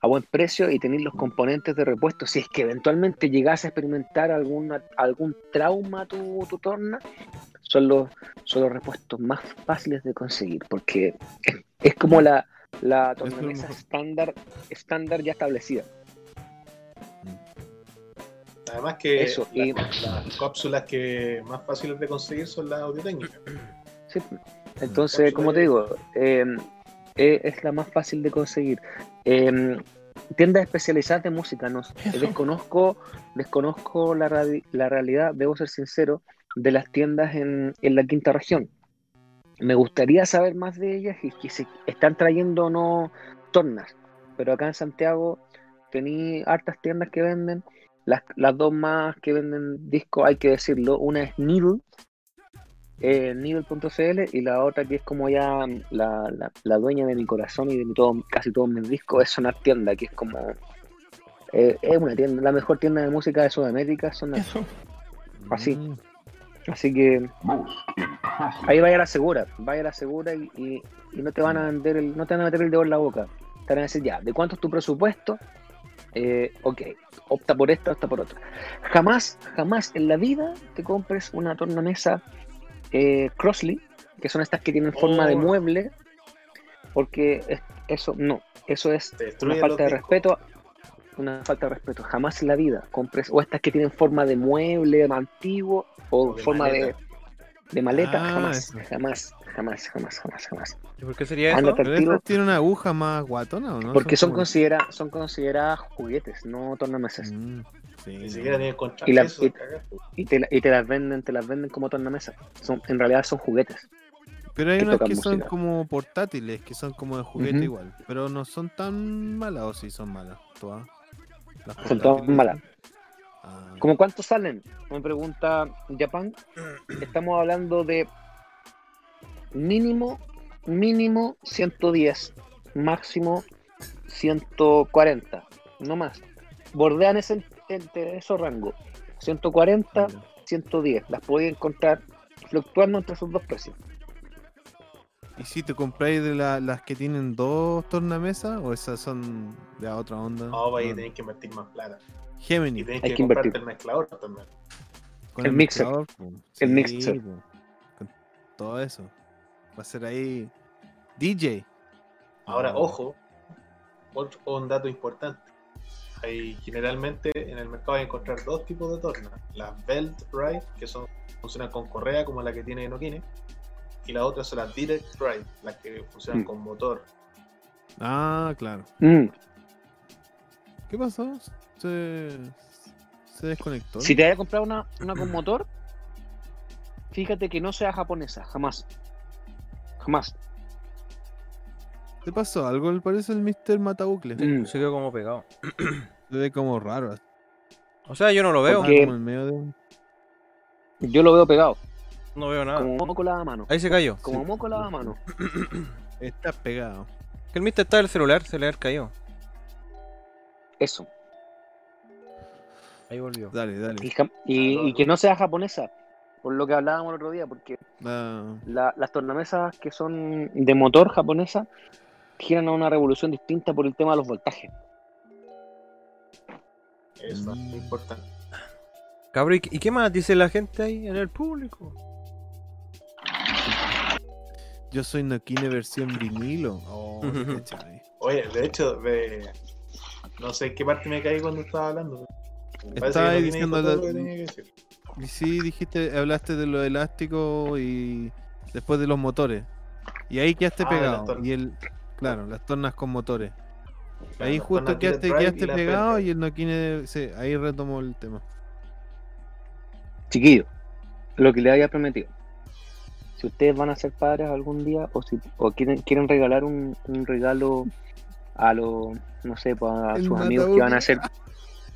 a buen precio y tenéis los componentes de repuesto. Si es que eventualmente llegase a experimentar alguna, algún trauma tu, tu torna, son los, son los repuestos más fáciles de conseguir, porque es, es como la, la tornamesa estándar, estándar ya establecida. Además que Eso, la- y- las cápsulas que más fáciles de conseguir son las audio técnicas. Sí. Entonces, como te digo, eh, eh, es la más fácil de conseguir. Eh, tiendas especializadas de música, no desconozco, desconozco la, la realidad, debo ser sincero, de las tiendas en, en la quinta región. Me gustaría saber más de ellas y que se están trayendo o no tornas. Pero acá en Santiago tení hartas tiendas que venden. Las, las dos más que venden discos, hay que decirlo. Una es Needle, eh, Needle.cl y la otra que es como ya la, la- la dueña de mi corazón y de mi todo, casi todos mis discos es Sonar Tienda, que es como eh, es una tienda, la mejor tienda de música de Sudamérica, Sonar. Así. Mm. Así que ahí vaya a la segura, vaya a la segura y, y- y no te van a vender el, no te van a meter el dedo en la boca. Te van a decir ya, ¿de cuánto es tu presupuesto? Eh, ok, opta por esta, opta por otra. Jamás, jamás en la vida te compres una tornamesa eh, Crossley, que son estas que tienen forma de Oh. mueble, porque es- eso no, eso es una falta de respeto, una falta de respeto. Jamás en la vida compres o estas que tienen forma de mueble antiguo o, O de forma maleta. de maleta, Ah, jamás, jamás, jamás, jamás, jamás, jamás. ¿Y por qué sería Anda eso? Tiene una aguja más guatona, ¿o no? porque son, como- considera, son consideradas juguetes, no tornamesas. Mm, sí, Ni siquiera tienen Y, la- y- y te, y te las venden, te las venden como tornamesa. Son, en realidad son juguetes. Pero hay que unas que son como portátiles, que son como de juguete igual. Pero no son tan malas, o sí son malas. Todas. Las Son todas malas. ¿Cómo cuántos salen? Me pregunta Japan. Estamos hablando de mínimo, mínimo 110, máximo 140, no más. Bordean ese, entre esos rangos. 140, 110. Las podéis encontrar fluctuando entre esos dos precios. ¿Y si te compráis de la- las que tienen dos tornamesas o esas son de a otra onda? No, vaya, No. tenés que invertir más plata. Gemini. Y tenés Hay que, que comprarte invertir. el mezclador también. Con el mixer. mezclador, po. El mixer. Con todo eso. Va a ser ahí DJ. Ahora, ojo, otro, un dato importante. Hay generalmente en el mercado hay que encontrar dos tipos de tornas. Las Belt Ride, que son funcionan con correa como la que tiene Nokine, y las otras son las Direct Ride, las que funcionan Mm. con motor. Ah, claro. Mm. ¿Qué pasó? Se, se desconectó. Si te vayas a comprar una, una con motor, fíjate que no sea japonesa, jamás. Jamás. ¿Qué pasó? Algo le parece el Mr. Matabucle. Mm. Se quedó como pegado. Se ve como raro. O sea, yo no lo veo. Porque- Como en medio de un- Yo lo veo pegado, No veo nada. como moco lava mano. Ahí se cayó. Como moco lava mano. Está pegado. Que el mister está del celular, se le ha caído. Eso. Ahí volvió. Dale, dale. y- y que no sea japonesa, por lo que hablábamos el otro día, porque Ah, la- las tornamesas que son de motor japonesa giran a una revolución distinta por el tema de los voltajes. Eso Mm. es importante. Cabrón, ¿y qué- ¿y qué más dice la gente ahí en el público? yo soy Nokine versión vinilo. [laughs] Oh. [laughs] Oye, de hecho, de... no sé en qué parte me caí cuando estaba hablando. Estaba que ahí diciendo la- que tenía que decir. Y sí, dijiste, hablaste de lo elástico y después de los motores. Y ahí quedaste Ah, pegado. Y el, claro, las tornas con motores. Claro, ahí justo quedaste, quedaste y pegado y el Nokine, sí, ahí retomó el tema. Chiquillo, lo que le había prometido. Si ustedes van a ser padres algún día o si o quieren, quieren regalar un, un regalo a los, no sé, pues, a sus amigos que van a ser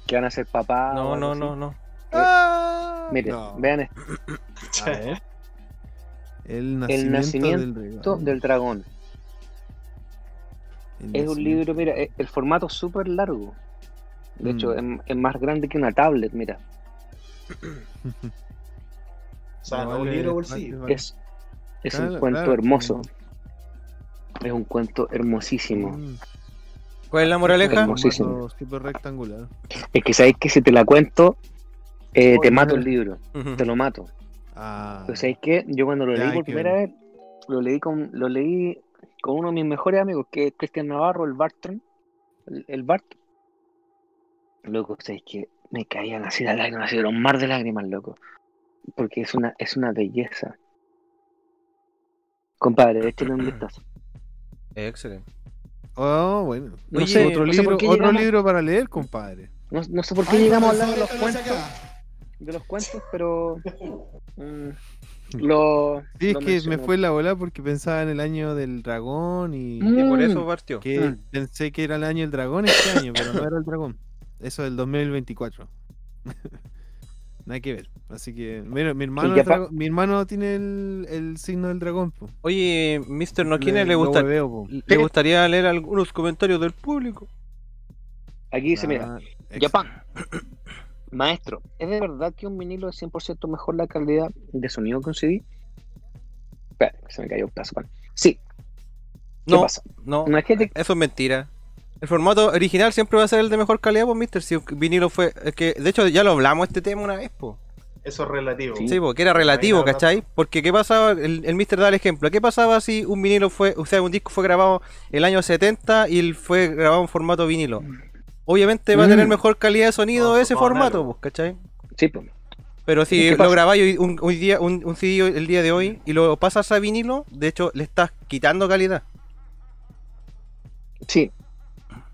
que van a ser papás. No, no, no, no. ¡Ah! Miren, No. vean esto. [clears throat] El nacimiento, El nacimiento del dragón. El Es un libro, mira, eh, el formato es súper largo. De hecho, Mm. es, es más grande que una tablet, mira. [clears throat] O sea, No un libro vale- bolsillo. vale. Es, es Claro, un cuento claro, hermoso. Es un cuento hermosísimo. Mm, ¿Cuál es la moraleja? Súper rectangular. Es que sabéis que si te la cuento, eh, te mato el libro. Te lo mato. Ah, Pero sabéis que yo cuando lo Ya, leí por primera ver. vez, lo leí con, lo leí con uno de mis mejores amigos, que es Cristian Navarro, el Bartron. El, el Bart. Loco, sabéis que me caían así las lágrimas, así era un mar de lágrimas, loco. Porque es una, es una belleza. Compadre, échale un vistazo. Excelente. Oh, bueno. No Oye, sé- otro no libro, otro llegamos- libro para leer, compadre. No, no sé por qué llegamos a hablar de los cuentos. De los cuentos, pero. mm, lo. [laughs] Sí, es lo que me menciono. fue la bola porque pensaba en el año del dragón y Y por Mm. eso partió. que Mm. pensé que era el año del dragón este año, pero no era el dragón. Eso del 2024. [laughs] Nada que ver. Así que, mira, mi hermano, drago- mi hermano tiene el, el signo del dragón. po. Oye, Mr. Le- Noquines, ¿le, lo gusta, hueveo. ¿le gustaría leer algunos comentarios del público? Aquí dice, mira, Ah, ex- Japan. Maestro, ¿es de verdad que un vinilo es 100% mejor la calidad de sonido que un CD? Espera, se me cayó un pedazo. pan. Sí. ¿Qué No, pasa? no, Imagínate, eso es mentira. El formato original siempre va a ser el de mejor calidad, pues, Mister. Si un vinilo fue. Es que, de hecho, ya lo hablamos este tema una vez, pues. Eso es relativo. Sí, porque era relativo, la ¿cachai? Porque ¿qué pasaba? El, el Mister da el ejemplo. ¿Qué pasaba si un vinilo fue, o sea, un disco fue grabado el año 70 y él fue grabado en formato vinilo? Obviamente va a tener Mm. mejor calidad de sonido No, ese formato pues, ¿cachai? sí, pues. Pero si ¿Y qué lo pasa? grabáis hoy, un, hoy día, un, un CD el día de hoy y lo pasas a vinilo, de hecho le estás quitando calidad. Sí.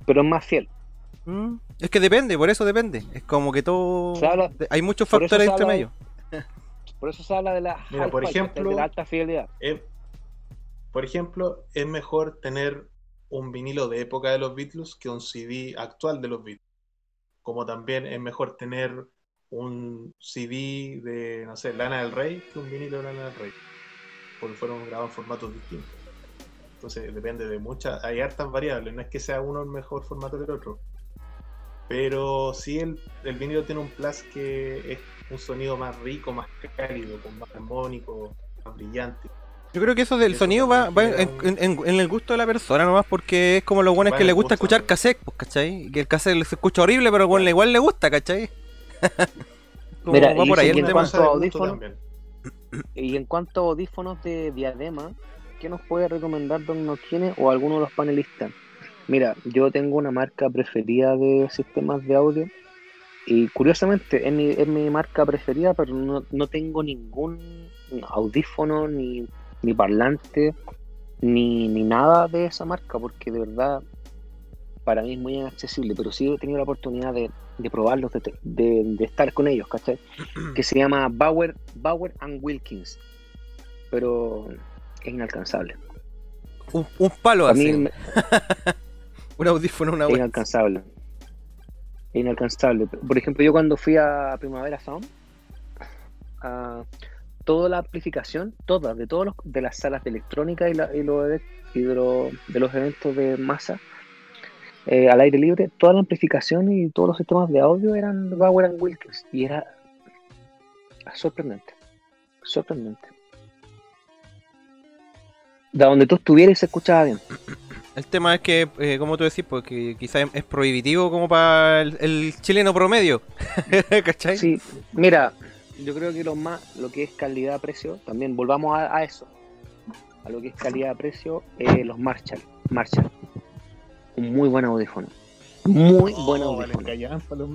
Pero es más fiel. Mm, Es que depende, por eso depende. Es como que todo. Habla- Hay muchos factores entre medio. Por eso se habla de la Mira, por ejemplo- de la alta fidelidad. Eh, por ejemplo, es mejor tener un vinilo de época de los Beatles que un CD actual de los Beatles. Como también es mejor tener un CD de, no sé, Lana del Rey que un vinilo de Lana del Rey. Porque fueron grabados en formatos distintos. Entonces depende de muchas, hay hartas variables, no es que sea uno el mejor formato que el otro. Pero sí el, el vinilo tiene un plus que es un sonido más rico, más cálido, con más armónico, más brillante. Yo creo que eso del Eso sonido va, va en, un- en- en- en el gusto de la persona nomás, porque es como los buenos que el gusta gusto, escuchar cassette, pues, ¿cachai? Que el cassette se escucha horrible, pero bueno, igual le gusta, ¿cachai? [laughs] Como Mira, va y por ahí el tema. cuanto audífonos-. Y en cuanto a audífonos de diadema, ¿qué nos puede recomendar Don Noquine o alguno de los panelistas? Mira, yo tengo una marca preferida de sistemas de audio y curiosamente es mi, es mi marca preferida, pero no, no tengo ningún audífono ni, ni parlante ni, ni nada de esa marca porque de verdad para mí es muy inaccesible, pero sí he tenido la oportunidad de, de probarlos, de, de- de estar con ellos, ¿cachai? Que se llama Bauer, Bauer and Wilkins, pero es inalcanzable. Un, un palo así. me- [laughs] Un audífono, una wea. inalcanzable. Inalcanzable. Por ejemplo, yo cuando fui a Primavera Sound, a toda la amplificación, todas, de todos los, de las salas de electrónica y, la- y, de, lo- de los eventos de masa eh, al aire libre, toda la amplificación y todos los sistemas de audio eran Bauer and Wilkins y era sorprendente, sorprendente. De donde tú estuvieras se escuchaba bien. El tema es que, eh, como tú decís, porque quizás es prohibitivo como para el, el chileno promedio. [laughs] ¿Cachai? Sí, mira, yo creo que lo más, lo que es calidad-precio, también volvamos a, a eso, a lo que es calidad-precio, eh, los Marshall, Marshall, un muy buen audífono, muy buen Oh, vale, audífono, los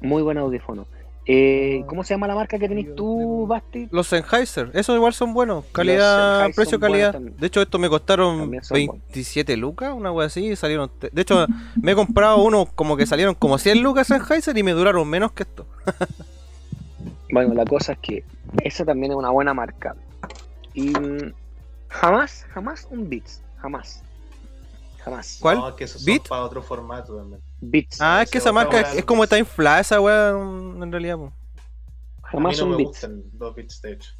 muy buen audífono. Eh, ¿Cómo se llama la marca que tenés tú, Basti? Los Sennheiser, esos igual son buenos. Calidad, precio, calidad. De hecho, estos me costaron También son buenos. 27 lucas, una wea así. y Salieron. De hecho, [laughs] me he comprado unos como que salieron como 100 lucas Sennheiser y me duraron menos que esto. [laughs] Bueno, la cosa es que esa también es una buena marca. Y mm, jamás, jamás un Beats, jamás. Jamás. ¿Cuál? No, que esos son para otro formato también. Beats. Ah, es que esa marca es como está inflada esa wea mm, en realidad. po. A mí Jamás no Beats. de hecho.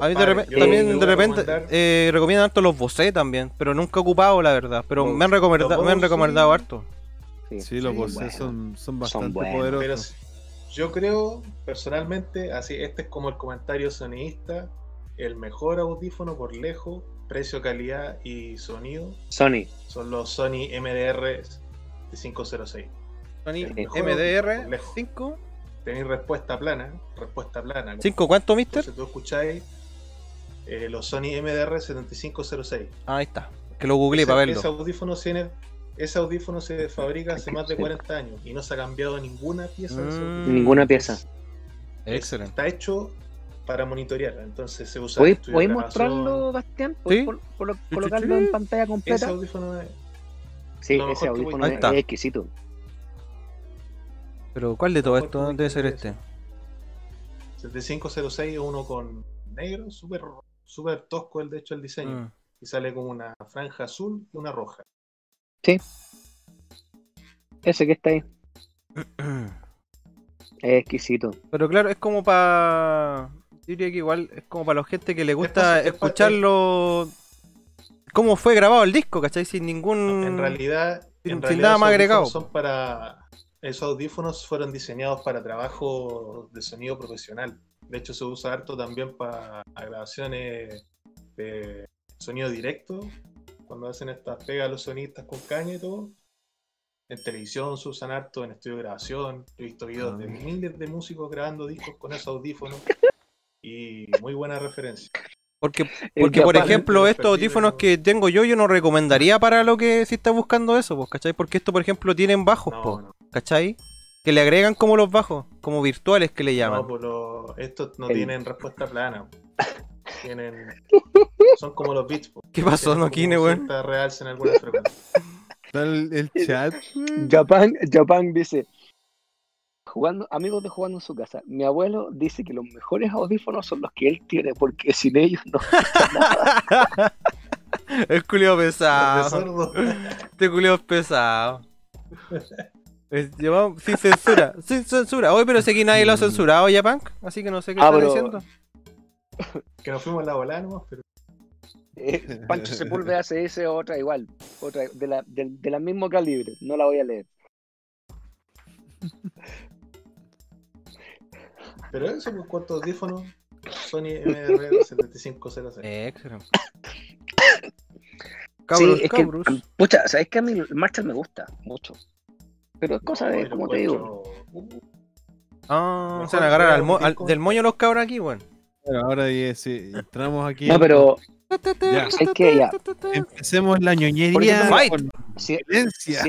A mí de repente, también de repente eh, recomiendan harto los Bose también, pero nunca he ocupado la verdad. Pero me han recomendado, me han recomendado harto. Sí, los Sí, Bose bueno. son, son bastante buenos, Pero poderosos. s- yo creo, personalmente, así, este es como el comentario sonidista, el mejor audífono por lejos, precio, calidad y sonido, Sony. son los Sony MDR 506. Sony El mejor MDR por lejos. 5. Tenéis respuesta plana, respuesta plana. ¿5 cuánto, mister? Entonces tú escucháis eh, los Sony MDR 7506. Ah, ahí está. Que lo googleé Ese- para verlo. Ese audífono tiene, ese audífono se fabrica hace más de 40 años y no se ha cambiado ninguna pieza de ese Mm. Ninguna pieza. Excelente. Está hecho para monitorear, entonces se usa. ¿Podéis, estudio de podéis grabación. mostrarlo, Bastián? ¿Podéis Sí. col- colo- Sí, sí, colocarlo sí. en pantalla Ese completa? audífono es- Sí, ese audífono es, es exquisito. Pero ¿cuál de todo esto que debe ser este? 7506 es uno con negro, súper súper tosco el de hecho el diseño. Mm. Y sale como una franja azul y una roja. Ese que está ahí. [clears throat] Es exquisito. Pero claro, es como para. Diría que igual es como para la gente que le gusta es escucharlo. Cómo fue grabado el disco, ¿cachai? Sin ningún. En realidad, sin- en sin realidad nada más agregado. Son para, esos audífonos fueron diseñados para trabajo de sonido profesional. De hecho, se usa harto también para grabaciones de sonido directo. Cuando hacen estas pegas a los sonistas con caña y todo. En televisión se usan harto, en estudio de grabación. He visto videos Ah. de miles de músicos grabando discos con esos audífonos. Y muy buena referencia. Porque, [laughs] porque por ejemplo, estos audífonos ¿no? que tengo yo, yo no recomendaría para lo que si estás buscando eso, pues, ¿cachai? Porque esto, por ejemplo, tienen bajos, No, po, no. ¿cachai? Que le agregan como los bajos, como virtuales que le llaman. No, pues lo- estos no El- tienen respuesta plana. [laughs] Tienen. Son como los beats. po. ¿Qué pasó, Noquine, weón? cierta realce en algunas [laughs] frecuencias. Está el, el chat. Japan, Japan dice, jugando, amigos de jugando en su casa, mi abuelo dice que los mejores audífonos son los que él tiene, porque sin ellos no. [laughs] El culio De pesado. [laughs] Este culio es pesado. Es- llevamos- sin censura, sin censura. Hoy, pero sé que nadie lo ha censurado ya, Punk. Así que no sé qué Ah, está pero- diciendo. Que nos fuimos en la nomás, pero. Eh, Pancho Sepúlveda [laughs] se dice otra igual, otra de la, del de la mismo calibre, no la voy a leer. Pero eso, pues, ¿cuántos audífonos? Sony MR7506. Eh, excelente. sí, Cabros, es que, cabros. pucha, sabes que a mí el Marshall me gusta mucho, pero es cosa de, como te digo, Ah, Mejor se van a agarrar al mo- al- del moño los cabros aquí, weón. Bueno, ahora ya, sí, entramos aquí. no, pero Ya. es que ya, Empecemos la ñoñería ejemplo, con si, si, si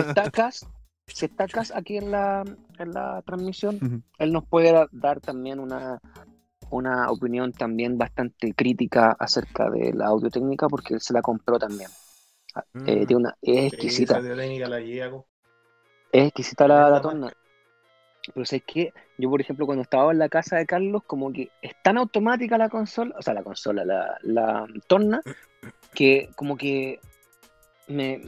estacas, [laughs] si estacas aquí en la, en la transmisión, él nos puede da- dar también una, una opinión también bastante crítica acerca de la audio técnica porque él se la compró también. Ah, eh, Mm. tiene una, es exquisita, Esa la es exquisita la, la torna. Pero sé que yo, por ejemplo, cuando estaba en la casa de Carlos, como que es tan automática la consola, o sea, la consola, la, la torna, que como que me,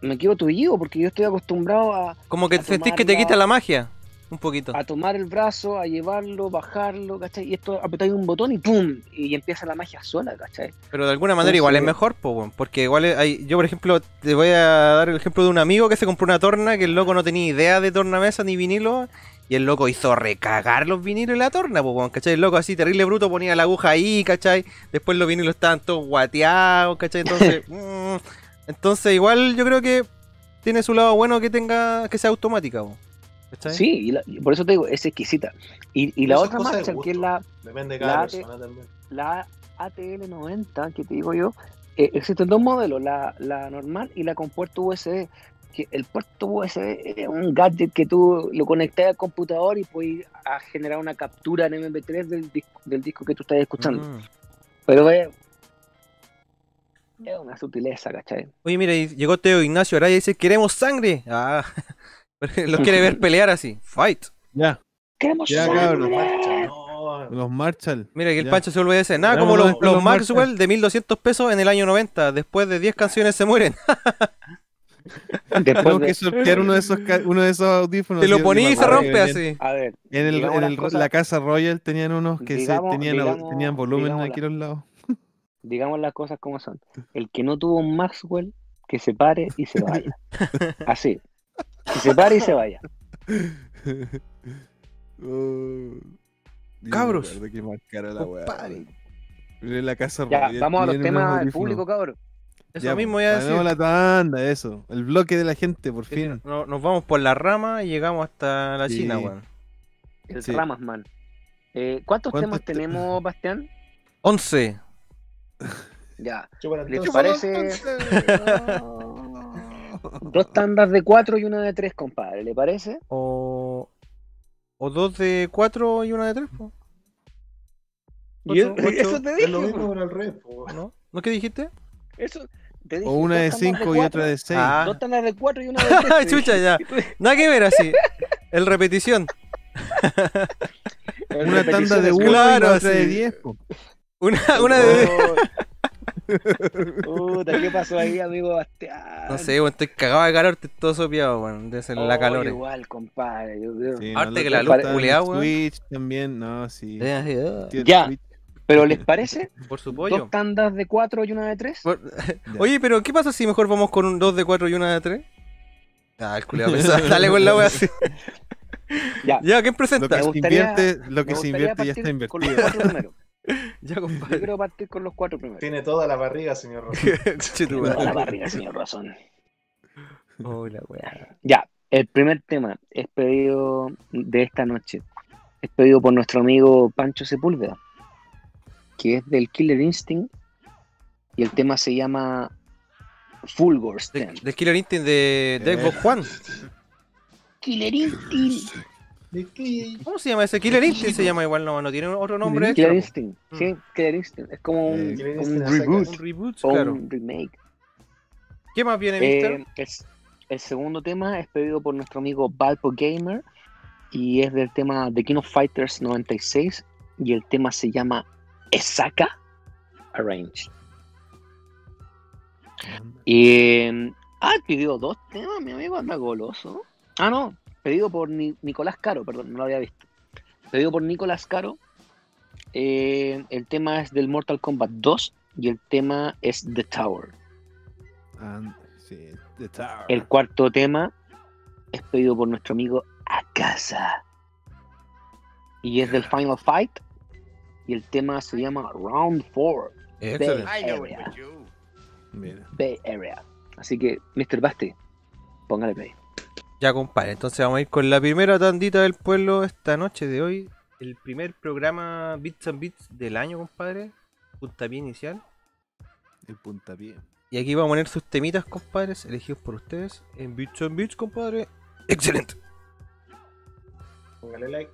me quedo tullido porque yo estoy acostumbrado a, Como que a sentís que te quita la magia. Un poquito. a tomar el brazo, a llevarlo, bajarlo, ¿cachai? Y esto apretáis un botón y ¡pum! Y empieza la magia sola, ¿cachai? Pero de alguna manera igual es mejor, po, porque igual hay, yo por ejemplo te voy a dar el ejemplo de un amigo que se compró una torna que el loco no tenía idea de tornamesa ni vinilo y el loco hizo recagar los vinilos en la torna, po, ¿cachai? El loco así terrible bruto ponía la aguja ahí, ¿cachai? Después los vinilos estaban todos guateados, ¿cachai? Entonces, [laughs] mm, entonces igual yo creo que tiene su lado bueno que tenga que sea automática. Sí, y la- por eso te digo, es exquisita. Y, y la otra marcha, que es la, Depende de La cada AT persona también. la ATL90, que te digo yo, eh, existen dos modelos, la, la normal y la con puerto USB. Que el puerto USB es un gadget que tú lo conectas al computador y puedes a generar una captura en MP3 del disco, del disco que tú estás escuchando. Mm. Pero es, es una sutileza, ¿cachai? Oye, mira, llegó Teo Ignacio Araya y dice, queremos sangre. Ah, [laughs] los quiere ver [laughs] pelear así. Fight. Ya, ¡Queremos Ya, sangre! cabrón. No, los Marshall. Mira que el Ya. Pancho se vuelve a decir, nada Ya, como los, los los Maxwell de 1200 pesos en el año 90. Después de 10 canciones se mueren. [laughs] Después de- que sortear uno de esos, uno de esos audífonos. Te lo Yo poní me y se rompe así. A ver, En, el, en el- cosas- la casa Royal tenían unos que se- tenían, digamos- tenían volumen digamos aquí a los lados. Digamos las cosas como son. El que no tuvo un Maxwell, que se pare y se vaya. [laughs] Así. Que se pare y se vaya. [laughs] Oh, Cabros. que la la casa Ya, vamos a los temas del público, cabrón. Eso Ya, mismo voy a decir. la tanda, eso. El bloque de la gente, por fin. No- nos vamos por la rama y llegamos hasta la Sí. China, weón. El Sí. Ramasman. Eh, ¿Cuántos ¿Cuántos temas te- tenemos, Bastián? 11. Ya. ¿Les parece? [laughs] Dos tandas de cuatro y una de tres, compadre, ¿le parece? O. O dos de cuatro y una de tres, po. Ocho- eso te Es dije. lo mismo po. pero al revés, po. ¿No? ¿No qué dijiste? Eso te dije. O una de 5 y otra de 6. Ah. Dos tandas de cuatro y una de tres. [laughs] Chucha, ya. Nada que ver así. El repetición. Una repetición tanda de es 1 Claro, y otra de sí. 10. Una, [laughs] una de. Puta, ¿qué pasó ahí, amigo Bastián? No sé, weón, estoy cagado de calor, estoy todo sopeado, weón. Debe ser la Oh, calor. eh. Igual, compadre. Yo creo. Sí, Aparte lo que la luz culeada, weón. Switch también, no, sí. Ya. ¿Pero les parece? Por su pollo. Dos tandas de cuatro y una de tres. Por- Oye, pero ¿qué pasa si mejor vamos con un 2 de 4 y una de 3? Ah, el culiado pesado. [laughs] Dale con la wea así. Ya. Ya, ¿quién Lo presenta? que Me se gustaría- invierte, lo que se gustaría invierte ya está Con los invertido. [laughs] Ya, Yo compadre. quiero partir con los cuatro primero. Tiene toda la barriga, señor [laughs] tu Toda la barriga, señor Razón. Oh, la wea. Ya, el primer tema es pedido de esta noche. Es pedido por nuestro amigo Pancho Sepúlveda, que es del Killer Instinct. Y el tema se llama Fulgorsten. Del Killer Instinct de de Xbox Juan. Killer Instinct. ¿Cómo se llama ese? Killer Instinct se llama igual, no, no tiene otro nombre. Killer. Instinct. Sí, Killer Instinct. Es como un, Eh, reboot Un reboot, o claro. un remake. ¿Qué más viene, Eh, Mister? es- el segundo tema es pedido por nuestro amigo Valpo Gamer y es del tema The King of Fighters 96 y el tema se llama Esaka Arrange. Y eh, ah, pidió dos temas, mi amigo anda goloso. Ah, no, pedido por Ni- Nicolás Caro, perdón, no lo había visto. Pedido por Nicolás Caro. eh, el tema es del Mortal Kombat 2 y el tema es The Tower. Sí, The Tower. El cuarto tema es pedido por nuestro amigo Akasa. Y es del Final Fight. Y el tema se llama Round 4. Excelente. Bay Area. Bay Area. Así que, Mr. Basti, póngale play. Ya, compadre. Entonces vamos a ir con la primera tandita del pueblo esta noche de hoy. El primer programa Bits and Bits del año, compadre. Puntapié inicial. El puntapié. Y aquí vamos a poner sus temitas, compadres, elegidos por ustedes en Bits and Bits, compadre. Excelente. Póngale like.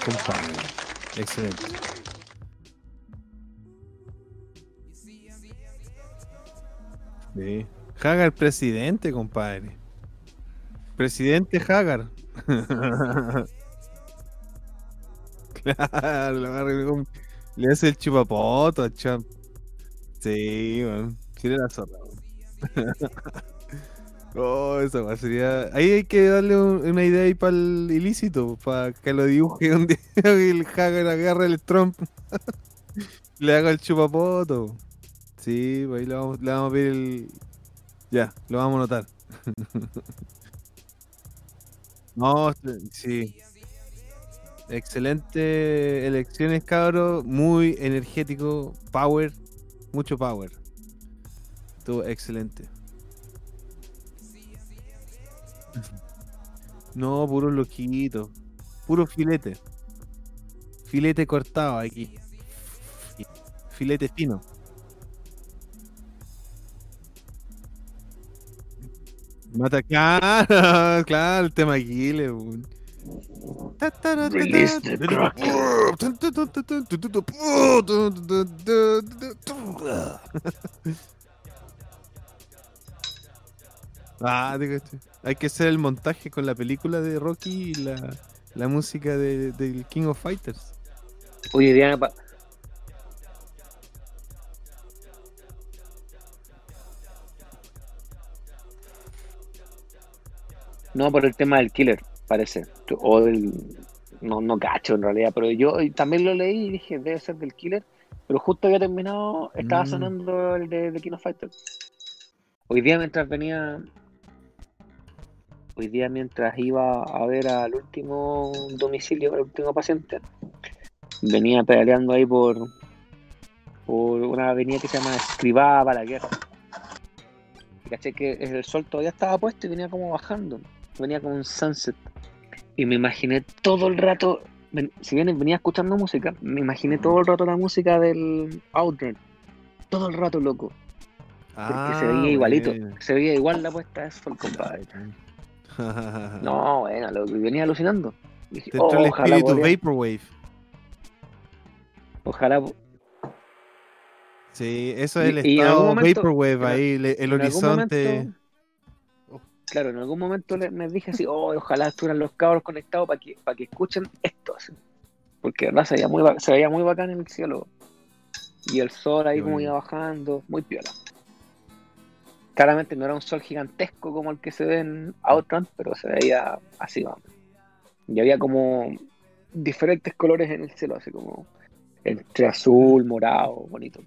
Compadre. Excelente. Sí. Hagar presidente, compadre. Presidente Hagar. [laughs] claro, le hace el chupapoto a Champ. Sí, le la zorra. [laughs] oh, esa sería. Ahí hay que darle un- una idea ahí para el ilícito, para que lo dibuje un día [laughs] el Hagar agarre el Trump. [laughs] le haga el chupapoto. Sí, pues ahí le vamos, le vamos a pedir el. Ya, lo vamos a anotar. [laughs] no, sí. Excelente elecciones, cabros. Muy energético. Power. Mucho power. Estuvo excelente. No, puro loquito. Puro filete. Filete cortado aquí. Filete fino. Mata, claro, claro, el tema weón. Release the Ah, te caché. Hay que hacer el montaje con la película de Rocky y la, la música de- del King of Fighters. Oye, Diana, pa- No, por el tema del killer, parece. O del. No, no cacho en realidad, pero yo también lo leí y dije, debe ser del killer. Pero justo había terminado, estaba Mm. sonando el de, de King of Fighters. Hoy día, mientras venía. Hoy día, mientras iba a ver al último domicilio, al último paciente, venía pedaleando ahí por, por una avenida que se llama Escribá Balaguer. Y caché que el sol todavía estaba puesto y venía como bajando. Venía como un sunset. Y me imaginé todo el rato, si bien venía escuchando música, me imaginé todo el rato la música del Outrun. Todo el rato, loco. Porque se veía igualito. Se veía igual la puesta de sol, compadre. No, [laughs] bueno, y venía alucinando. Dije, Te "Oh, entró el ojalá espíritu podría- Vaporwave. Ojalá. Sí, eso es el Y- estado momento- Vaporwave ahí, el horizonte. momento- Claro, en algún momento le- me dije así, oh, ojalá estuvieran los cabros conectados para que, para que escuchen esto. así. Porque verdad se veía, muy, se veía muy bacán en el cielo. Y el sol ahí Qué como iba bajando, muy piola. Claramente no era un sol gigantesco como el que se ve en Outrun, pero se veía así, vamos. Y había como diferentes colores en el cielo, así como entre azul, morado, bonito.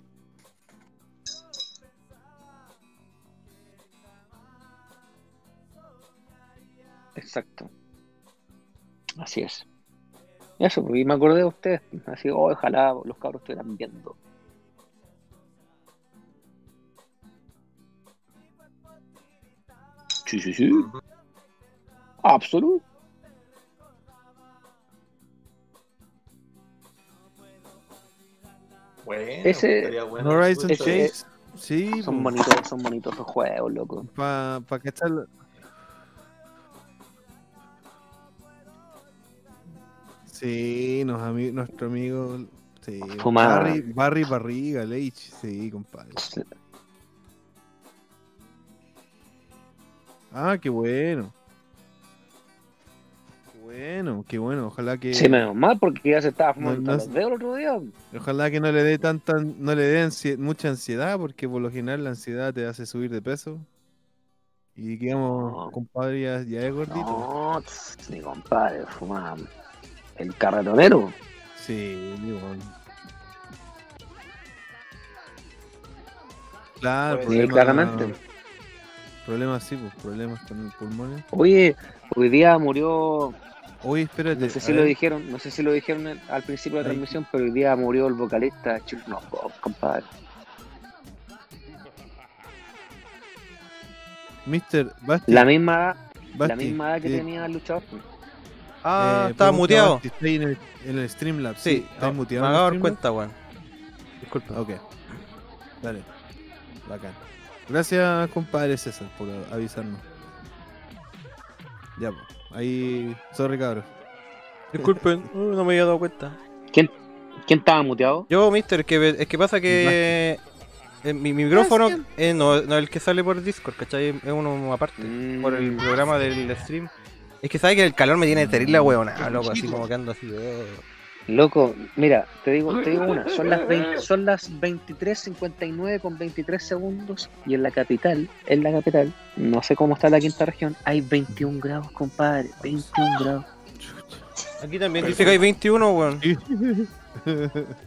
Exacto. Así es. Eso, y me acordé de ustedes. Así, oh, ojalá los cabros estuvieran viendo. Sí, sí, sí. Absoluto. Bueno, Ese- bueno. Horizon Chase. Sí, Son pues, bonitos, son bonitos esos juegos, loco. pa, pa cacharlo. Sí, nos ami- nuestro amigo. Sí. Barry, Barry Barriga, Leich. Sí, compadre. Ah, qué bueno. Qué bueno, qué bueno. Ojalá que. Sí, menos mal porque ya se estaba fumando No, no los dedos el otro día. Ojalá que no le dé tanta, no le dé mucha ansiedad, porque por lo general la ansiedad te hace subir de peso. Y digamos, No. compadre, ya, ya es gordito. No, tss, mi compadre, fumaba el carretonero. Sí, igual. Claro, Sí, claramente. Problemas, sí, pues, problemas con los pulmones. Oye, hoy día murió, Oye, espérate. no sé si lo ver. dijeron, no sé si lo dijeron al principio de la Ahí. transmisión, pero hoy día murió el vocalista Churno Bob, compadre. Mister, Basti. La misma edad, la misma edad que eh, tenía el luchador. Ah, eh, estaba muteado. ¿está ahí en el, en el Streamlabs? Sí, ¿Está me muteado? acabo en de dar cuenta, weón. Disculpa. Ok. Dale. Bacán. Gracias, compadre César, por avisarnos. Ya, pues. Ahí, sorry cabros. Disculpen, [laughs] uh, no me había dado cuenta. ¿Quién, ¿Quién estaba muteado? Yo, mister, es que, es que pasa que eh, mi, mi micrófono eh, no, no es el que sale por Discord, ¿cachai? Es uno aparte, por el programa del stream. Es que sabe que el calor me tiene terrible huevona, loco, así como que ando así. eh. Loco, mira, te digo, te digo una, son las 20 [laughs] son las 23.59 con 23 segundos y en la capital, en la capital, no sé cómo está la quinta región, hay 21 grados, compadre, 21 grados. Aquí también dice que hay 21, weón. [laughs]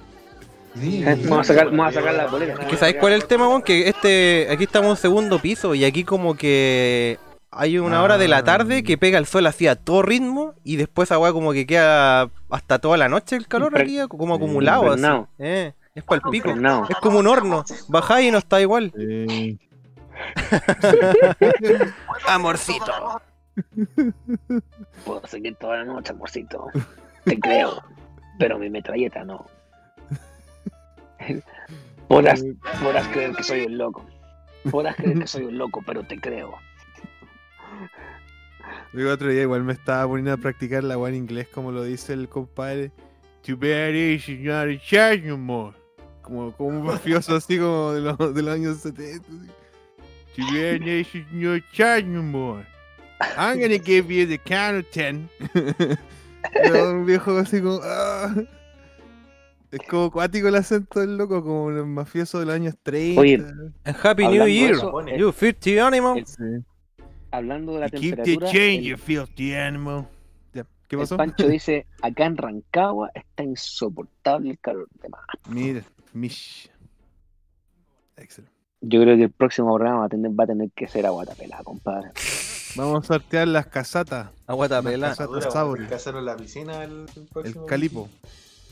Vamos a sacar, vamos a sacar la bolera. Es que ¿sabéis cuál es el tema, weón? Que este, aquí estamos en segundo piso y aquí como que hay una hora de la tarde que pega el sol así a todo ritmo y después weá como que queda hasta toda la noche el calor aquí, como acumulado así. Eh, es para el pico. Es como un horno. Bajáis y no está igual. [laughs] Amorcito. [laughs] Puedo seguir toda la noche, amorcito. Te creo. Pero mi metralleta no. [laughs] Podrás, podrás creer que soy un loco. Podrás creer que soy un loco, pero te creo. El otro día igual me estaba poniendo a practicar la weá en inglés como lo dice el compadre. A charge no more. Como, como un mafioso así como de los, de los años 70. así. Too bad is not a charge no more. I'm gonna give you the count of ten. [laughs] Pero un viejo así como. ah. Es como cuático el acento del loco, como los mafiosos de los años 30. Oye, And Happy New Year. eso, You 50 animal. Hablando de la Keep the temperatura, change, el- you ¿Qué el pasó? Pancho dice, [laughs] acá en Rancagua está insoportable el calor. de más". Mira, mish. Excelente. Yo creo que el próximo programa va a tener, va a tener que ser aguatapelada, compadre. [laughs] Vamos a sortear las casatas. Aguatapela. Las casatas Dura, sabor. hay que hacerlo en la piscina el, calipo.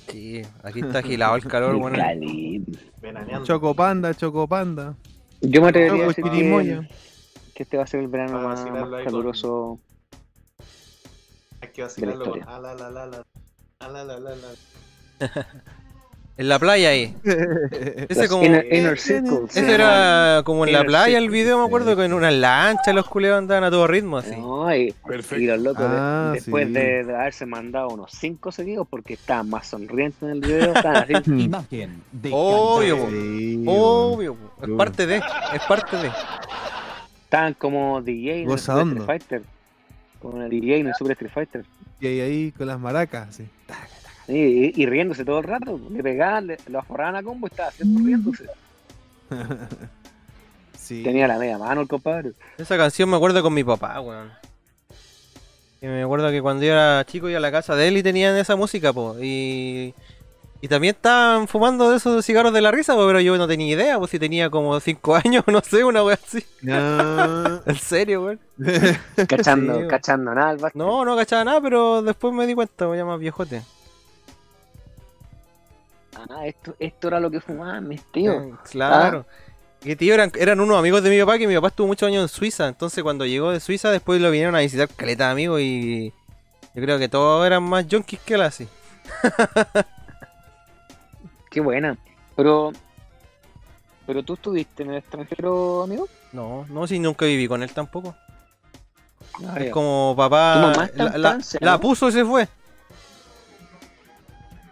Sí, aquí está agilado el calor, El bueno. Chocopanda, chocopanda. Yo me atrevería a Choco, decir chirimoya. que, que este va a ser el verano más, caluroso. Hay que vacilarlo con historia. ala la la la. Ala la la la. [laughs] En la playa ahí. [laughs] Ese como. inner, inner circles. Ese era como en la playa el video, me acuerdo, que en una lancha los culeos andaban a todo ritmo así. No, y, y los locos, de- Ah, después sí. de, de haberse mandado unos 5 seguidos, porque estaban más sonrientes en el video, estaban así. [laughs] Imagen de Obvio. Sí, obvio, es parte de, es parte de. Estaban como DJ en el Super. Street Fighter. Como el DJ en el Super Street Fighter. Y ahí, ahí con las maracas, sí. Y, y- y riéndose todo el rato. Le pegaban, le, lo aforraban a combo y estaba siempre riéndose. [laughs] sí. Tenía la media mano el compadre. Esa canción me acuerdo con mi papá, weón. Y me acuerdo que cuando yo era chico iba a la casa de él y tenían esa música, po. Y, y también estaban fumando de esos cigarros de la risa, po, pero yo no tenía idea, pues si tenía como 5 [laughs] años, no sé, una wea así. No. [laughs] En serio, weón. [laughs] Cachando, Sí, cachando nada, el. No, no cachaba nada, pero después me di cuenta, voy a más viejote. Ah, esto, esto era lo que fumaban mis tíos. Eh, claro. Que tío, eran, eran unos amigos de mi papá, que mi papá estuvo muchos años en Suiza. Entonces cuando llegó de Suiza, después lo vinieron a visitar caleta de amigos y yo creo que todos eran más junkies que él así. Qué buena. Pero, pero tú estuviste en el extranjero, amigo. No, no, si nunca viví con él tampoco. Ah, Es ya. como papá Tu mamá está en la, la- Francia, la ¿no? puso y se fue.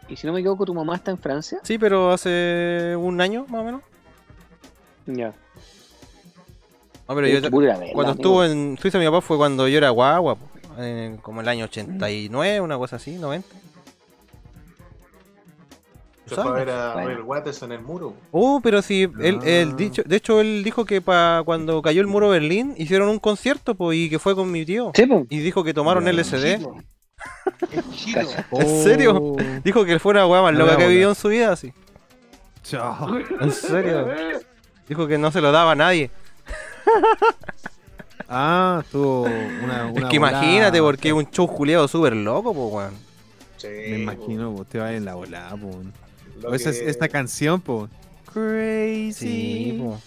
Y si no me equivoco, tu mamá está en Francia. Sí, pero hace un año más o menos. Ya. No, pero yo, Qué pura vela, cuando amigo. estuvo en Suiza mi papá fue cuando yo era guagua, po, en- como el año 89, una cosa así, 90. Se fue a ver a Bueno. Waters en el muro. Oh, pero sí, él, Ah. él dicho, de hecho él dijo que pa, cuando cayó el muro de Berlín hicieron un concierto pues, y que fue con mi tío. Sí, po. Y dijo que tomaron Ya. LSD. Cacha. ¿En serio? Oh. Dijo que fue una weá más loca que vivió en su vida, así. Chao. En serio. Dijo que no se lo daba a nadie. [laughs] Ah, tuvo una, Es una que volada. imagínate, porque es un show juliado súper loco, pues, weón. Sí, Me imagino, po, te va en la volada, po. Lo O esa es que- esta canción, po. Crazy. Sí, po.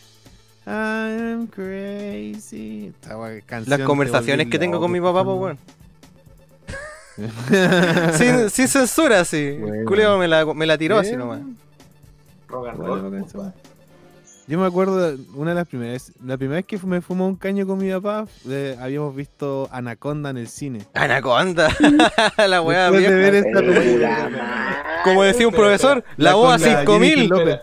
I'm crazy. Esta wea- canción Las conversaciones que tengo con mi papá, pues, weón. [laughs] sin, sin censura, sí. Bueno. Culeo me la, me la tiró así nomás. Rock and Bueno, roll, canción. Yo me acuerdo, una de las primeras, la primera vez que me fumó un caño con mi papá, eh, habíamos visto Anaconda en el cine. Anaconda. [laughs] la weá de ver esta película. Como decía un profesor, la voz a con la 5000. Jennifer López.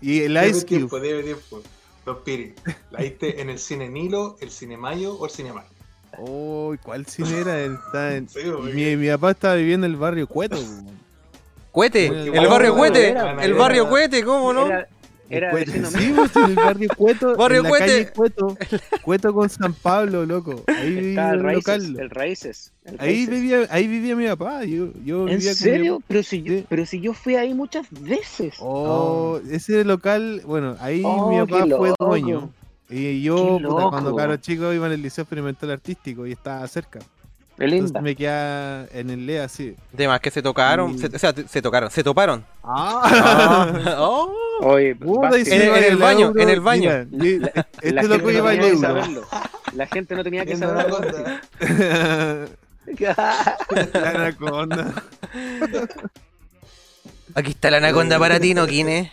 Y el Debe Ice Cube. tiempo, debe tiempo. Don Piri, ¿la viste en el cine Nilo, el cine Mayo o el cine Mar? Uy, ¿cuál cine era? Él está en- Sí, güey. mi, mi papá estaba viviendo en el barrio Cueto. Cuete, el barrio Cuete, el barrio Cuete, ¿cómo no? Era, era Cueto. vecino Sí, pues, en el barrio Cueto. [laughs] Barrio en la calle Cueto. Cueto con San Pablo, loco. Ahí vivía el Raíces, local. el Raíces. el Ahí Raíces. vivía, ahí vivía mi papá. Yo, yo ¿En vivía con mi serio? papá. Pero si, yo, Sí. pero si yo fui ahí muchas veces. Oh, ese local, bueno, ahí Oh, mi papá qué fue dueño. Y yo, puta, cuando caro chico, iba en el liceo experimental artístico y estaba cerca. El me quedaba en el LEA así. De más que se tocaron, Y- se- o sea, se tocaron, se toparon. Ah, [laughs] Oh. Oye, Puta, En el- el baño, euro, en el baño. mira, la este gente loco no tenía que euro. saberlo. La gente no tenía que saberlo. Anaconda. [laughs] Anaconda. Aquí está la anaconda para ti, ¿no, Kine?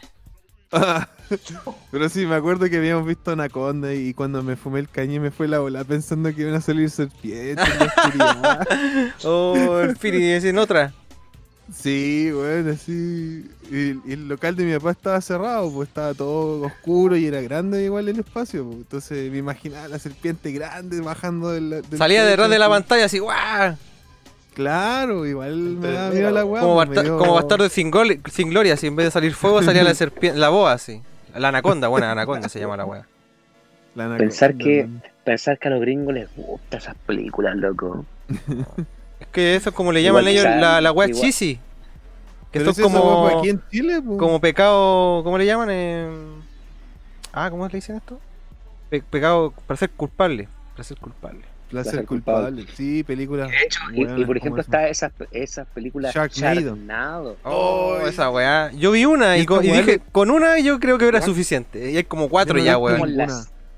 [laughs] Pero sí, me acuerdo que habíamos visto Anaconda y cuando me fumé el cañé me fue la bola pensando que iban a salir serpientes. [laughs] Oh, es en otra. Sí, bueno, sí. Y, y el local de mi papá estaba cerrado, pues estaba todo oscuro y era grande igual el espacio. pues. Entonces me imaginaba la serpiente grande bajando del. del Salía detrás de la así. pantalla así, ¡guau! Claro, igual me Entendero. miedo la weá. Como, pues, dio- como bastardo sin, gol- sin gloria, así en vez de salir fuego salía la [laughs] serpiente, la boa así. La anaconda, buena anaconda se llama la anaconda, Pensar que, pensar que a los gringos les gustan esas películas, loco. [laughs] Es que eso es como le llaman Igual ellos la, la wea igual- cheesy. Que son si weá como, fue aquí en Chile, como pecado, ¿cómo le llaman? Eh, Ah, ¿cómo le dicen esto? Pe- pecado para ser culpable. Para ser culpable. Placer culpable. Sí, películas. Y, y buenas por ejemplo está esas, esas películas Sharknado. Sharknado. Oh, esa weá. Yo vi una y, con- y dije, el- con una yo creo que era Ya. suficiente. Y hay como cuatro no ya, weón.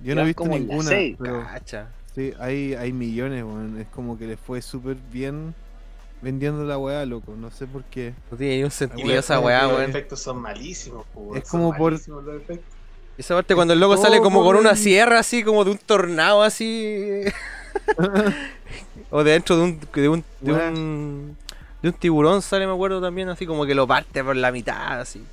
Yo no he visto ninguna. Pero Cacha. sí, hay, hay millones, weón. Es como que les fue súper bien vendiendo la weá, loco. No sé por qué. No tiene ni un Y sentido los- esa weá, los weón. efectos son malísimos, weón, Es como por- los efectos. Esa parte cuando el loco sale como por con una sierra así, como de un tornado así. [laughs] [laughs] o de dentro de un, de un, de un, de un tiburón sale, me acuerdo también, así como que lo parte por la mitad, así.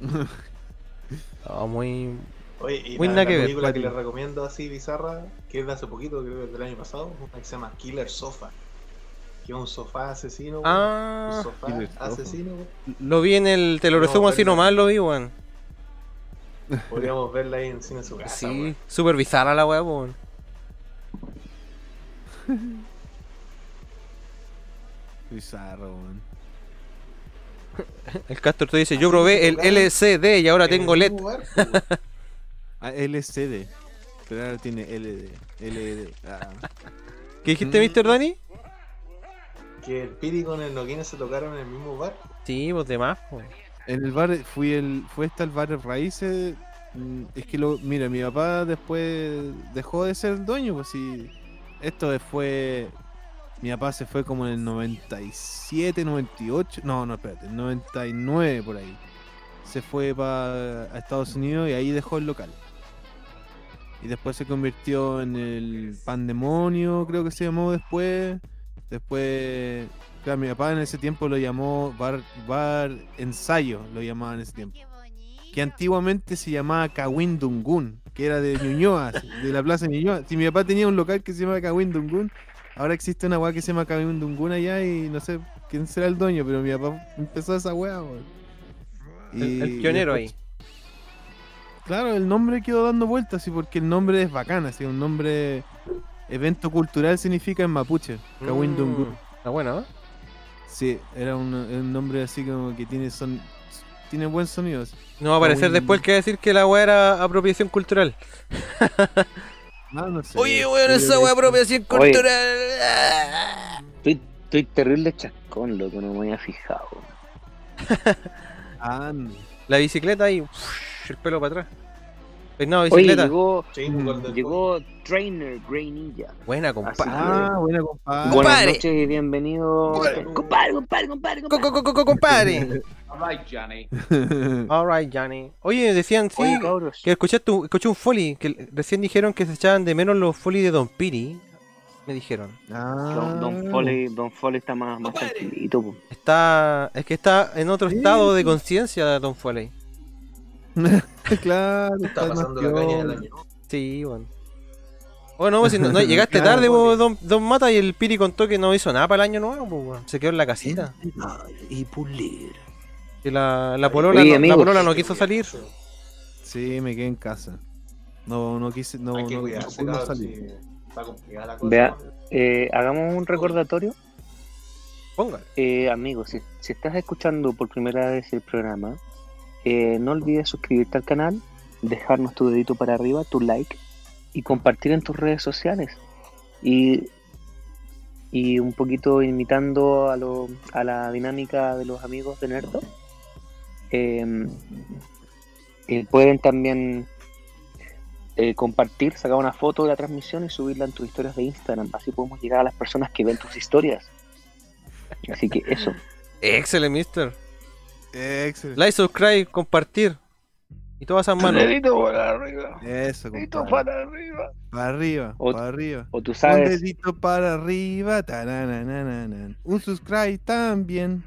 No, [laughs] muy... Oye, y Muy la, la que ver, película que les recomiendo así bizarra, que es de hace poquito, creo que es del año pasado, una que se llama Killer Sofa. Que es un sofá asesino. Ah, un sofá Killer asesino, lo vi en el... Te lo resumo así nomás, lo vi, weón. Podríamos verla ahí en cine en su casa. Sí, súper bizarra la weá, weón. Bizarro, weón. El Castor te dice, yo probé el LCD y ahora tengo LED. Ah, LCD. Pero ahora tiene LD. LD. Ah. ¿Qué dijiste, Mr. Dani? que el Piri con el Noquina se tocaron en el mismo bar. Sí, pues de más. En el bar, fui el, fue hasta el bar Raíces. mm, Es que lo, mira, mi papá después dejó de ser dueño, pues sí. Esto fue. Mi papá se fue como en el 97, 98. No, no, espérate, el 99 por ahí. Se fue para Estados Unidos y ahí dejó el local. Y después se convirtió en el Pandemonio, creo que se llamó después. Después, claro, mi papá en ese tiempo lo llamó Bar, bar Ensayo, lo llamaban en ese tiempo. Que antiguamente se llamaba Kawindungun, que era de Ñuñoa, [laughs] de la plaza de Ñuñoa. Si mi papá tenía un local que se llama Kawindungun, ahora existe una weá que se llama Kawindungun allá y no sé quién será el dueño, pero mi papá empezó esa weá. El, el pionero después- ahí. Claro, el nombre quedó dando vueltas, sí, porque el nombre es bacán, así, un nombre. Evento cultural significa en mapuche, Kawindungun. Mm, Está bueno, ¿eh? Sí, era un, un nombre así como que tiene son tiene buen sonido. así. No va a aparecer después que va a decir que la weá era apropiación cultural. [laughs] No, no sé. Oye, weón, esa weá apropiación Oye. cultural. Estoy, estoy terrible chascón, loco, no me había fijado. [laughs] Ah, no. La bicicleta ahí, el pelo para atrás. Oye, bicicleta. llegó, Sí, Trainer Grey Ninja. Buena, compadre. Ah, buena compadre. buenas Compadre. noches y bienvenido. Compadre, compadre, compadre, Co- compadre. co- co- co- compadre. [laughs] Alright, Johnny. [laughs] Alright, Johnny. Oye, decían sí, Oye, que escuchaste, un- escuché un folly, que recién dijeron que se echaban de menos los folly de Don Piri. Me dijeron. Ah, Don, Don Foley, Don Foley está más, más tranquilito. po. Está, es que está en otro estado de conciencia Don Foley. [laughs] claro, Está pasando la caña del año. Sí, bueno. Bueno, pues, si no, no, [laughs] llegaste Claro, tarde, vos, don, don Mata, y el Piri contó que no hizo nada para el año nuevo, pues, se quedó en la casita. Y pulir. Que la, la polola, Oye, no, la polola no quiso salir. Sí, me quedé en casa. No, no quise, no, Hay que no, no cuidarse, pudimos cabrón, salir. si está complicada la cosa. Vea, eh, hagamos un recordatorio. Póngale. Eh, amigos, si, si estás escuchando por primera vez el programa, eh, no olvides suscribirte al canal, dejarnos tu dedito para arriba, tu like y compartir en tus redes sociales. Y, y un poquito imitando a, lo, a la dinámica de los amigos de Nerdo. Eh, eh, pueden también eh, compartir, sacar una foto de la transmisión y subirla en tus historias de Instagram. Así podemos llegar a las personas que ven tus historias. Así que eso. Excelente, mister. Excelente. Like, subscribe, compartir. Y todas esas manos. Dedito para arriba. Eso, Dedito para arriba. Para arriba, O- para arriba. O tú Un sabes. dedito para arriba. Un subscribe también.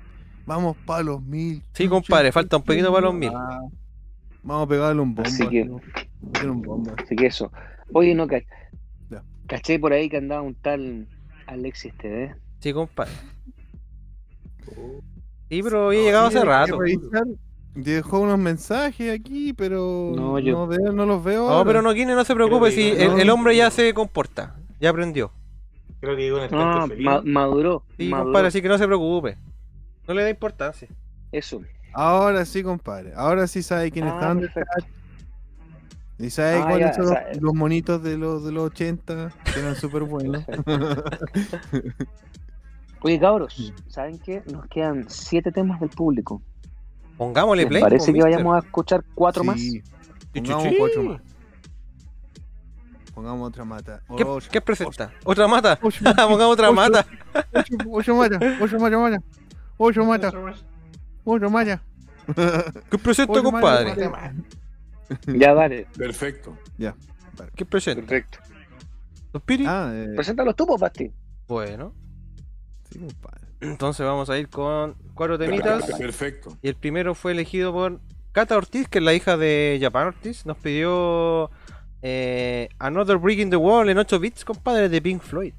Vamos para los mil. Sí, compadre, falta un poquito para los mil. Ah, vamos a pegarle un bombo. Así que- un bombo. Así que eso. Oye, no, ca- Ya. caché por ahí que andaba un tal Alexis TV. Sí, compadre. Sí, pero había llegado hace rato. Dejó unos mensajes aquí, pero No, no, yo- veo, no los veo. No, ahora. pero no, Kine, no se preocupe, si el, no. el hombre ya se comporta. Ya aprendió. Creo que llegó en el No, ma- maduró. Sí, maduró. compadre, así que no se preocupe. No le da importancia. Eso. Ahora sí, compadre. Ahora sí sabe quiénes Ah, están. perfecto. Y sabe Ah, cuáles ya, son los, monitos de los, de los 80 que eran súper buenos. Oye, cabros, ¿saben qué? Nos quedan siete temas del público. Pongámosle ¿Les play. parece que mister. vayamos a escuchar cuatro más? Sí. Pongamos sí. cuatro más. Pongamos otra mata. ¿Qué, Ocho. qué presenta? ¿Otra mata? Ocho. [laughs] Pongamos otra Ocho. mata. Ocho, ocho mata. Ocho mata, mata. Ocho mata. Ocho mata. [laughs] ¿Qué presenta, Ocho compadre? mata. Ya, dale. Perfecto. Ya. ¿Qué presenta? Perfecto. ¿Los Piri? Ah, eh, Preséntalos tú, pues, Basti. Bueno, sí, compadre. entonces vamos a ir con cuatro temitas. Perfecto. Y el primero fue elegido por Kata Ortiz, que es la hija de Japan Ortiz. Nos pidió eh, Another Brick in the Wall en 8 bits, compadre, de Pink Floyd.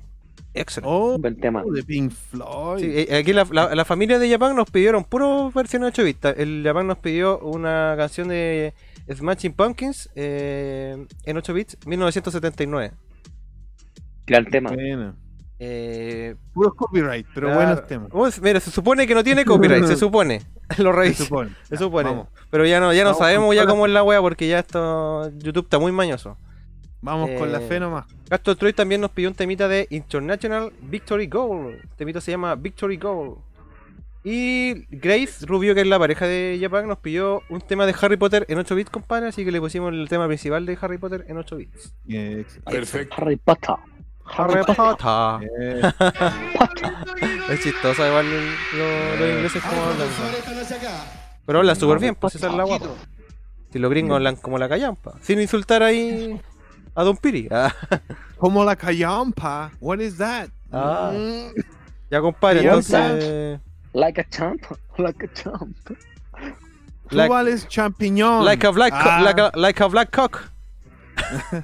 Excelente. Oh, Buen tema. de Pink Floyd. Sí, eh, aquí la, la- la familia de Japan nos pidieron puro versión 8 bits. El Japan nos pidió una canción de Smashing Pumpkins eh, en 8 bits, 1979. Gran tema. Buena. Eh, Puros copyright, pero claro. buenos temas. Mira, se supone que no tiene copyright, se [laughs] supone. [laughs] Lo Se revisé. supone. Se supone. Vamos, Pero ya no, ya no Vamos sabemos ya cómo es la wea porque ya esto YouTube está muy mañoso. Vamos con la Eh, fe nomás. Castor Troy también nos pidió un temita de International Victory Goal. El temita se llama Victory Goal. Y Grace Rubio, que es la pareja de Japan, nos pidió un tema de Harry Potter en 8 bits, compadre. Así que le pusimos el tema principal de Harry Potter en 8 bits. Eh, Perfecto. Harry Potter. Harry Potter. eh, Es chistoso igual lo- los ingleses como hablan. Pero hablan súper bien, pues esa es la guapa. Si los gringos hablan como la callampa. Sin insultar ahí a Don Piri. [laughs] Ah, Como la callampa. What is that? Ah. Mm. ya compadre, entonces... Like a champ. [laughs] Like a champ. Tú Like- vales champiñón. Like a black, co- Ah, like, a, like a black cock. [laughs]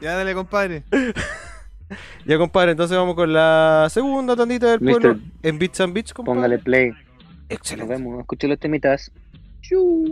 Ya dale, compadre. Ya compadre, entonces vamos con la segunda tandita del Mister, pueblo en Bits and Bits, compadre. Póngale play. Nos Excelente. vemos. Escuché los temitas. Chu.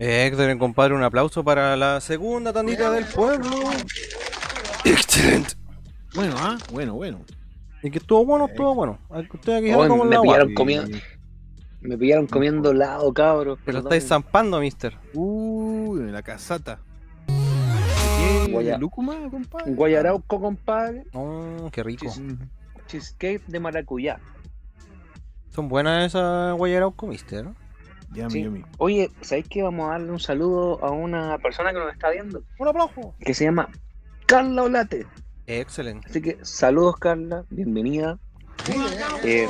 Excelente, compadre. Un aplauso para la segunda tandita del pueblo. Excelente. Bueno, ah, bueno, bueno. Y que estuvo bueno, estuvo bueno. Usted aquí Oh, como en me la pillaron comiendo. Me pillaron comiendo helado, cabros. Te lo estáis zampando, mister. Uy, la casata. Guaya- lúcuma, compadre? Guayarauco, compadre. Oh, qué rico. Cheesecake de maracuyá. Son buenas esas guayarauco, mister. Sí. Oye, ¿sabéis que vamos a darle un saludo a una persona que nos está viendo? Un aplauso. Que se llama Carla Olate. Excelente. Así que saludos, Carla. Bienvenida. Eh,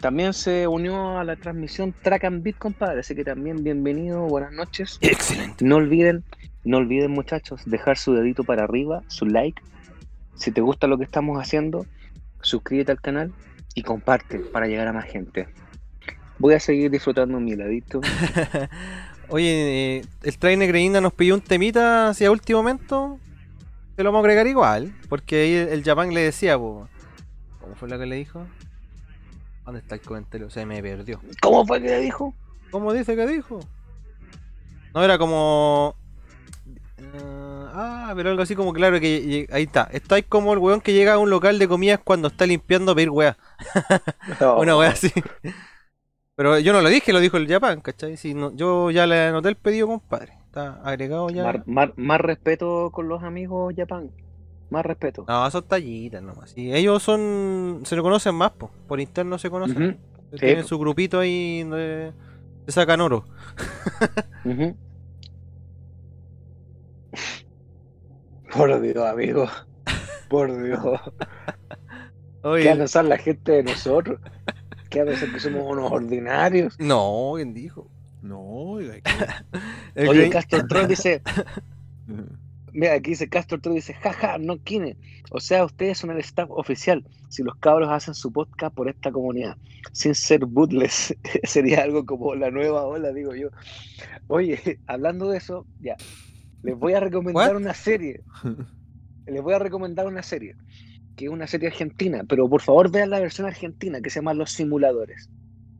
también se unió a la transmisión Track and Beat, compadre. Así que también bienvenido, buenas noches. Excelente. No olviden, no olviden, muchachos, dejar su dedito para arriba, su like. Si te gusta lo que estamos haciendo, suscríbete al canal y comparte para llegar a más gente. Voy a seguir disfrutando mi heladito. [laughs] Oye, eh, el trainer Greinda nos pidió un temita hacia último momento. Te lo vamos a agregar igual. Porque ahí el, el Japan le decía, po, ¿cómo fue lo que le dijo? ¿Dónde está el comentario? Se me perdió. ¿Cómo fue que le dijo? ¿Cómo dice que dijo? No, era como. eh, ah, pero algo así como claro que. Ahí está. Estáis como el weón que llega a un local de comidas cuando está limpiando a pedir weá. [laughs] Una weá así. Pero yo no lo dije, lo dijo el Japan, ¿cachai? Si no, yo ya le anoté el pedido, compadre. Está agregado ya. Mar- mar- más respeto con los amigos Japan. Más respeto. No, son tallitas nomás. Y ellos son. Se lo conocen más, po. por interno se conocen. Tienen Sí. su grupito ahí de, de sacan oro. Por Dios, amigo. Por Dios. [laughs] Oye. ¿Qué a la gente de nosotros? ¿Qué va a pensar que somos unos ordinarios? No, ¿quién dijo? No, oiga. [laughs] Oye, Grey- Castro Troll dice. [laughs] Mira, aquí dice Castro Troll dice, jaja, no Kine. O sea, ustedes son el staff oficial. Si los cabros hacen su podcast por esta comunidad, sin ser bootles, [laughs] sería algo como la nueva ola, digo yo. Oye, hablando de eso, ya. Les voy a recomendar What? una serie. Les voy a recomendar una serie. Que es una serie argentina. Pero por favor vean la versión argentina que se llama Los Simuladores.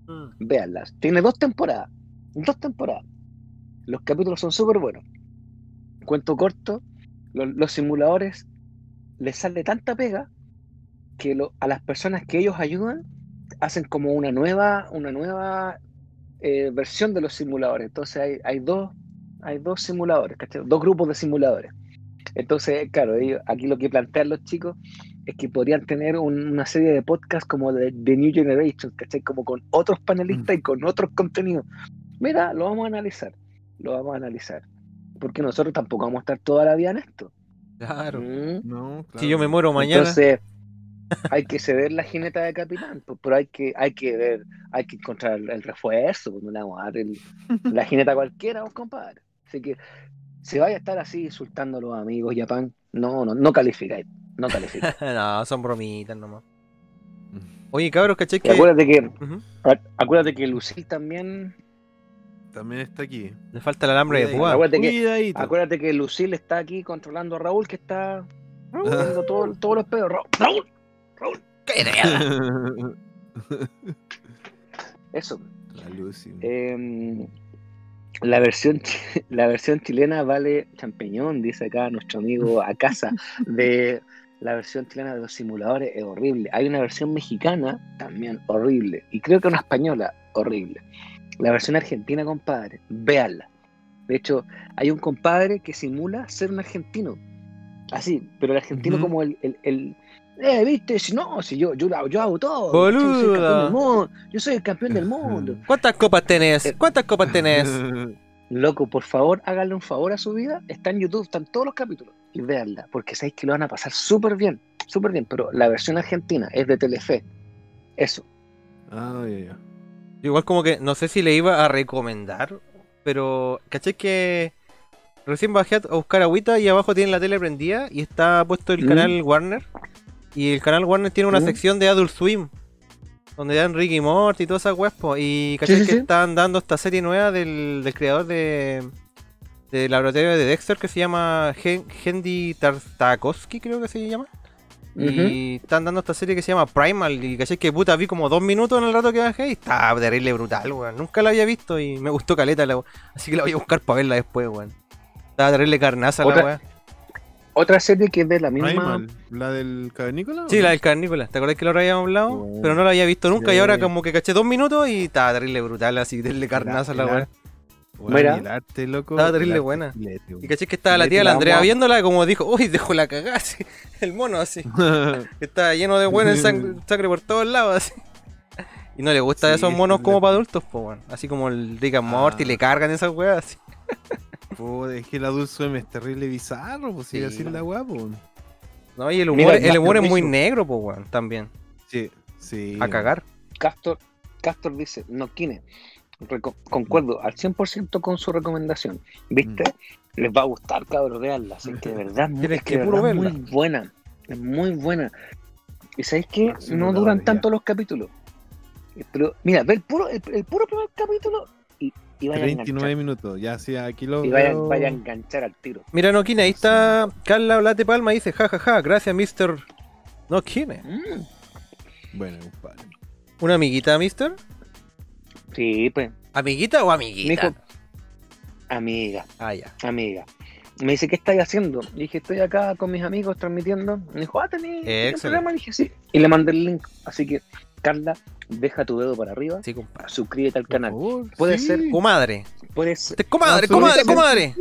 Mm. Véanlas. Tiene dos temporadas. Dos temporadas. Los capítulos son súper buenos. Cuento corto. lo- Los, simuladores les sale tanta pega que lo- a las personas que ellos ayudan hacen como una nueva, una nueva eh, versión de los simuladores. Entonces hay, hay dos, hay dos simuladores, ¿cachai? Dos grupos de simuladores. Entonces, claro, ellos- aquí lo que plantean los chicos es que podrían tener un- una serie de podcasts como de, de New Generation, ¿cachai? Como con otros panelistas y con otros contenidos. Mira, lo vamos a analizar, lo vamos a analizar. Porque nosotros tampoco vamos a estar toda la vida en esto. Claro. Mm. No, Si yo me muero mañana. Entonces, hay que ceder la jineta de capitán, pues, pero hay que, hay que ver, hay que encontrar el, el refuerzo, pues, no le vamos a dar el- [laughs] la jineta cualquiera, pues, compadre. Así que, si vaya a estar así insultando a los amigos, Japan, no, no, no calificáis, no calificáis. [laughs] no, son bromitas nomás. Oye, cabros, ¿cachai Y que acuérdate que, acuérdate que Lucille también, También está aquí. le falta el alambre de púa? acuérdate que, acuérdate que Lucille está aquí controlando a Raúl, que está viendo todo- todos los pedos. Ra- Raúl, Raúl, [laughs] eso. La Lucy. Eh, la versión la versión chilena vale champiñón, dice acá nuestro amigo a casa de la versión chilena de los simuladores es horrible. Hay una versión mexicana también horrible y creo que una española horrible. La versión argentina, compadre, véanla. De hecho, hay un compadre que simula ser un argentino. Así, pero el argentino Ujú. como el, el, el- eh, viste, si no, si yo, yo, yo hago todo. yo soy el campeón Boludo. del mundo, Yo soy el campeón del mundo. ¿Cuántas copas tenés? ¿Cuántas copas tenés? [laughs] Loco, por favor, háganle un favor a su vida. Está en YouTube, están todos los capítulos. Y véanla, porque sabéis que lo van a pasar súper bien. Súper bien. Pero la versión argentina es de Telefe. Eso. Ah, ya, ya. Igual como que no sé si le iba a recomendar, pero ¿cachai que recién bajé a buscar agüita y abajo tiene la tele prendida y está puesto el Mm. canal Warner? Y el canal Warner tiene una Mm. sección de Adult Swim, donde dan Ricky Morty y todas esas weas. Y ¿cachai Sí, sí, que sí. están dando esta serie nueva del, del creador de del laboratorio de Dexter que se llama Hen- Hendy Tartakovsky, creo que se llama. Y están dando esta serie que se llama Primal. Y caché que puta vi como dos minutos en el rato que bajé y estaba terrible brutal, weón. Nunca la había visto y me gustó caleta la Así que la voy a buscar para verla después, weón. Estaba terrible carnaza la weá. Otra serie que es de la misma. Primal, ¿La del cavernícola? Sí, la del carnícola. ¿Te acordás que lo habíamos hablado? Pero no la había visto nunca y ahora como que caché dos minutos y estaba terrible brutal, así terrible carnaza la weá. Mira. arte, loco. Estaba terrible buena. filete. Y caché que estaba la tía de la Andrea viéndola como dijo, uy, dejo la cagada así. [laughs] El mono así. que [laughs] estaba lleno de bueno en sangre, [laughs] sangre por todos lados así. Y no le gusta Sí, esos monos como para adultos, pues bueno. Así como el Rick and Morty, Ah. le cargan esas weas así. Puta, es que el Adult Swim es terrible bizarro, pues sigue Sí. así la weá, pues. No, y el humor, Mira, el humor es muy negro, pues weón, también. Sí, sí. A cagar. Castor, Castor dice, no Kine. Reco- concuerdo al 100% con su recomendación. ¿Viste? Les va a gustar, cabros, veanla. Así que de [laughs] verdad, muy- Tienes es que de verdad muy buena. Es muy buena. ¿Y sabéis que Ah, no duran tanto los capítulos? Pero, mira, ve el puro, el, el puro primer capítulo y, y vaya a 29 enganchar. minutos, ya sí, aquí lo Y vaya, a enganchar al tiro. Mira, Noquine, ahí está Carla Blate Palma dice, jajaja, gracias, Mr. Noquine. Bueno, compadre. ¿Una amiguita, Mister? Sí, pues. ¿Amiguita o Me amiguita? dijo, amiga, Ah, ya. amiga. Me dice, ¿qué estáis haciendo? Le dije, estoy acá con mis amigos transmitiendo. Me dijo, ah, programa. Le dije, sí. Y le mandé el link. Así que, Carla, deja tu dedo para arriba. Sí, compadre. Suscríbete al canal. favor, Puede sí. ser, Comadre. puede ser, Te- Comadre, Ah, comadre, comadre.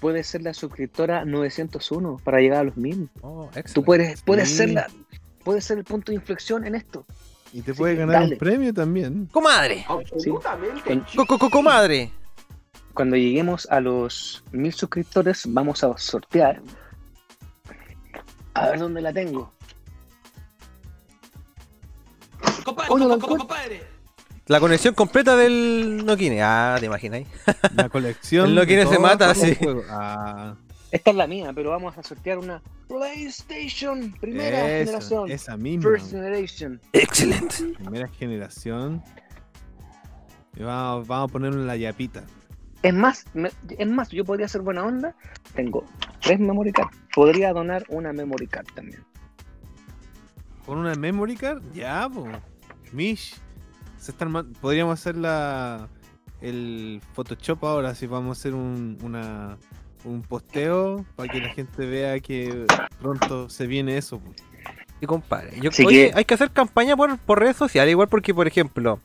puede ser la suscriptora 901 para llegar a los 1000. Oh, Tú puedes, puedes Sí. ser la, puedes ser el punto de inflexión en esto. Y te Sí, puedes ganar dale. un premio también. Comadre. co- co- comadre. cuando lleguemos a los 1000 suscriptores, vamos a sortear. A ver dónde la tengo. Oh, no la conexión completa del Noquine. Ah, te imagináis. [laughs] La colección. El Noquine se mata, los sí. juegos. Ah, Esta es la mía, pero vamos a sortear una PlayStation primera esa, generación. esa misma. First Generation. Excelente. Primera generación. Y vamos, vamos a poner en la yapita. Es más, me- es más, yo podría ser buena onda. Tengo tres memory card. Podría donar una memory card también. ¿Con una memory card? Ya, po. Mish. Se están Podríamos hacer la. El Photoshop ahora, si vamos a hacer un, una, un posteo para que la gente vea que pronto se viene eso. Y compadre. Yo, Así oye, que- hay que hacer campaña por, por redes sociales, igual porque, por ejemplo,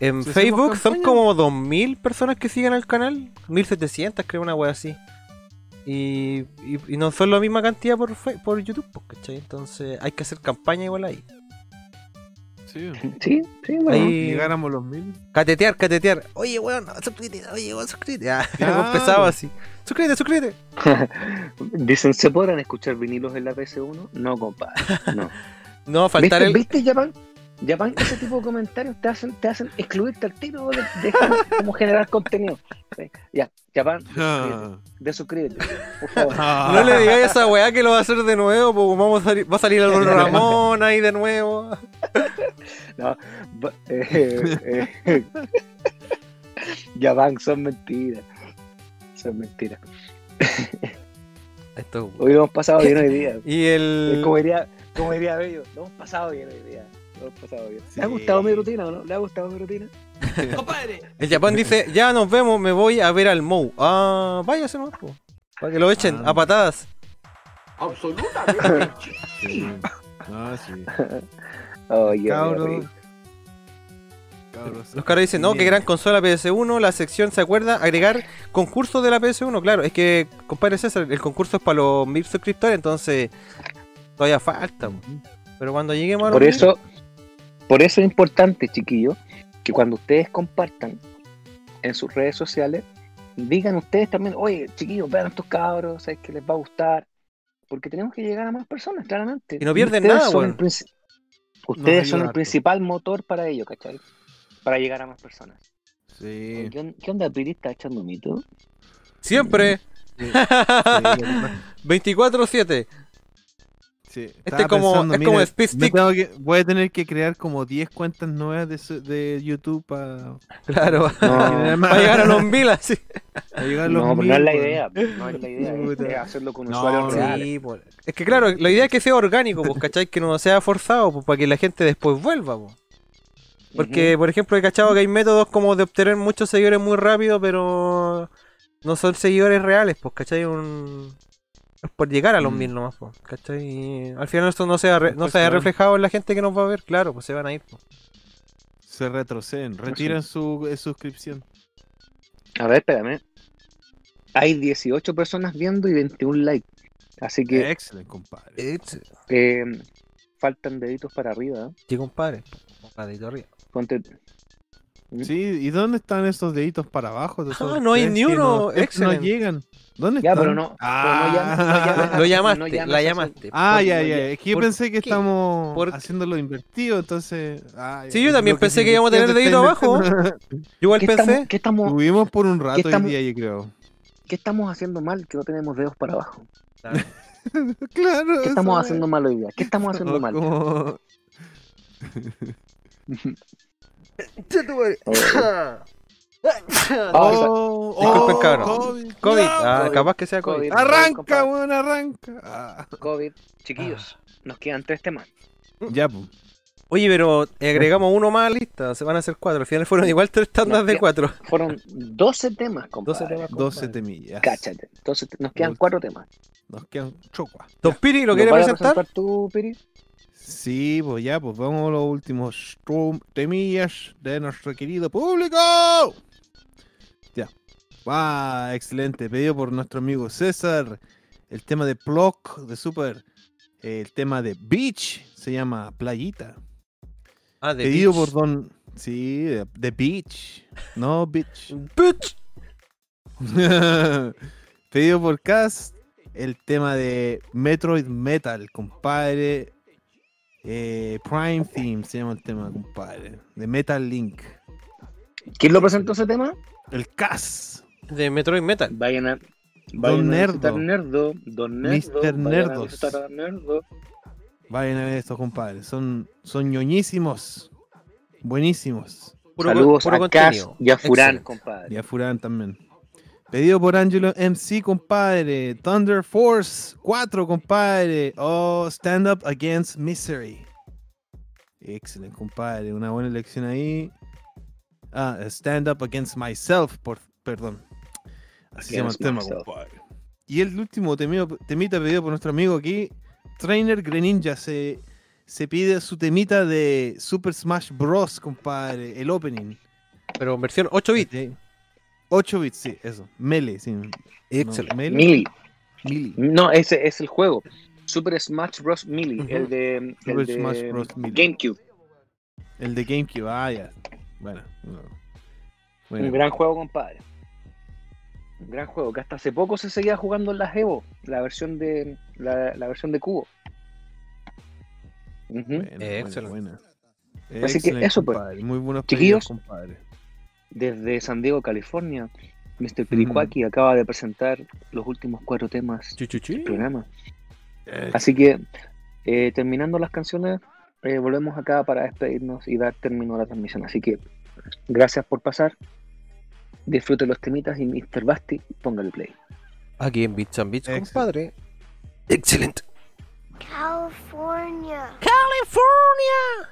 en Si Facebook son como 2.000 personas que siguen al canal. 1.700, creo, una wea así. Y, y, y no son la misma cantidad por, fe- por YouTube, ¿cachai? Entonces hay que hacer campaña igual ahí. Sí. Sí, sí, bueno. Ahí- Llegáramos los mil. Catetear, catetear. Oye, weón, suscríbete, oye, weón, suscríbete. [laughs] Ya, Claro. algo pesado así. Suscríbete, suscríbete. [laughs] Dicen, ¿se podrán escuchar vinilos en la PS1? No, compadre. No. [laughs] No, faltar ¿Viste, el. ¿Viste, Japan? Japan, ese tipo de comentarios te hacen, te hacen excluirte al tiro de, de cómo generar contenido. Sí, Ya, Japan, Ah. desuscríbete, por favor. [laughs] No le digáis a esa weá que lo va a hacer de nuevo, pues vamos a salir, va a salir el Ramón ahí de nuevo. [laughs] No, eh, eh, [laughs] Japan, son mentiras. Son mentiras. Esto. Hoy lo hemos pasado bien hoy día. Y el. como diría, como diría Bello, lo hemos pasado bien hoy día. Lo hemos pasado bien. ¿Le ha gustado mi rutina o no? ¿Le ha gustado mi rutina? [laughs] El Japón dice, ya nos vemos, me voy a ver al Mou. Ah, váyase no, po, Para que lo echen Ah. a patadas. [laughs] Sí. Ah, sí. [laughs] Oye, Cabros. Los caros dicen, no, que Bien. gran consola PS1, la sección, ¿se acuerda? Agregar concurso de la PS1, claro. Es que, compadre César, el concurso es para los mil suscriptores, entonces todavía falta. Pero cuando lleguemos a los Por mil- eso, por eso es importante, chiquillos, que cuando ustedes compartan en sus redes sociales, digan ustedes también, oye, chiquillos, vean a estos cabros, sabes que les va a gustar. Porque tenemos que llegar a más personas, claramente. Y no pierden ustedes nada, princi- Ustedes son el harto. principal motor para ello, ¿cachai? Para llegar a más personas. Sí. ¿Qué, on- qué onda, Piri? ¿Está echando mito? Siempre. Sí. Sí, lo que pasa- 24-7. Sí, Este es como, pensando, es como mira, Speed me Stick. tengo que- voy a tener que crear como 10 cuentas nuevas de, su- de YouTube [laughs] [laughs] para Claro, No. para llegar a los [laughs] mil así. llegar a los No, pero no mil, es la idea. No es la idea. es- hacerlo con usuarios reales. Sí. Es que claro, la idea es que sea orgánico, pues, ¿cachai? Que no sea forzado, pues, para que la gente después vuelva, pues. Porque, por ejemplo, he cachado que hay métodos como de obtener muchos seguidores muy rápido, pero no son seguidores reales, pues, ¿cachai? Un... Es por llegar a los Mm. mil nomás, pues, ¿cachai? Y al final eso no se ha, re- no se ha reflejado en la gente que nos va a ver, claro, pues se van a ir. Se retroceden, retiran su eh, suscripción. A ver, espérame. Hay 18 personas viendo y 21 likes. Así que Excelente, compadre. eh, faltan deditos para arriba. ¿eh? Sí, compadre. Compadrito arriba. Ponte- Sí, ¿y dónde están esos deditos para abajo? Ah, no hay ni uno, No, que no llegan. ¿Dónde Ya, están? pero no- Ah, pero no llames- no llames [laughs] Lo no llamaste, la llamaste. Ah, ya, no ya. Es que yo ¿por pensé que qué? estamos ¿Por- haciéndolo invertido, entonces. ah, ya, Sí, yo también pensé que íbamos a tener dedito abajo. [laughs] Yo igual ¿Qué pensé. estamos, qué, estamos, Tuvimos por un rato hoy estamos- día, yo creo. qué estamos haciendo mal que no tenemos dedos para abajo? Claro. [laughs] ¿Qué estamos haciendo mal hoy día? ¿Qué estamos haciendo wea. mal? Como- [laughs] Oh, Oh, Disculpen, oh, cabrón. COVID. COVID. No. Ah, COVID. capaz que sea COVID. COVID. Arranca, compadre. weón, arranca. Ah. COVID, chiquillos, nos quedan tres temas. Ya, pues. Oye, pero agregamos uno más a la lista. Se van a hacer cuatro. Al final fueron igual tres tandas No, de cuatro. Fueron 12 temas, compadre. 12 temas. 12 temillas. Cáchate. Entonces nos quedan cuatro temas. Nos quedan chocua. Don Piri, ¿lo ¿Lo quiere vas a presentar? tú, Piri? Sí, pues ya, pues vamos a los últimos temillas de nuestro querido público. Ah, excelente. Pedido por nuestro amigo César. El tema de Plock de Super. El tema de Beach se llama Playita. Ah, de Pedido Beach. por Don. Sí, de, Beach. No, Beach. [laughs] Bitch. [laughs] Pedido por Cas. El tema de Metroid Metal, compadre. Eh, Prime Theme se llama el tema, compadre. De Metal Link. ¿Quién lo presentó ese tema? El Cas. De Metroid Metal. Vayan a. Don Vayan a Nerdo. Nerdo. Don Nerdo. Mr. Nerdos. a Nerdo. Vayan a ver estos, compadre. Son, son ñoñísimos. Buenísimos. Puro, Saludos puro a y a Furán, Excelente. compadre. Y a Furán también. Pedido por Angelo MC, compadre. Thunder Force 4, compadre. Oh, Stand Up Against Misery. Excelente, compadre. Una buena elección ahí. Ah, Stand Up Against Myself, por, perdón. Así se llama el tema, compadre. Y el último temido- temita pedido por nuestro amigo aquí, Trainer Greninja, se, se pide su temita de Super Smash Bros, compadre. El opening. Pero en versión 8 bits. Sí. 8 bits, sí, eso. Melee, sí. Excelente. No, Melee. Melee. No, ese es el juego. Super Smash Bros. Melee. El de, el Super de Smash Bros. Melee. GameCube. El de GameCube, ah, ya. Bueno. no. Bueno. Un gran juego, compadre. Gran juego que hasta hace poco se seguía jugando en las Evo, la versión de la, la versión de cubo. Buena, buena, Excelente. buena. Así que eso, pues. compadre. Muy buenos Chiquillos. pedidos, compadre. Desde San Diego, California, Mr. Piricuaki acaba de presentar los últimos cuatro temas del programa. Eh, Así que, eh, terminando las canciones, eh, volvemos acá para despedirnos y dar término a la transmisión. Así que, gracias por pasar. Disfrute los temitas y Mr. Basti, póngale play. Aquí en Bits and Excelente. compadre. Excelente. California. California.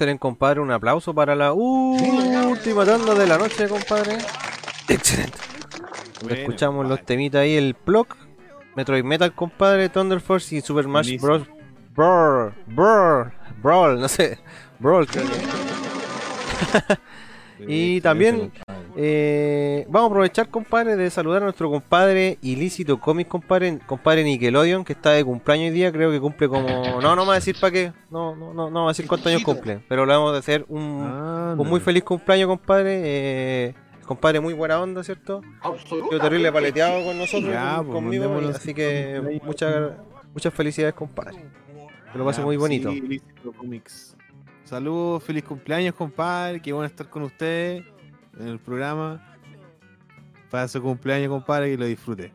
Excelente, compadre. Un aplauso para la última tanda de la noche, compadre. Excelente. Bueno, Escuchamos los temitas ahí, el Plock, Metroid Metal, compadre, Thunder Force y Super Smash. Bros. Brawl, Brawl, Brawl, no sé, Brawl creo que. [laughs] Y también eh, vamos a aprovechar, compadre, de saludar a nuestro compadre Ilícito Comics, compadre, compadre Nickelodeon, que está de cumpleaños hoy día, creo que cumple como... No, no me va a decir para qué, no, no, no, no va a decir cuántos años cumple, pero le vamos a hacer un, Ah, un muy feliz cumpleaños, compadre. Eh, compadre, muy buena onda, ¿cierto? Yo terrible paleteado con nosotros, Ya, con- pues, conmigo, así que muchas muchas felicidades, compadre. Que lo pase muy bonito. sí, Ilícito Comics. Saludos, feliz cumpleaños, compadre. Qué bueno estar con usted en el programa. Para su cumpleaños, compadre, que lo disfrute.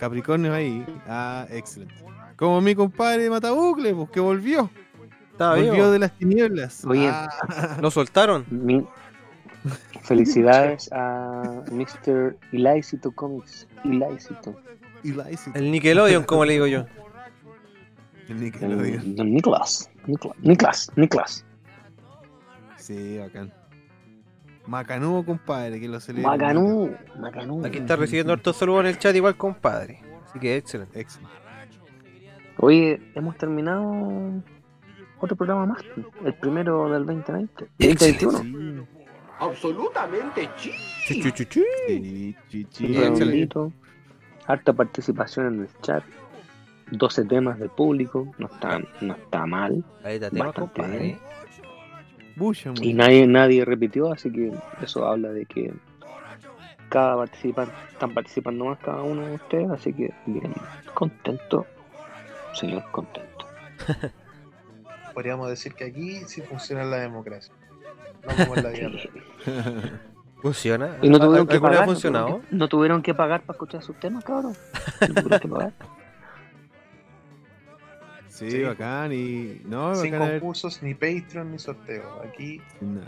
Capricornio ahí. Ah, excelente. Como mi compadre Matabucle, pues que volvió. Estaba volvió vivo. de las tinieblas. Oye. Ah, [laughs] Lo soltaron. Mi- Felicidades a Mr. Ilícito Comics. Ilícito. El Nickelodeon, como le digo yo. El Nickelodeon. El- Don Nicolás. Nicolás. Nicolás. Sí, bacán. Macanudo, compadre, que lo celebra. Macanú. Macanú. Aquí está recibiendo hartos saludos en el chat, igual, compadre. Así que excelente. Excelente. Oye, hemos terminado otro programa más. El primero del 2020. 2021. Sí, Absolutamente chi. Sí, excelente. Redondito. Harta participación en el chat. 12 temas del público. No está, no está mal. Ahí está Bastante bien. Bulla, Y nadie, nadie repitió, así que eso habla de que cada participante, están participando más cada uno de ustedes, así que bien, contento, señor contento. [laughs] Podríamos decir que aquí sí funciona la democracia. No como en la [laughs] vida real. [laughs] ¿Funciona? Y no tuvieron que ¿Alguna vez pagar, ha funcionado? tuvieron que- no tuvieron que pagar para escuchar sus temas, cabrón. No tuvieron que pagar. Sí, Sí. bacán. Y no, Sin bacán concursos, ni Patreon, ni sorteo. Aquí No,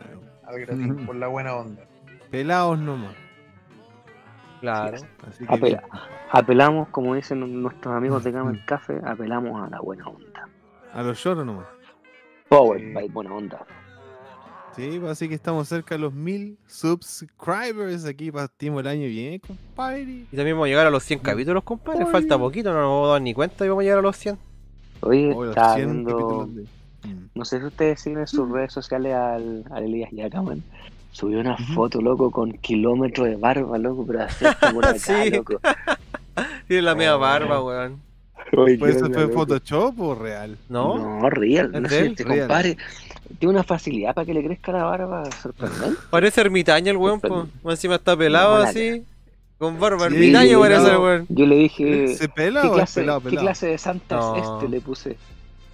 al gratis, [laughs] por la buena onda. Pelados nomás. Claro. Así que Apela- apelamos, como dicen nuestros amigos de Cama el Café, apelamos a la buena onda. a los lloros nomás. Power Sí. by buena onda. Sí, pues así que estamos cerca de los mil subscribers. Aquí partimos el año bien, compadre. Y también vamos a llegar a los 100 capítulos, compadre. Falta poquito, no nos vamos a dar ni cuenta y vamos a llegar a los 100. Oye, Oh, los estaba 100 viendo, de- Mm. no sé si ustedes siguen en sus redes sociales al, al Elías Yacaman. Subió una foto, loco, con kilómetros de barba, loco, pero así por [laughs] acá, Sí. loco. [laughs] Tiene la media Oh. barba, weón. Oye, ¿Pues eso fue loco. Photoshop o real? ¿No? No, real. ¿Es No sé, Real. compadre tiene una facilidad para que le crezca la barba [laughs] sorprendente. Parece ermitaño el weón, po. Encima está pelado No, así. Con barba Sí, yo- parece weón. Yo le dije, ¿Se pela ¿qué o clase, pelado, ¿qué clase de santa No. es este? Le puse.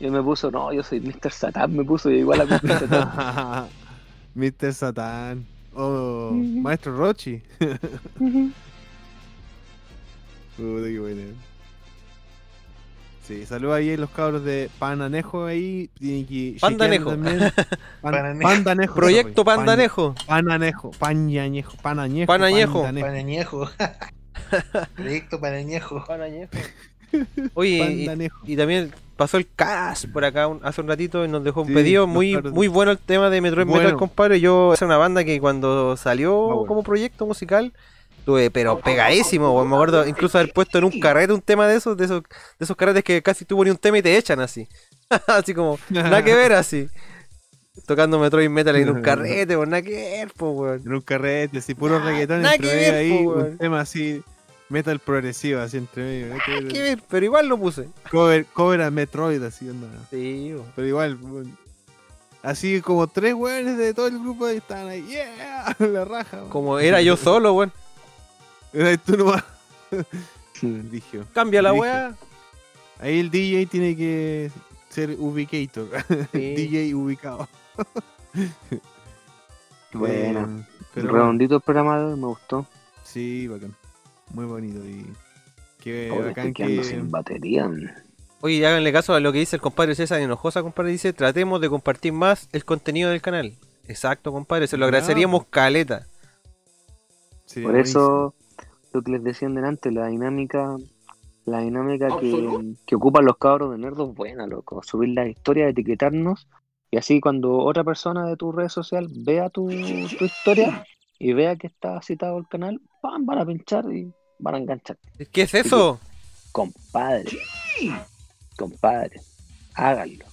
Y él me puso, no, yo soy Mr. Satan, me puso igual a Mr. Satan. Mr. Satán. Oh, Maestro Rochi. [laughs] Puta, qué buena. Sí, saludos ahí los cabros de Pananejo ahí. que Pandanejo. también. [laughs] Pan- Pananejo. Pandanejo. Proyecto Pandanejo. Pananejo. Pañañejo. Panañejo. Panañejo. Pandanejo. Panañejo. [laughs] Proyecto Panañejo. Oye, y, Pandanejo. y también pasó el Cas por acá un- hace un ratito y nos dejó un Sí, pedido muy muy bueno el tema de Metroid Bueno. Metal, compadre. Yo, es una banda que cuando salió Ah, bueno. como proyecto musical, pero pegadísimo, me acuerdo incluso haber puesto en un carrete un tema de esos, de esos, de esos carretes que casi tuvo ni un tema y te echan así. [laughs] así como, nada que ver así. Tocando Metroid Metal en un [laughs] carrete, pues nada que ver, pues, weón. En un carrete, así, puro reggaetón nada entre que ver, ahí. po, un tema así. Metal progresivo, así entre medio. nada que ver. Nada que ver, pero igual lo puse. Cover, cover a Metroid, así onda. Sí. Pero igual, weón. así como tres weones de todo el grupo ahí estaban ahí, yeah, [laughs] la raja. weón. Como era yo solo, weón. Era tú nomás. Dije. Cambia la weá. Ahí el DJ tiene que ser ubicator. Sí. [laughs] DJ ubicado. Bueno, Eh, pero bueno, redondito el programa me gustó. sí, bacán. Muy bonito y qué Oye, bacán estoy que... sin batería. Oye, y háganle caso a lo que dice el compadre César Hinojosa, compadre. Dice, tratemos de compartir más el contenido del canal. Exacto, compadre. Se lo agradeceríamos caleta. Sí, Por buenísimo. eso, lo que les decía delante, la dinámica, la dinámica que, que ocupan los cabros de nerdos, buena, loco. Subir la historia, etiquetarnos Y así cuando otra persona de tu red social vea tu, tu historia y vea que está citado el canal, ¡pam! van a pinchar y van a enganchar. ¿Qué es eso? Compadre, compadre, háganlo.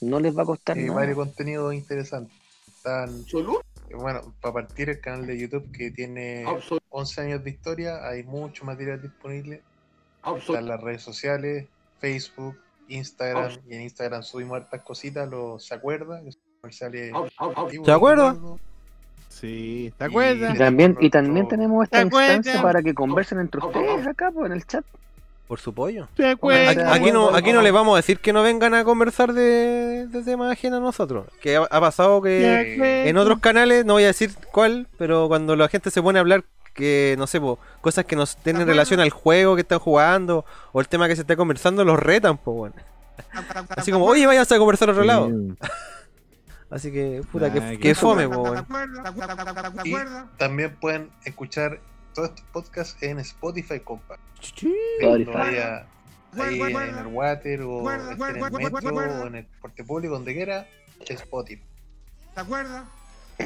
No les va a costar Eh, nada. varios contenidos interesantes. Están, eh, bueno, para partir el canal de YouTube que tiene 11 años de historia, hay mucho material disponible. Están las redes sociales, Facebook, Instagram, y en Instagram subimos hartas cositas, los se acuerda, que son comerciales antiguos, ¿Se acuerda? Sí, ¿te acuerdas? Y también, y también tenemos esta instancia para que conversen entre ustedes acá pues, en el chat. Por su pollo. ¿Te Aquí, acuerdas? aquí no, aquí no les vamos a decir que no vengan a conversar de, de temas ajenos a nosotros. Que ha, ha pasado que en otros canales, no voy a decir cuál, pero cuando la gente se pone a hablar que, no sé, po, cosas que nos tienen relación al juego que están jugando o el tema que se está conversando, los retan, pues bueno. Así como, oye, vayas a conversar a otro lado. Sí. [laughs] Así que, puta, Ah, que, fome, fome. po, bueno. Y también pueden escuchar todos estos podcasts en Spotify, compa. Ahí en el water o en el metro o en el porte público, donde quiera, Spotify.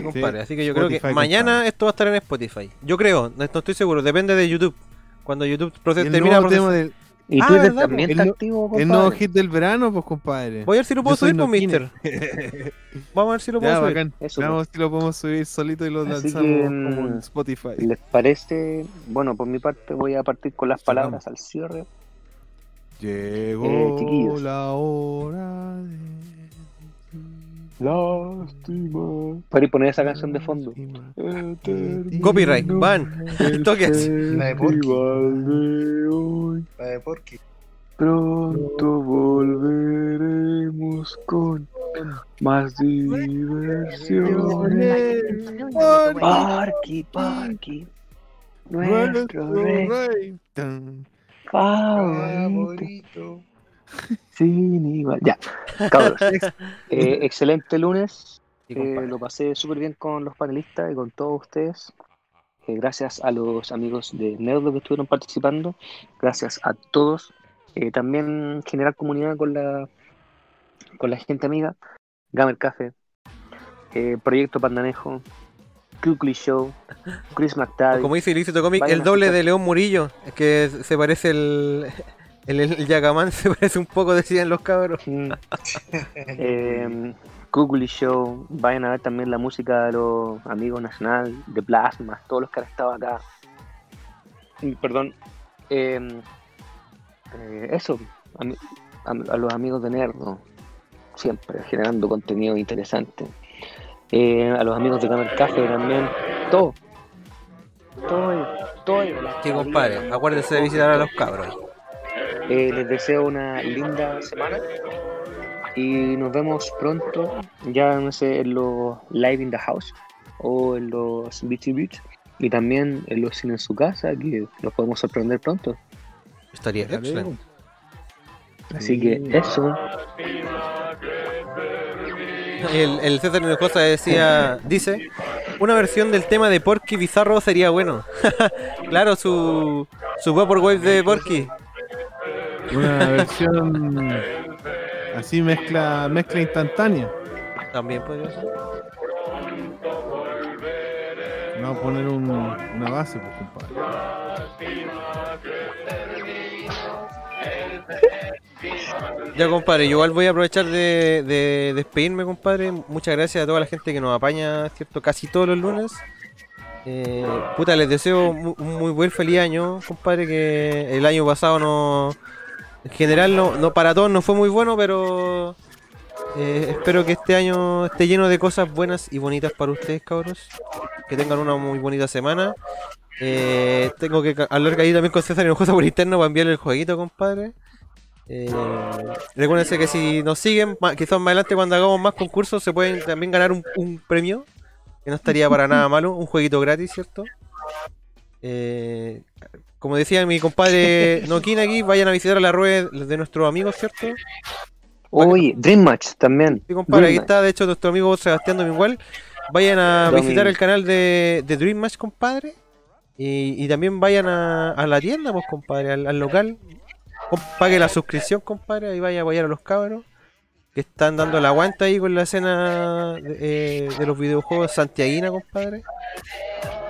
Compadre, así que yo Spotify, creo que mañana compadre. esto va a estar en Spotify. Yo creo, no, estoy seguro, depende de YouTube. Cuando YouTube Y proce- el termina nuevo tema del, Y Ah, Twitter ¿verdad, también está El no- activo, el nuevo compadre. hit del verano, pues compadre. Voy a ver si lo puedo Yo subir, pues, mister. [laughs] Vamos a ver si lo puedo Ya, subir. Eso, Veamos si lo podemos subir solito y lo Así lanzamos que, como en mm, Spotify. ¿Les parece? Bueno, por mi parte voy a partir con las palabras al cierre. Llegó Eh, la hora de... Lástima. Para ir poner esa canción de fondo. Copyright, van. [laughs] Toques. La de Porky. La de Porky. Pronto volveremos con más diversiones. Parky, Parky, nuestro rey Tan. favorito. Sin igual. Ya, cabros. [laughs] Eh, excelente lunes. Eh, lo pasé súper bien con los panelistas y con todos ustedes. Eh, gracias a los amigos de Nerdo que estuvieron participando. Gracias a todos. También generar comunidad con la con la gente amiga. Gamer Café. Proyecto Pandanejo. Kukli Show. Chris [laughs] McTavish. Como dice Ilícito Comic, el doble de León Murillo. Es que se parece el. El, el Yagamán se [laughs] parece un poco, decían los cabros. [laughs] Eh, Show, vayan a ver también la música de los amigos Nacional, de Plasma, todos los que han estado acá. Mm, Perdón. Eh, eh, eso, a, mi- a- a los amigos de Nerdo, siempre generando contenido interesante. Eh, a los amigos de Gamer Café también, todo. Todo, todo. Sí, compadre, acuérdense de visitar a los cabros. Eh, les deseo una linda semana y nos vemos pronto, ya no sé, en los live in the house o en los Beachy Beach y también en los cine en su casa, que los podemos sorprender pronto. Estaría excelente. Así que eso, El, el César Hinojosa decía, dice, una versión del tema de Porky Bizarro sería bueno. [laughs] claro, su, su Vaporwave de Porky. Una versión así mezcla mezcla instantánea. También podría ser. Vamos a poner un- una base, pues, compadre. Ya, compadre, yo igual voy a aprovechar de, de despedirme, compadre. Muchas gracias a toda la gente que nos apaña, ¿cierto? Casi todos los lunes. Eh, puta, les deseo un muy buen feliz año, compadre, que el año pasado no... En general, no, no para todos no fue muy bueno, pero eh, espero que este año esté lleno de cosas buenas y bonitas para ustedes, cabros. Que tengan una muy bonita semana. Eh, tengo que hablar ahí también con César Hinojosa por interno para enviarle el jueguito, compadre. Eh, recuérdense que si nos siguen, quizás más adelante cuando hagamos más concursos se pueden también ganar un, un premio, que no estaría para nada [laughs] malo, un jueguito gratis, ¿cierto? Eh, como decía mi compadre [laughs] Nokin aquí, vayan a visitar a la red de nuestros amigos, ¿cierto? oye, Dream Match también. Sí, compadre, Dream está, de hecho, nuestro amigo Sebastián Domingual. Vayan a visitar el canal de, de Dream Match, compadre. Y, y también vayan a, a la tienda, pues, compadre, al, al local. Pague la suscripción, compadre, y vaya a apoyar a los cabros. que están dando la aguanta ahí con la escena de, eh, de los videojuegos santiaguina, compadre.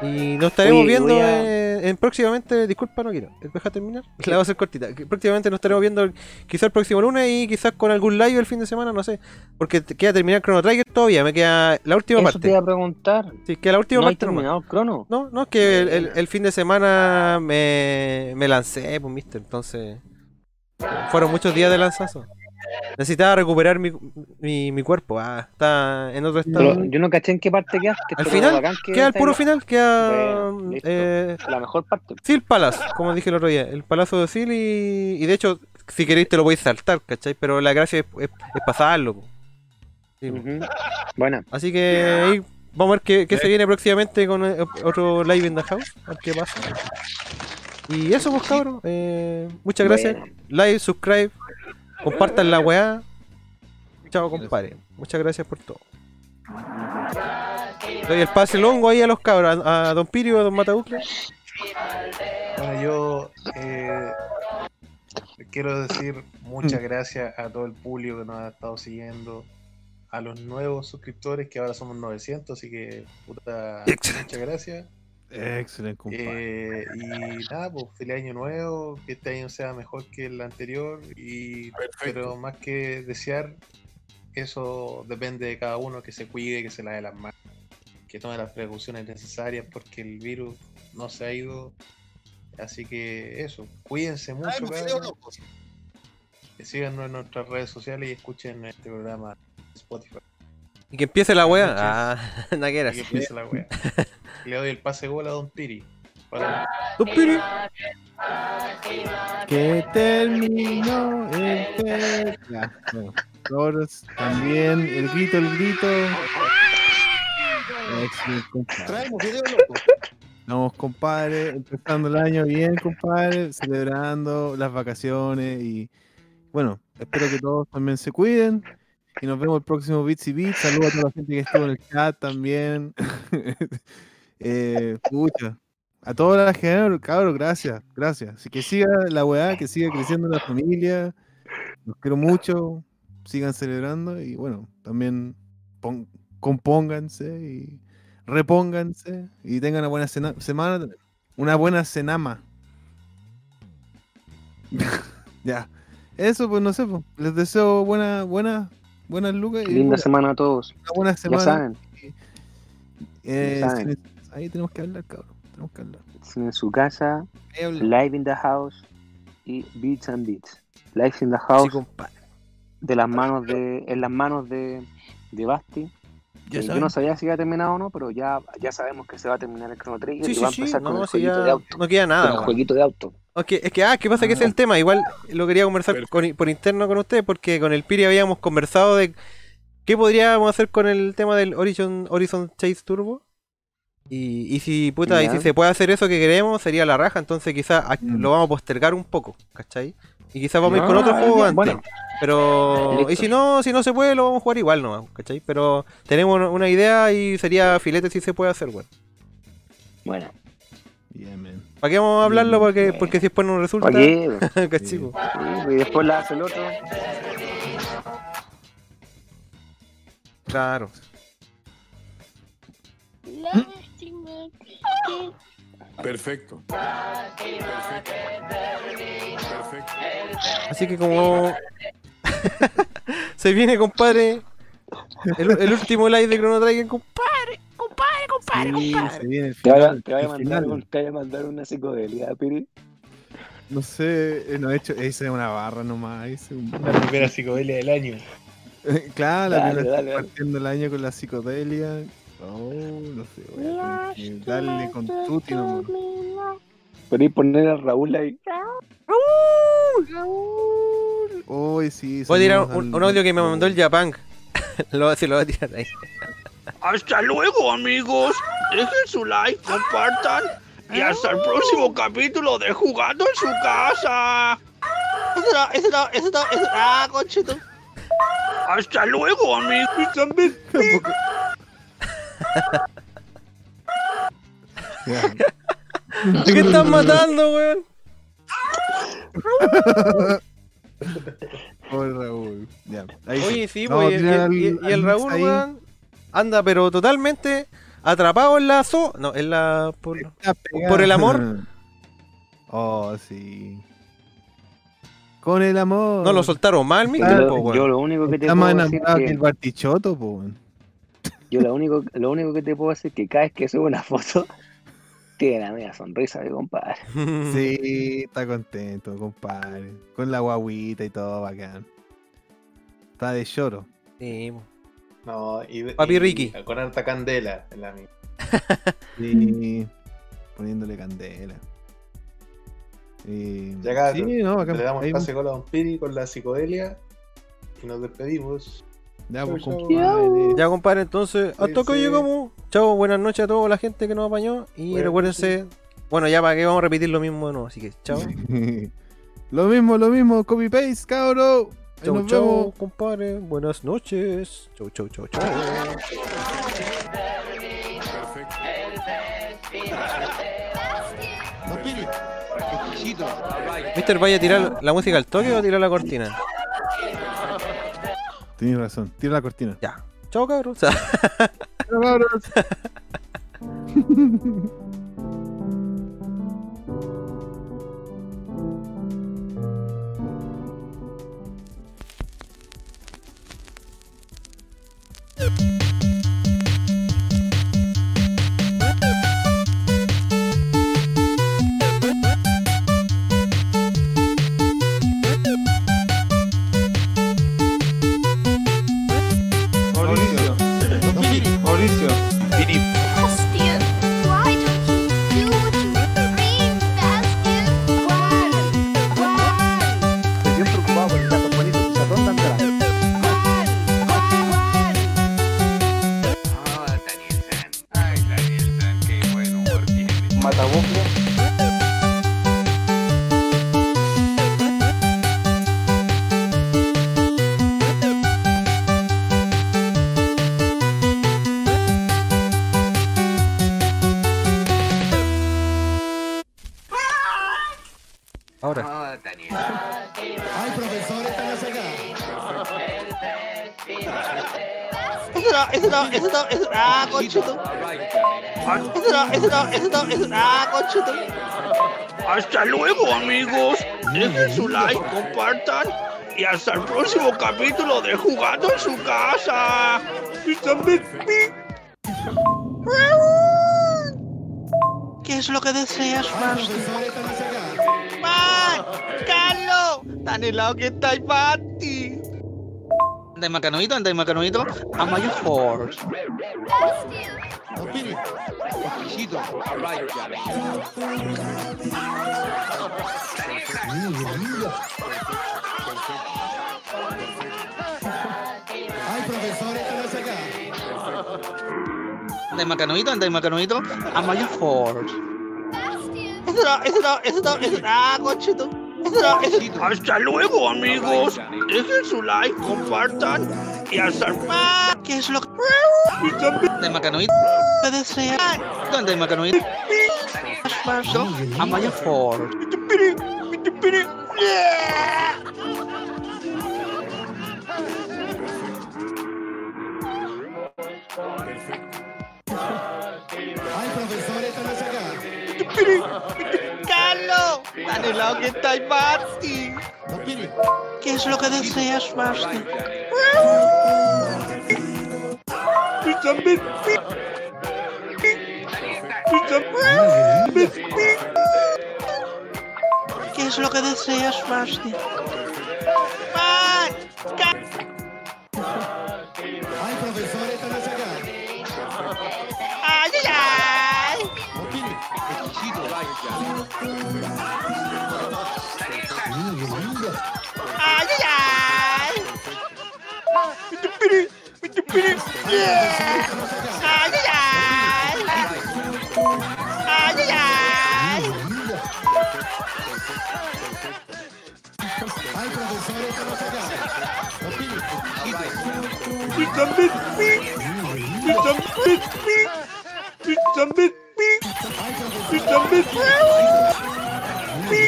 Y nos estaremos Oye, viendo a- eh, en próximamente, disculpa, no quiero, deja terminar, [laughs] la voy a hacer cortita. que Próximamente nos estaremos viendo quizás el próximo lunes y quizás con algún live el fin de semana, no sé. Porque queda terminar Chrono Trigger todavía, me queda la última Eso parte. te iba a preguntar. Sí, queda la última ¿No parte terminado el crono? No, no, es que el, el- el fin de semana me, me lancé, pues, mister, entonces. Fueron muchos días de lanzazo. Necesitaba recuperar mi, mi, mi cuerpo, ah, está en otro estado. Pero yo no caché en qué parte quedaste. Al final, que queda el puro final, queda Bueno, eh, La mejor parte. Seal Palace, como dije el otro día, el palazo de Seal y, y de hecho, si queréis te lo podéis saltar, ¿cachai? Pero la gracia es, es- es pasarlo. Sí, po. Buena. Así que ahí vamos a ver qué, qué se viene próximamente con eh, otro live in the house, a ver qué pasa. Y eso pues cabros, eh, muchas gracias. Like, subscribe, compartan la weá. Chao compadre, muchas gracias por todo. Doy el pase longo ahí a los cabros, a, a Don Pirio, a Don Matabucle. Bueno, yo eh, quiero decir muchas gracias a todo el público que nos ha estado siguiendo, a los nuevos suscriptores que ahora somos 900, así que puta, muchas gracias. Excelente, compadre. Eh, y nada, pues feliz año nuevo, que este año sea mejor que el anterior, y pero más que desear, eso depende de cada uno, que se cuide, que se lave las manos, que tome las precauciones necesarias porque el virus no se ha ido. Así que eso, cuídense mucho. Que síganos en nuestras redes sociales y escuchen este programa Spotify. Y que empiece la noches. Ah, [laughs] nada que era. Y que empiece la wea. [laughs] Le doy el pase gol a Don Piri. Para- Don Piri. Que terminó el bueno. Coros, también el grito, el grito. Excelente, compadre. Traemos videos locos. Vamos, compadre, empezando el año bien, compadre, celebrando las vacaciones y bueno, espero que todos también se cuiden y nos vemos el próximo Bits y Beats. Saludos a toda la gente que estuvo en el chat también. [laughs] eh, a toda la gente, cabros, gracias, gracias. Así que siga la weá, que siga creciendo la familia. Los quiero mucho, sigan celebrando y bueno, también compónganse y repónganse y tengan una buena semana, una buena cenama. [laughs] ya. Eso pues no sé, pues, les deseo buena, buena, buenas lucas Linda buena- semana a todos. una buena Ya semana. saben. Eh, Ya saben. sí, ahí tenemos que hablar, cabrón. Tenemos que hablar. En su casa. Live in the House y Beats and Beats. Live in the House de las manos de, en las manos de, de Basti. Ya Eh, yo no sabía si iba a terminar o no, pero ya, ya sabemos que se va a terminar el Chrono Trigger Sí, y sí, va a sí, empezar con no, el si jueguito ya de auto. no queda nada. Con el jueguito de auto. Ok, es que, ah, ¿qué pasa? Que ese es el tema. Igual lo quería conversar con- por interno con ustedes porque con el Piri habíamos conversado de qué podríamos hacer con el tema del Horizon, Horizon Chase Turbo. Y, y si puta, y si se puede hacer eso que queremos, sería la raja. Entonces quizás Mm. lo vamos a postergar un poco, ¿cachai? Y quizás vamos a ir con Ah, otro juego ya, antes. bueno. Pero, Listo. y si no, si no se puede, lo vamos a jugar igual nomás, ¿cachai? Pero tenemos una- idea y sería filete si se puede hacer, weón. Bueno. Bien. ¿Para qué vamos a hablarlo? Porque, porque si después no resulta. ¿Para qué? [laughs] ¿cachai, po? Sí, y después la hace el otro. Claro. Perfecto. Así que como [laughs] se viene, compadre, el, el último live de Chrono Trigger, compadre, compadre, compadre, Sí, compadre. se viene el Te final, te vaya a mandar, final. un- te vaya a mandar una psicodelia, Piri. No sé, eh, no he hecho, es una barra nomás. un- La primera psicodelia del año. claro, la Dale, primera dale, dale. partiendo el año con la psicodelia. Oh, no sé, voy a tener que darle con tutti nomás. Podéis poner a Raúl ahí. Uy, sí. Voy a tirar un, un audio que me mandó el Japan. [laughs] lo, sí, lo voy a tirar ahí. Hasta luego, amigos. Dejen su like, compartan. Y hasta el próximo capítulo de Jugando en su casa. Ese era, ese era, ese era, ah, conchito. Hasta luego, amigos. También. ¿De qué están matando, weón? Pobre Raúl. Ya. Ahí sí. Oye, Sí, No, pues, y, y- el Raúl, weón, anda pero totalmente atrapado en la zo... No, en la... Por, por el amor. [laughs] Oh, sí. Con el amor. No lo soltaron mal, mi Claro, po, weón. Yo lo único que te Está más puedo decir enamorado que que, el Bartichoto, po. yo lo único, lo único que te puedo decir que cada vez que subo una foto [laughs] tiene la media sonrisa de compadre. [laughs] Sí, está contento, compadre. Con la guaguita y todo bacán. Está de lloro. Sí. No, y, Papi y Ricky. Con harta candela en la mía. Sí, poniéndole candela. Y... Ya acá sí, no, le damos pase con la Don Piri con la psicodelia y nos despedimos. Ya, pues, Chau, chau. compadre. Ya, compadre, entonces, hasta que Cuídense. llegamos. Chao, buenas noches a toda la gente que nos apañó. Y Buenas recuérdense, bueno, ya para que vamos a repetir lo mismo de nuevo. Así que, chao. [laughs] lo mismo, lo mismo, copy paste, cabro. Chau, nos chau, vemos. compadre. Buenas noches. Chau, chau, chau, chau. Mister, ¿vaya a tirar la música al toque o a tirar la cortina? Tienes razón, tira la cortina. Ya. Chao, cabros. [laughs] Chao, cabros. [laughs] Ah, conchito. Ese no, ese no, ese no, ese Ah, conchito. Hasta luego, amigos. Dejen su like, compartan. Y hasta el próximo capítulo de Jugando en su casa. ¿Qué es lo que deseas, no acá. ¡Man! ¡Carlos! ¡Tan helado que está el Bati! Anda macanuito, anda macanuito. A mayor force. Piri, exquisito. Ay, profesor, esta no se acá. Anda macanuito, anda macanuito. A mayor force. No, no, ese no, ese Ah, conchito. Hasta luego, amigos. Dejen su like, compartan. Y hasta. ¿Qué es lo que.? Y también. Anda macanuito. ¿Qué deseas? Anda macanuito. A mayor force. Ay, profesor, esta no se acá. ¡Carlos! ¡Tan helado que está el Basti! Don Piri, ¿Qué es lo que deseas, Basti? Y también. Y también. ¿Qué es lo que deseas. ¡Ca- ay, profesor, esta no se acá. ¡Ay, ay, ay! Bitch, bitch, bitch, bitch, bit big. It's a bit. Pi. Y también, pi.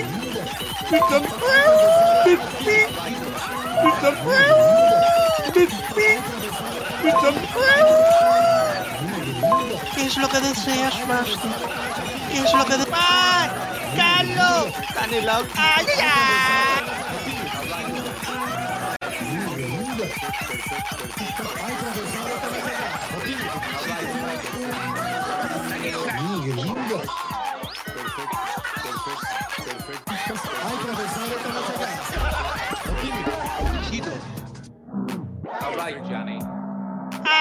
¿Qué es lo que deseas, Basti? ¿Qué es lo que deseas? ¡Ay! ¡Carlos! ¡Canelo! ¡Ay, ay! All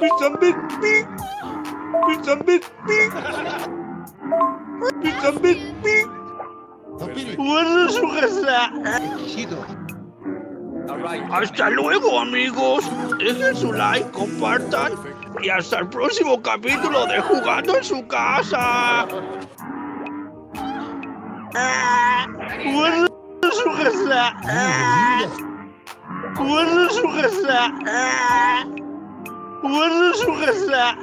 ¡Pi! ¡Pichambit! ¡Pi! ¡Pichambit! ¡Pi! ¡Pichambit! ¡Pi! ¡Guarda su. Hasta luego, amigos. Dejen su like, compartan. Y hasta el próximo capítulo de Jugando en su casa. Guarda su casa. Guarda su. Guarda su casa.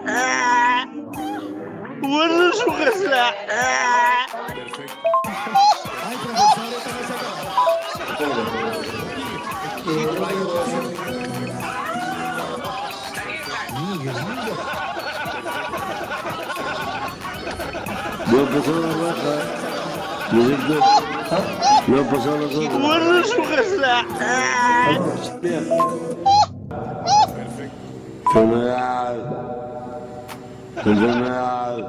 Guarda su casa. Ay, profesor, esto no se Yo empezó la raja. Yo siempre. Yo la raja. Guarda su casa. الملاعب في الملاعب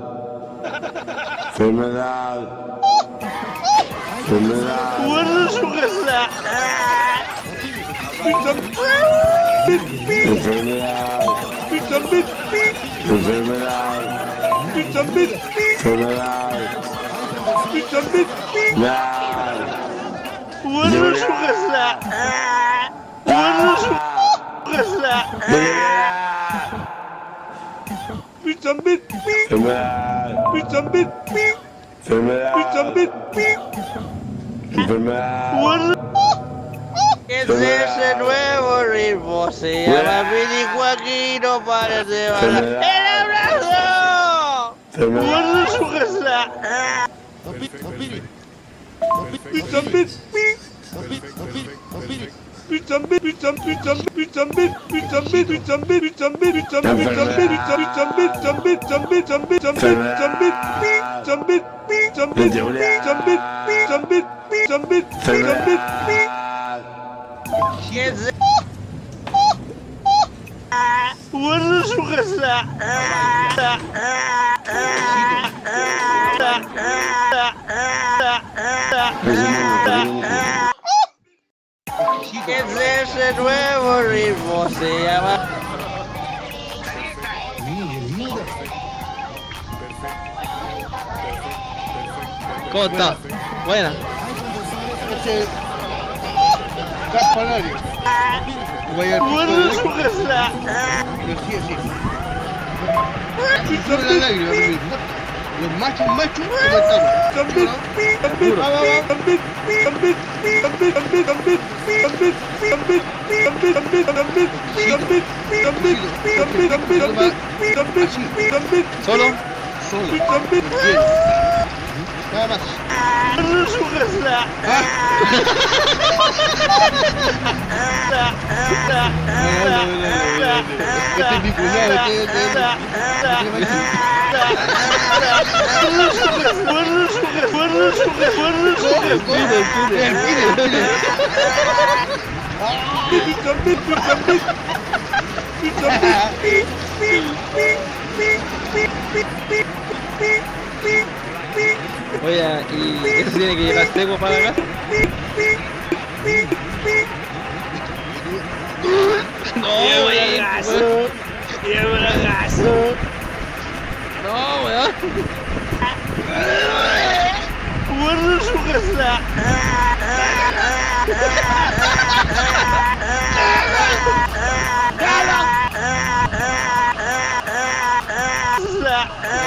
في الملاعب في الملاعب ولا شو غلاح في الملاعب في الملاعب في الملاعب لا ولا شو غلاح ولا شو ¿Qué es ese nuevo ritmo? Se llama para llevar el abrazo. Guarda su casa. 蝎子，我是舒克斯。为什么？Es ese nuevo ritmo, se llama. ¿Cómo está? Buena. Campanario. Lo macho, macho, Solo, solo. Bien. Nada más. Oye, ¿y eso tiene que llegar seco para acá? No, weón. No, weón. Guarda su casa.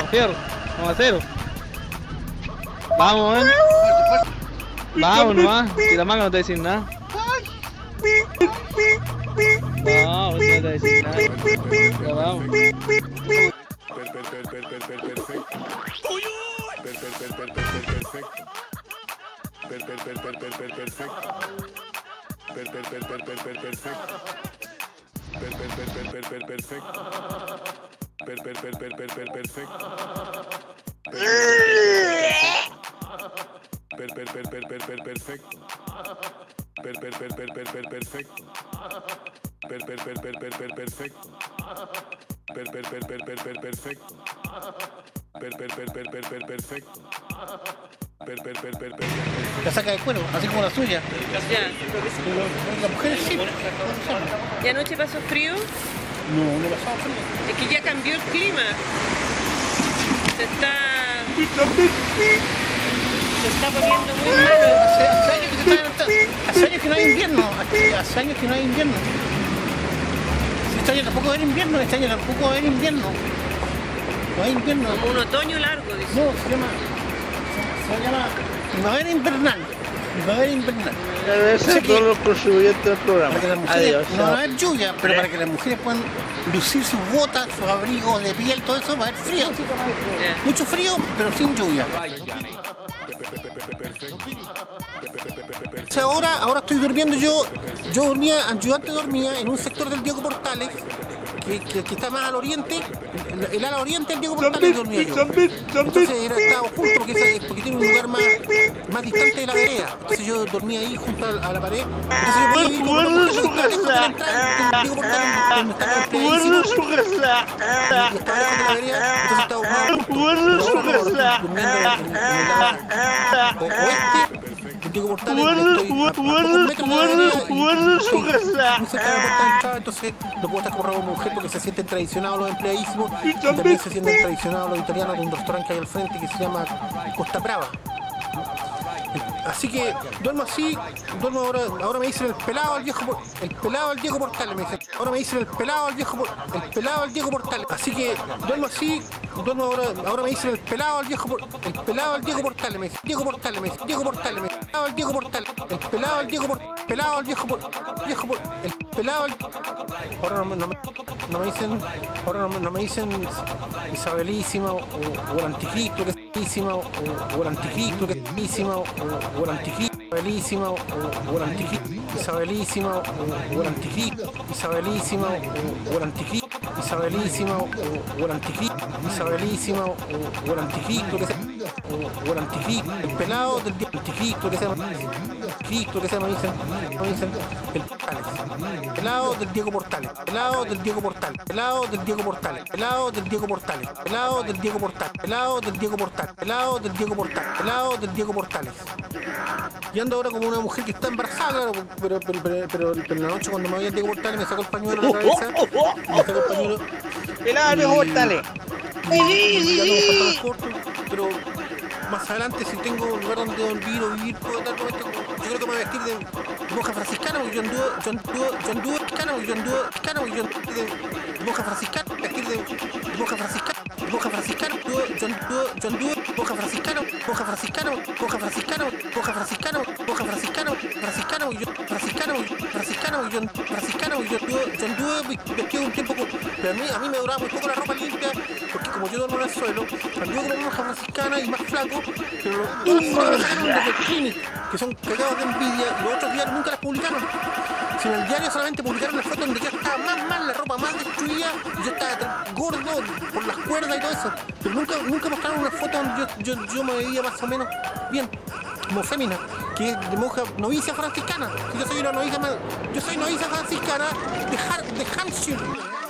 Fierro. Vamos a cero. Vamos, man. Vamos nomás. Si la maga no te va a decir nada. No, no te va a decir nada. Ya vamos. Per, per, per, per, per, per, perfecto. Per, per, per, per, per, per, perfecto. Per, per, per, per, per, per, perfecto. Per, per, per, per, per, per, perfecto. Per, per, per, per, per, per, perfecto. Per, per, per, per, per, Casaca de cuero, así como la suya. Ya. Las mujeres sí. ¿Y anoche pasó frío? No, no pasó frío. Es que ya cambió el clima. Se está... Se está poniendo muy malo. Hace, hace años que se está levantando. Hace años que no hay invierno. Hace, hace años que no hay invierno. Este año tampoco va a haber invierno. Este año tampoco va a haber invierno. No hay invierno. Como un otoño largo, dice. No, se llama. Se, se llama primavera invernal. Primavera invernal. Agradece a todos los contribuyentes del programa. Para que las mujeres, Adiós. no va a haber lluvia, pero para que las mujeres puedan lucir sus botas, sus abrigos de piel, todo eso, va a haber frío. Mucho frío, pero sin lluvia. O sea, ahora, ahora estoy durmiendo. Yo, yo dormía, yo antes dormía en un sector del Diego Portales, que, que- que está más al oriente, el, el ala oriente del Diego Portales dormía yo. Entonces era, estaba junto porque, esa- porque tiene un lugar más, más distante de la vereda. Entonces yo dormía ahí junto a, a la pared. Entonces yo podía del Diego Portales, donde estaba el pedicito, y estaba lejos de la vereda, entonces estaba más durmiendo en, el ala oeste Diego Portales. Estoy a pocos metros de la vereda y estoy muy cerca de la puerta de entrada, entonces no puedo estar como rabo mujer porque se sienten traicionados los empleadísimos y también se sienten traicionados los italianos de un restaurante que hay al frente que se llama Costa Brava. Así que duermo así, duermo ahora, ahora me dicen el pelado al viejo el pelado al Diego Portales, me dicen, ahora me dicen el pelado al viejo el pelado al Diego Portales. Así que duermo así, duermo ahora, ahora me dicen el pelado al viejo el pelado al Diego Portales, me dicen, Diego Portales, me dicen, Diego Portales, me dicen, pelado al Diego Portales, el pelado al Diego por- pelado al viejo por- viejo el pelado al ahora no, me- dicen, ahora no, me- dicen Isabelísima o, el anticristo que es o, o el anticristo que es o, Isabelísima, o el Isabelísima, o Isabelísima, o Isabelísima, o Isabelísima, o el pelado del anticristo que se llama, Cristo que se llama, el el lado del Diego Portales, pelado del Diego Portales, pelado del Diego Portales, pelado del Diego Portales, pelado del Diego Portales, pelado del Diego Portales, pelado del Diego Portales, pelado del Diego Portales y ando ahora como una mujer que está embarazada, claro, pero, pero, pero, pero- pero en la noche cuando me voy al Diego Portales me saco el pañuelo de la cabeza, me saco el pañuelo. Pelado, Portales. Pero más adelante si tengo un lugar donde dormir o vivir, puedo dar momento, yo creo que me voy a vestir de monja franciscana, porque yo anduve, yo anduve, yo anduve yo anduve mexicana, porque yo anduve de, de monja franciscana, vestir de, de monja franciscana, Boca franciscano, John, John, Dewey, Boca franciscano, Boca franciscano, Boca franciscano, Boca franciscano, Boca franciscano, franciscano, franciscano, franciscano, John, franciscano, John, Dewey, vestido un tiempo, pero a mí, a mí me duraba muy poco la ropa limpia, porque como yo duermo en el suelo, también con una hoja franciscana y más flaco, pero los mm. me que son cagados de envidia, los otros diarios nunca las publicaron. Si en el diario solamente publicaron las fotos donde yo estaba más mal, la ropa más destruida, y yo estaba gordo por las cuerdas, y todo eso. Pero nunca, nunca mostraron una foto donde yo, yo, yo me veía más o menos bien, como fémina, que es de monja novicia franciscana. Yo soy una novicia, yo soy novicia franciscana de, Har, de Hampshire.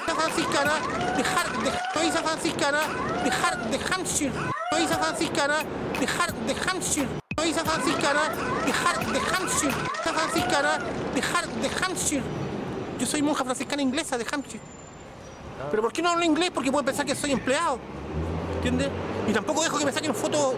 Franciscana de Har, de novicia franciscana de Har, de Hampshire. Novicia franciscana de Har, de Hampshire. Novicia franciscana de Har, de Hampshire. Franciscana de Har, de Hampshire. Yo soy monja franciscana inglesa de Hampshire. Pero ¿por qué no hablo inglés? Porque pueden pensar que soy empleado. ¿Entiendes? Y tampoco dejo que me saquen fotos